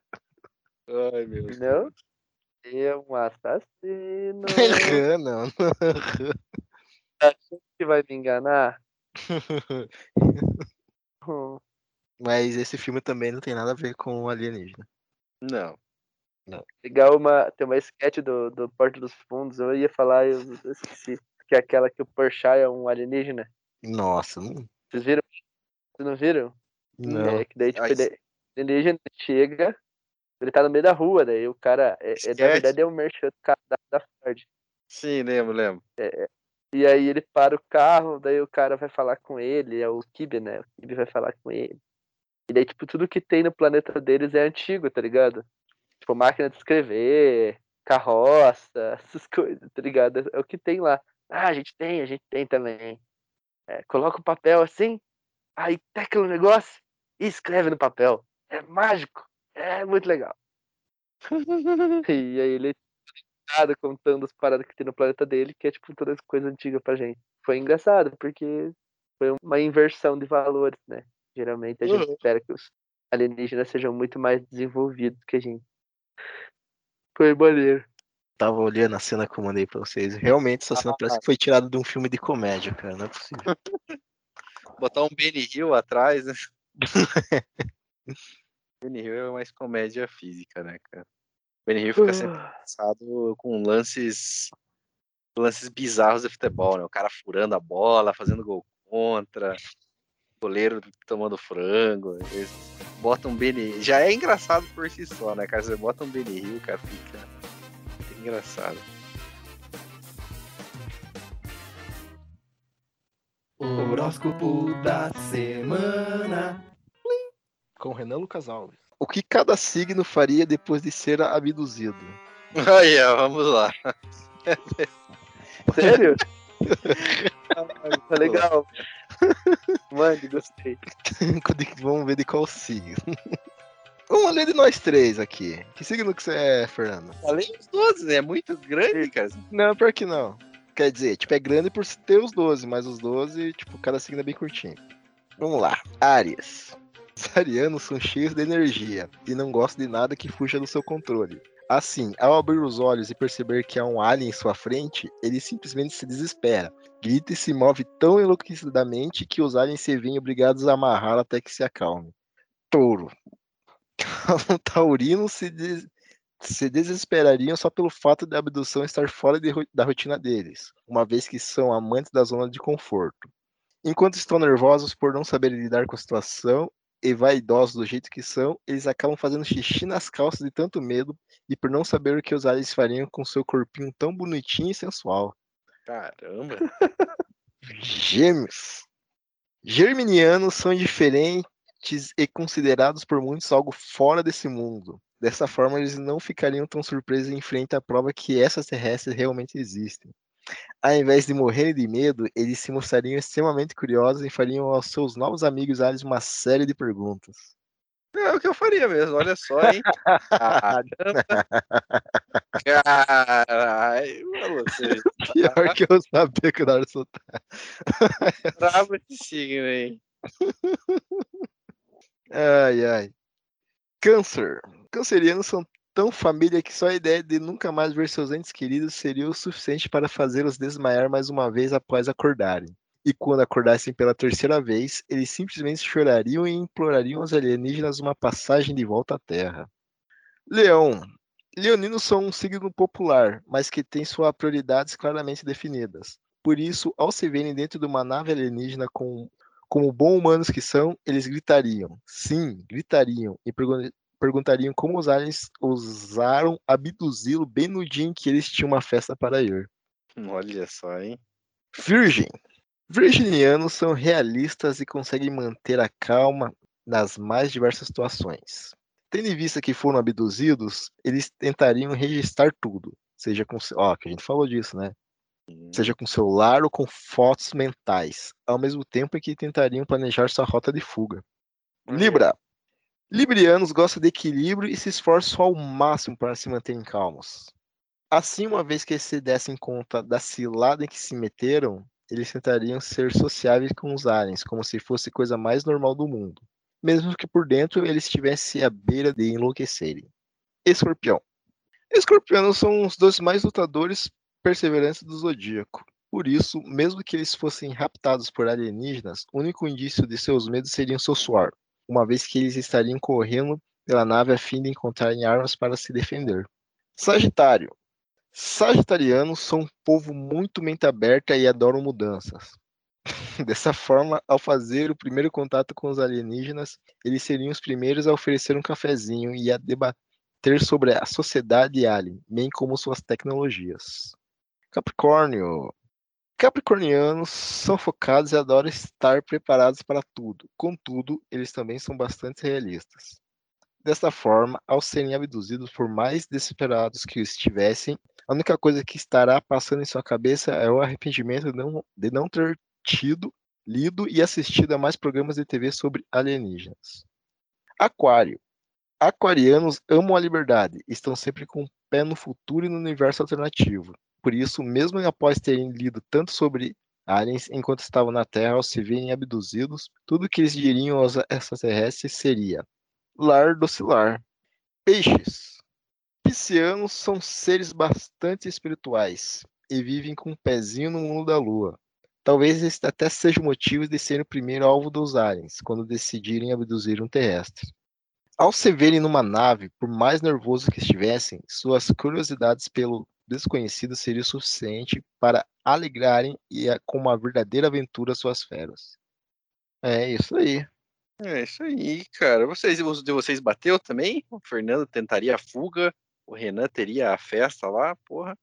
Ai, meu Deus. Não? É um assassino. não, não. Achou que vai me enganar? Mas esse filme também não tem nada a ver com alienígena. Não. Não. Legal uma. Tem uma sketch do, do Porto dos Fundos, eu ia falar, eu, esqueci. Que é aquela que o Porchat é um alienígena. Nossa, não. Vocês viram? Vocês não viram? Não. É que daí, tipo, ele, alienígena chega, ele tá no meio da rua, daí o cara. É, é na verdade, é um merchan da, da Ford. Sim, lembro, lembro. É, é, e aí ele para o carro, daí o cara vai falar com ele, é o Kibe, né? O Kibe vai falar com ele. E daí, tipo, tudo que tem no planeta deles é antigo, tá ligado? Tipo, máquina de escrever, carroça, essas coisas, tá ligado? É o que tem lá. Ah, a gente tem, a gente tem também é, coloca o papel assim, aí tecla o negócio e escreve no papel. É mágico, é muito legal. e aí ele nada contando as paradas que tem no planeta dele, que é tipo todas as coisas antigas pra gente. Foi engraçado, porque foi uma inversão de valores, né? Geralmente a gente uhum. espera que os alienígenas sejam muito mais desenvolvidos que a gente. Foi maneiro tava olhando a cena que eu mandei pra vocês. Realmente, essa cena ah, parece que foi tirada de um filme de comédia, cara. Não é possível. Botar um Benny Hill atrás, né? Benny Hill é mais comédia física, né, cara? Benny Hill fica sempre passado com lances lances bizarros de futebol, né? O cara furando a bola, fazendo gol contra, goleiro tomando frango. Eles botam um Benny Já é engraçado por si só, né, cara? Você bota um Benny Hill, cara, fica engraçado. Horóscopo da semana. Com Renan Lucas Alves. O que cada signo faria depois de ser abduzido? Aí, vamos lá. Sério? tá legal. Mano, gostei. Vamos ver de qual signo. Vamos ler de nós três aqui. Que signo que você é, Fernando? Além dos 12, né? É muito grande, cara. Não, pior que não. Quer dizer, tipo, é grande por ter os 12, mas os 12, tipo, cada signo é bem curtinho. Vamos lá. Áries. Os arianos são cheios de energia e não gostam de nada que fuja do seu controle. Assim, ao abrir os olhos e perceber que há um alien em sua frente, ele simplesmente se desespera. Grita e se move tão enlouquecidamente que os aliens se veem obrigados a amarrá-lo até que se acalme. Touro. o taurino se, se desesperariam só pelo fato da abdução estar fora da rotina deles, uma vez que são amantes da zona de conforto. Enquanto estão nervosos por não saber lidar com a situação e vaidosos do jeito que são, eles acabam fazendo xixi nas calças de tanto medo e por não saber o que os aliens fariam com seu corpinho tão bonitinho e sensual. Caramba! Gêmeos. Germinianos são diferentes e considerados por muitos algo fora desse mundo. Dessa forma, eles não ficariam tão surpresos em frente à prova que essas terrestres realmente existem. Ao invés de morrerem de medo, eles se mostrariam extremamente curiosos e fariam aos seus novos amigos aliens uma série de perguntas. É o que eu faria mesmo, olha só, hein? Caralho, você. Pior que eu sabia que eu era soltar. Bravo esse signo, hein? Ai, ai. Câncer. Cancerianos são tão família que só a ideia de nunca mais ver seus entes queridos seria o suficiente para fazê-los desmaiar mais uma vez após acordarem. E quando acordassem pela terceira vez, eles simplesmente chorariam e implorariam aos alienígenas uma passagem de volta à Terra. Leão. Leoninos são um signo popular, mas que tem suas prioridades claramente definidas. Por isso, ao se verem dentro de uma nave alienígena com, como bons humanos que são, eles gritariam. Sim, gritariam e perguntariam como os aliens ousaram abduzi-lo bem no dia em que eles tinham uma festa para ir. Olha só, hein? Virgem. Virginianos são realistas e conseguem manter a calma nas mais diversas situações. Tendo em vista que foram abduzidos, eles tentariam registrar tudo, seja com, ó, que a gente falou disso, né? Seja com celular ou com fotos mentais, ao mesmo tempo que tentariam planejar sua rota de fuga. Libra. Librianos gostam de equilíbrio e se esforçam ao máximo para se manterem calmos. Assim, uma vez que se dessem conta da cilada em que se meteram, eles tentariam ser sociáveis com os aliens, como se fosse coisa mais normal do mundo, mesmo que por dentro eles estivessem à beira de enlouquecerem. Escorpião. Escorpianos são os dois mais lutadores perseverantes do zodíaco. Por isso, mesmo que eles fossem raptados por alienígenas, o único indício de seus medos seria o seu suor uma vez que eles estariam correndo pela nave a fim de encontrarem armas para se defender. Sagitário. Sagitarianos são um povo muito mente aberta e adoram mudanças. Dessa forma, ao fazer o primeiro contato com os alienígenas, eles seriam os primeiros a oferecer um cafezinho e a debater sobre a sociedade alien, bem como suas tecnologias. Capricórnio. Capricornianos são focados e adoram estar preparados para tudo. Contudo, eles também são bastante realistas. Desta forma, ao serem abduzidos por mais desesperados que estivessem, a única coisa que estará passando em sua cabeça é o arrependimento de não, de não ter tido, lido e assistido a mais programas de TV sobre alienígenas. Aquário. Aquarianos amam a liberdade, estão sempre com o pé no futuro e no universo alternativo. Por isso, mesmo após terem lido tanto sobre aliens enquanto estavam na Terra ao se verem abduzidos, tudo que eles diriam aos extraterrestres seria lar docilar. Peixes. Piscianos são seres bastante espirituais e vivem com um pezinho no mundo da lua. Talvez esse até seja o motivo de serem o primeiro alvo dos aliens, quando decidirem abduzir um terrestre. Ao se verem numa nave, por mais nervosos que estivessem, suas curiosidades pelo desconhecido seria o suficiente para alegrarem e com uma verdadeira aventura suas feras. É isso aí. É isso aí, cara. Vocês, de vocês bateu também? O Fernando tentaria a fuga, o Renan teria a festa lá, porra.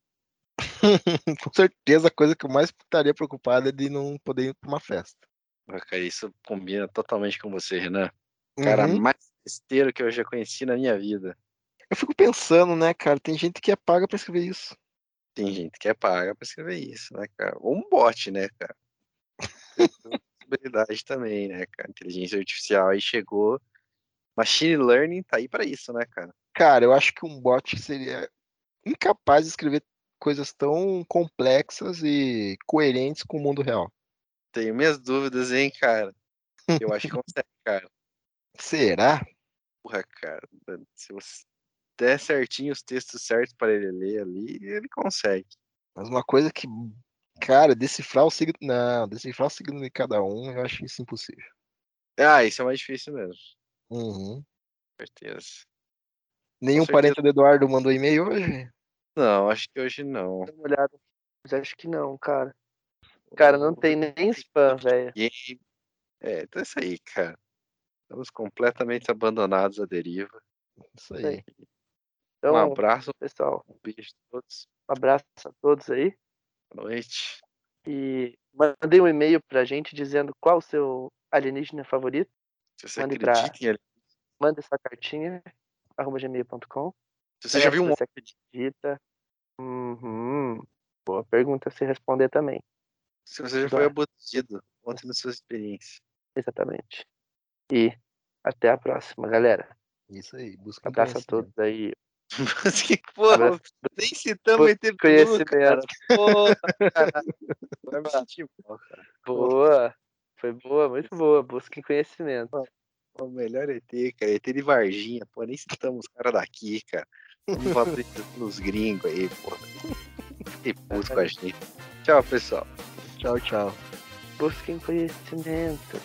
com certeza a coisa que eu mais estaria preocupado é de não poder ir para uma festa. Cara, isso combina totalmente com você, Renan. Cara uhum. mais besteiro que eu já conheci na minha vida. Eu fico pensando, né, cara? Tem gente que é paga pra escrever isso. Tem gente que é paga pra escrever isso, né, cara? Ou um bot, né, cara? possibilidade também, né, cara? Inteligência artificial aí chegou. Machine learning tá aí para isso, né, cara? Cara, eu acho que um bot seria incapaz de escrever coisas tão complexas e coerentes com o mundo real. Tenho minhas dúvidas, hein, cara. Eu acho que consegue, cara. Será? Porra, cara. Se você der certinho os textos certos para ele ler ali, ele consegue. Mas uma coisa que, cara, decifrar o signo. Não, decifrar o signo de cada um, eu acho isso impossível. Ah, isso é mais difícil mesmo. Uhum. Com certeza. Nenhum parente do Eduardo mandou e-mail hoje? Não, acho que hoje não. Olhada. Mas acho que não, cara. Cara, não tem nem spam, velho. É, então é isso aí, cara. Estamos completamente abandonados à deriva. Isso aí. Então, um abraço, pessoal. Um beijo a todos. Um abraço a todos aí. Boa noite. E mandei um e-mail pra gente dizendo qual o seu alienígena favorito. Se você Mande acredita pra... em Manda essa cartinha, arroba gmail.com. Se você já viu um... Você acredita. Uhum. Boa pergunta se responder também. Se você já foi abatido, conte na sua experiência. Exatamente. E até a próxima, galera. Isso aí, busca Abraço a todos aí. que porra, nem citamos ET Bilu, cara. Porra, cara. Boa. Foi boa, muito boa. Busquem conhecimento. O melhor ET, cara. ET de Varginha. Pô, nem citamos os caras daqui, cara. Vamos valorizando os gringos aí. Que puto com a gente. Tchau, pessoal. Tchau, tchau. Busquem conhecimento.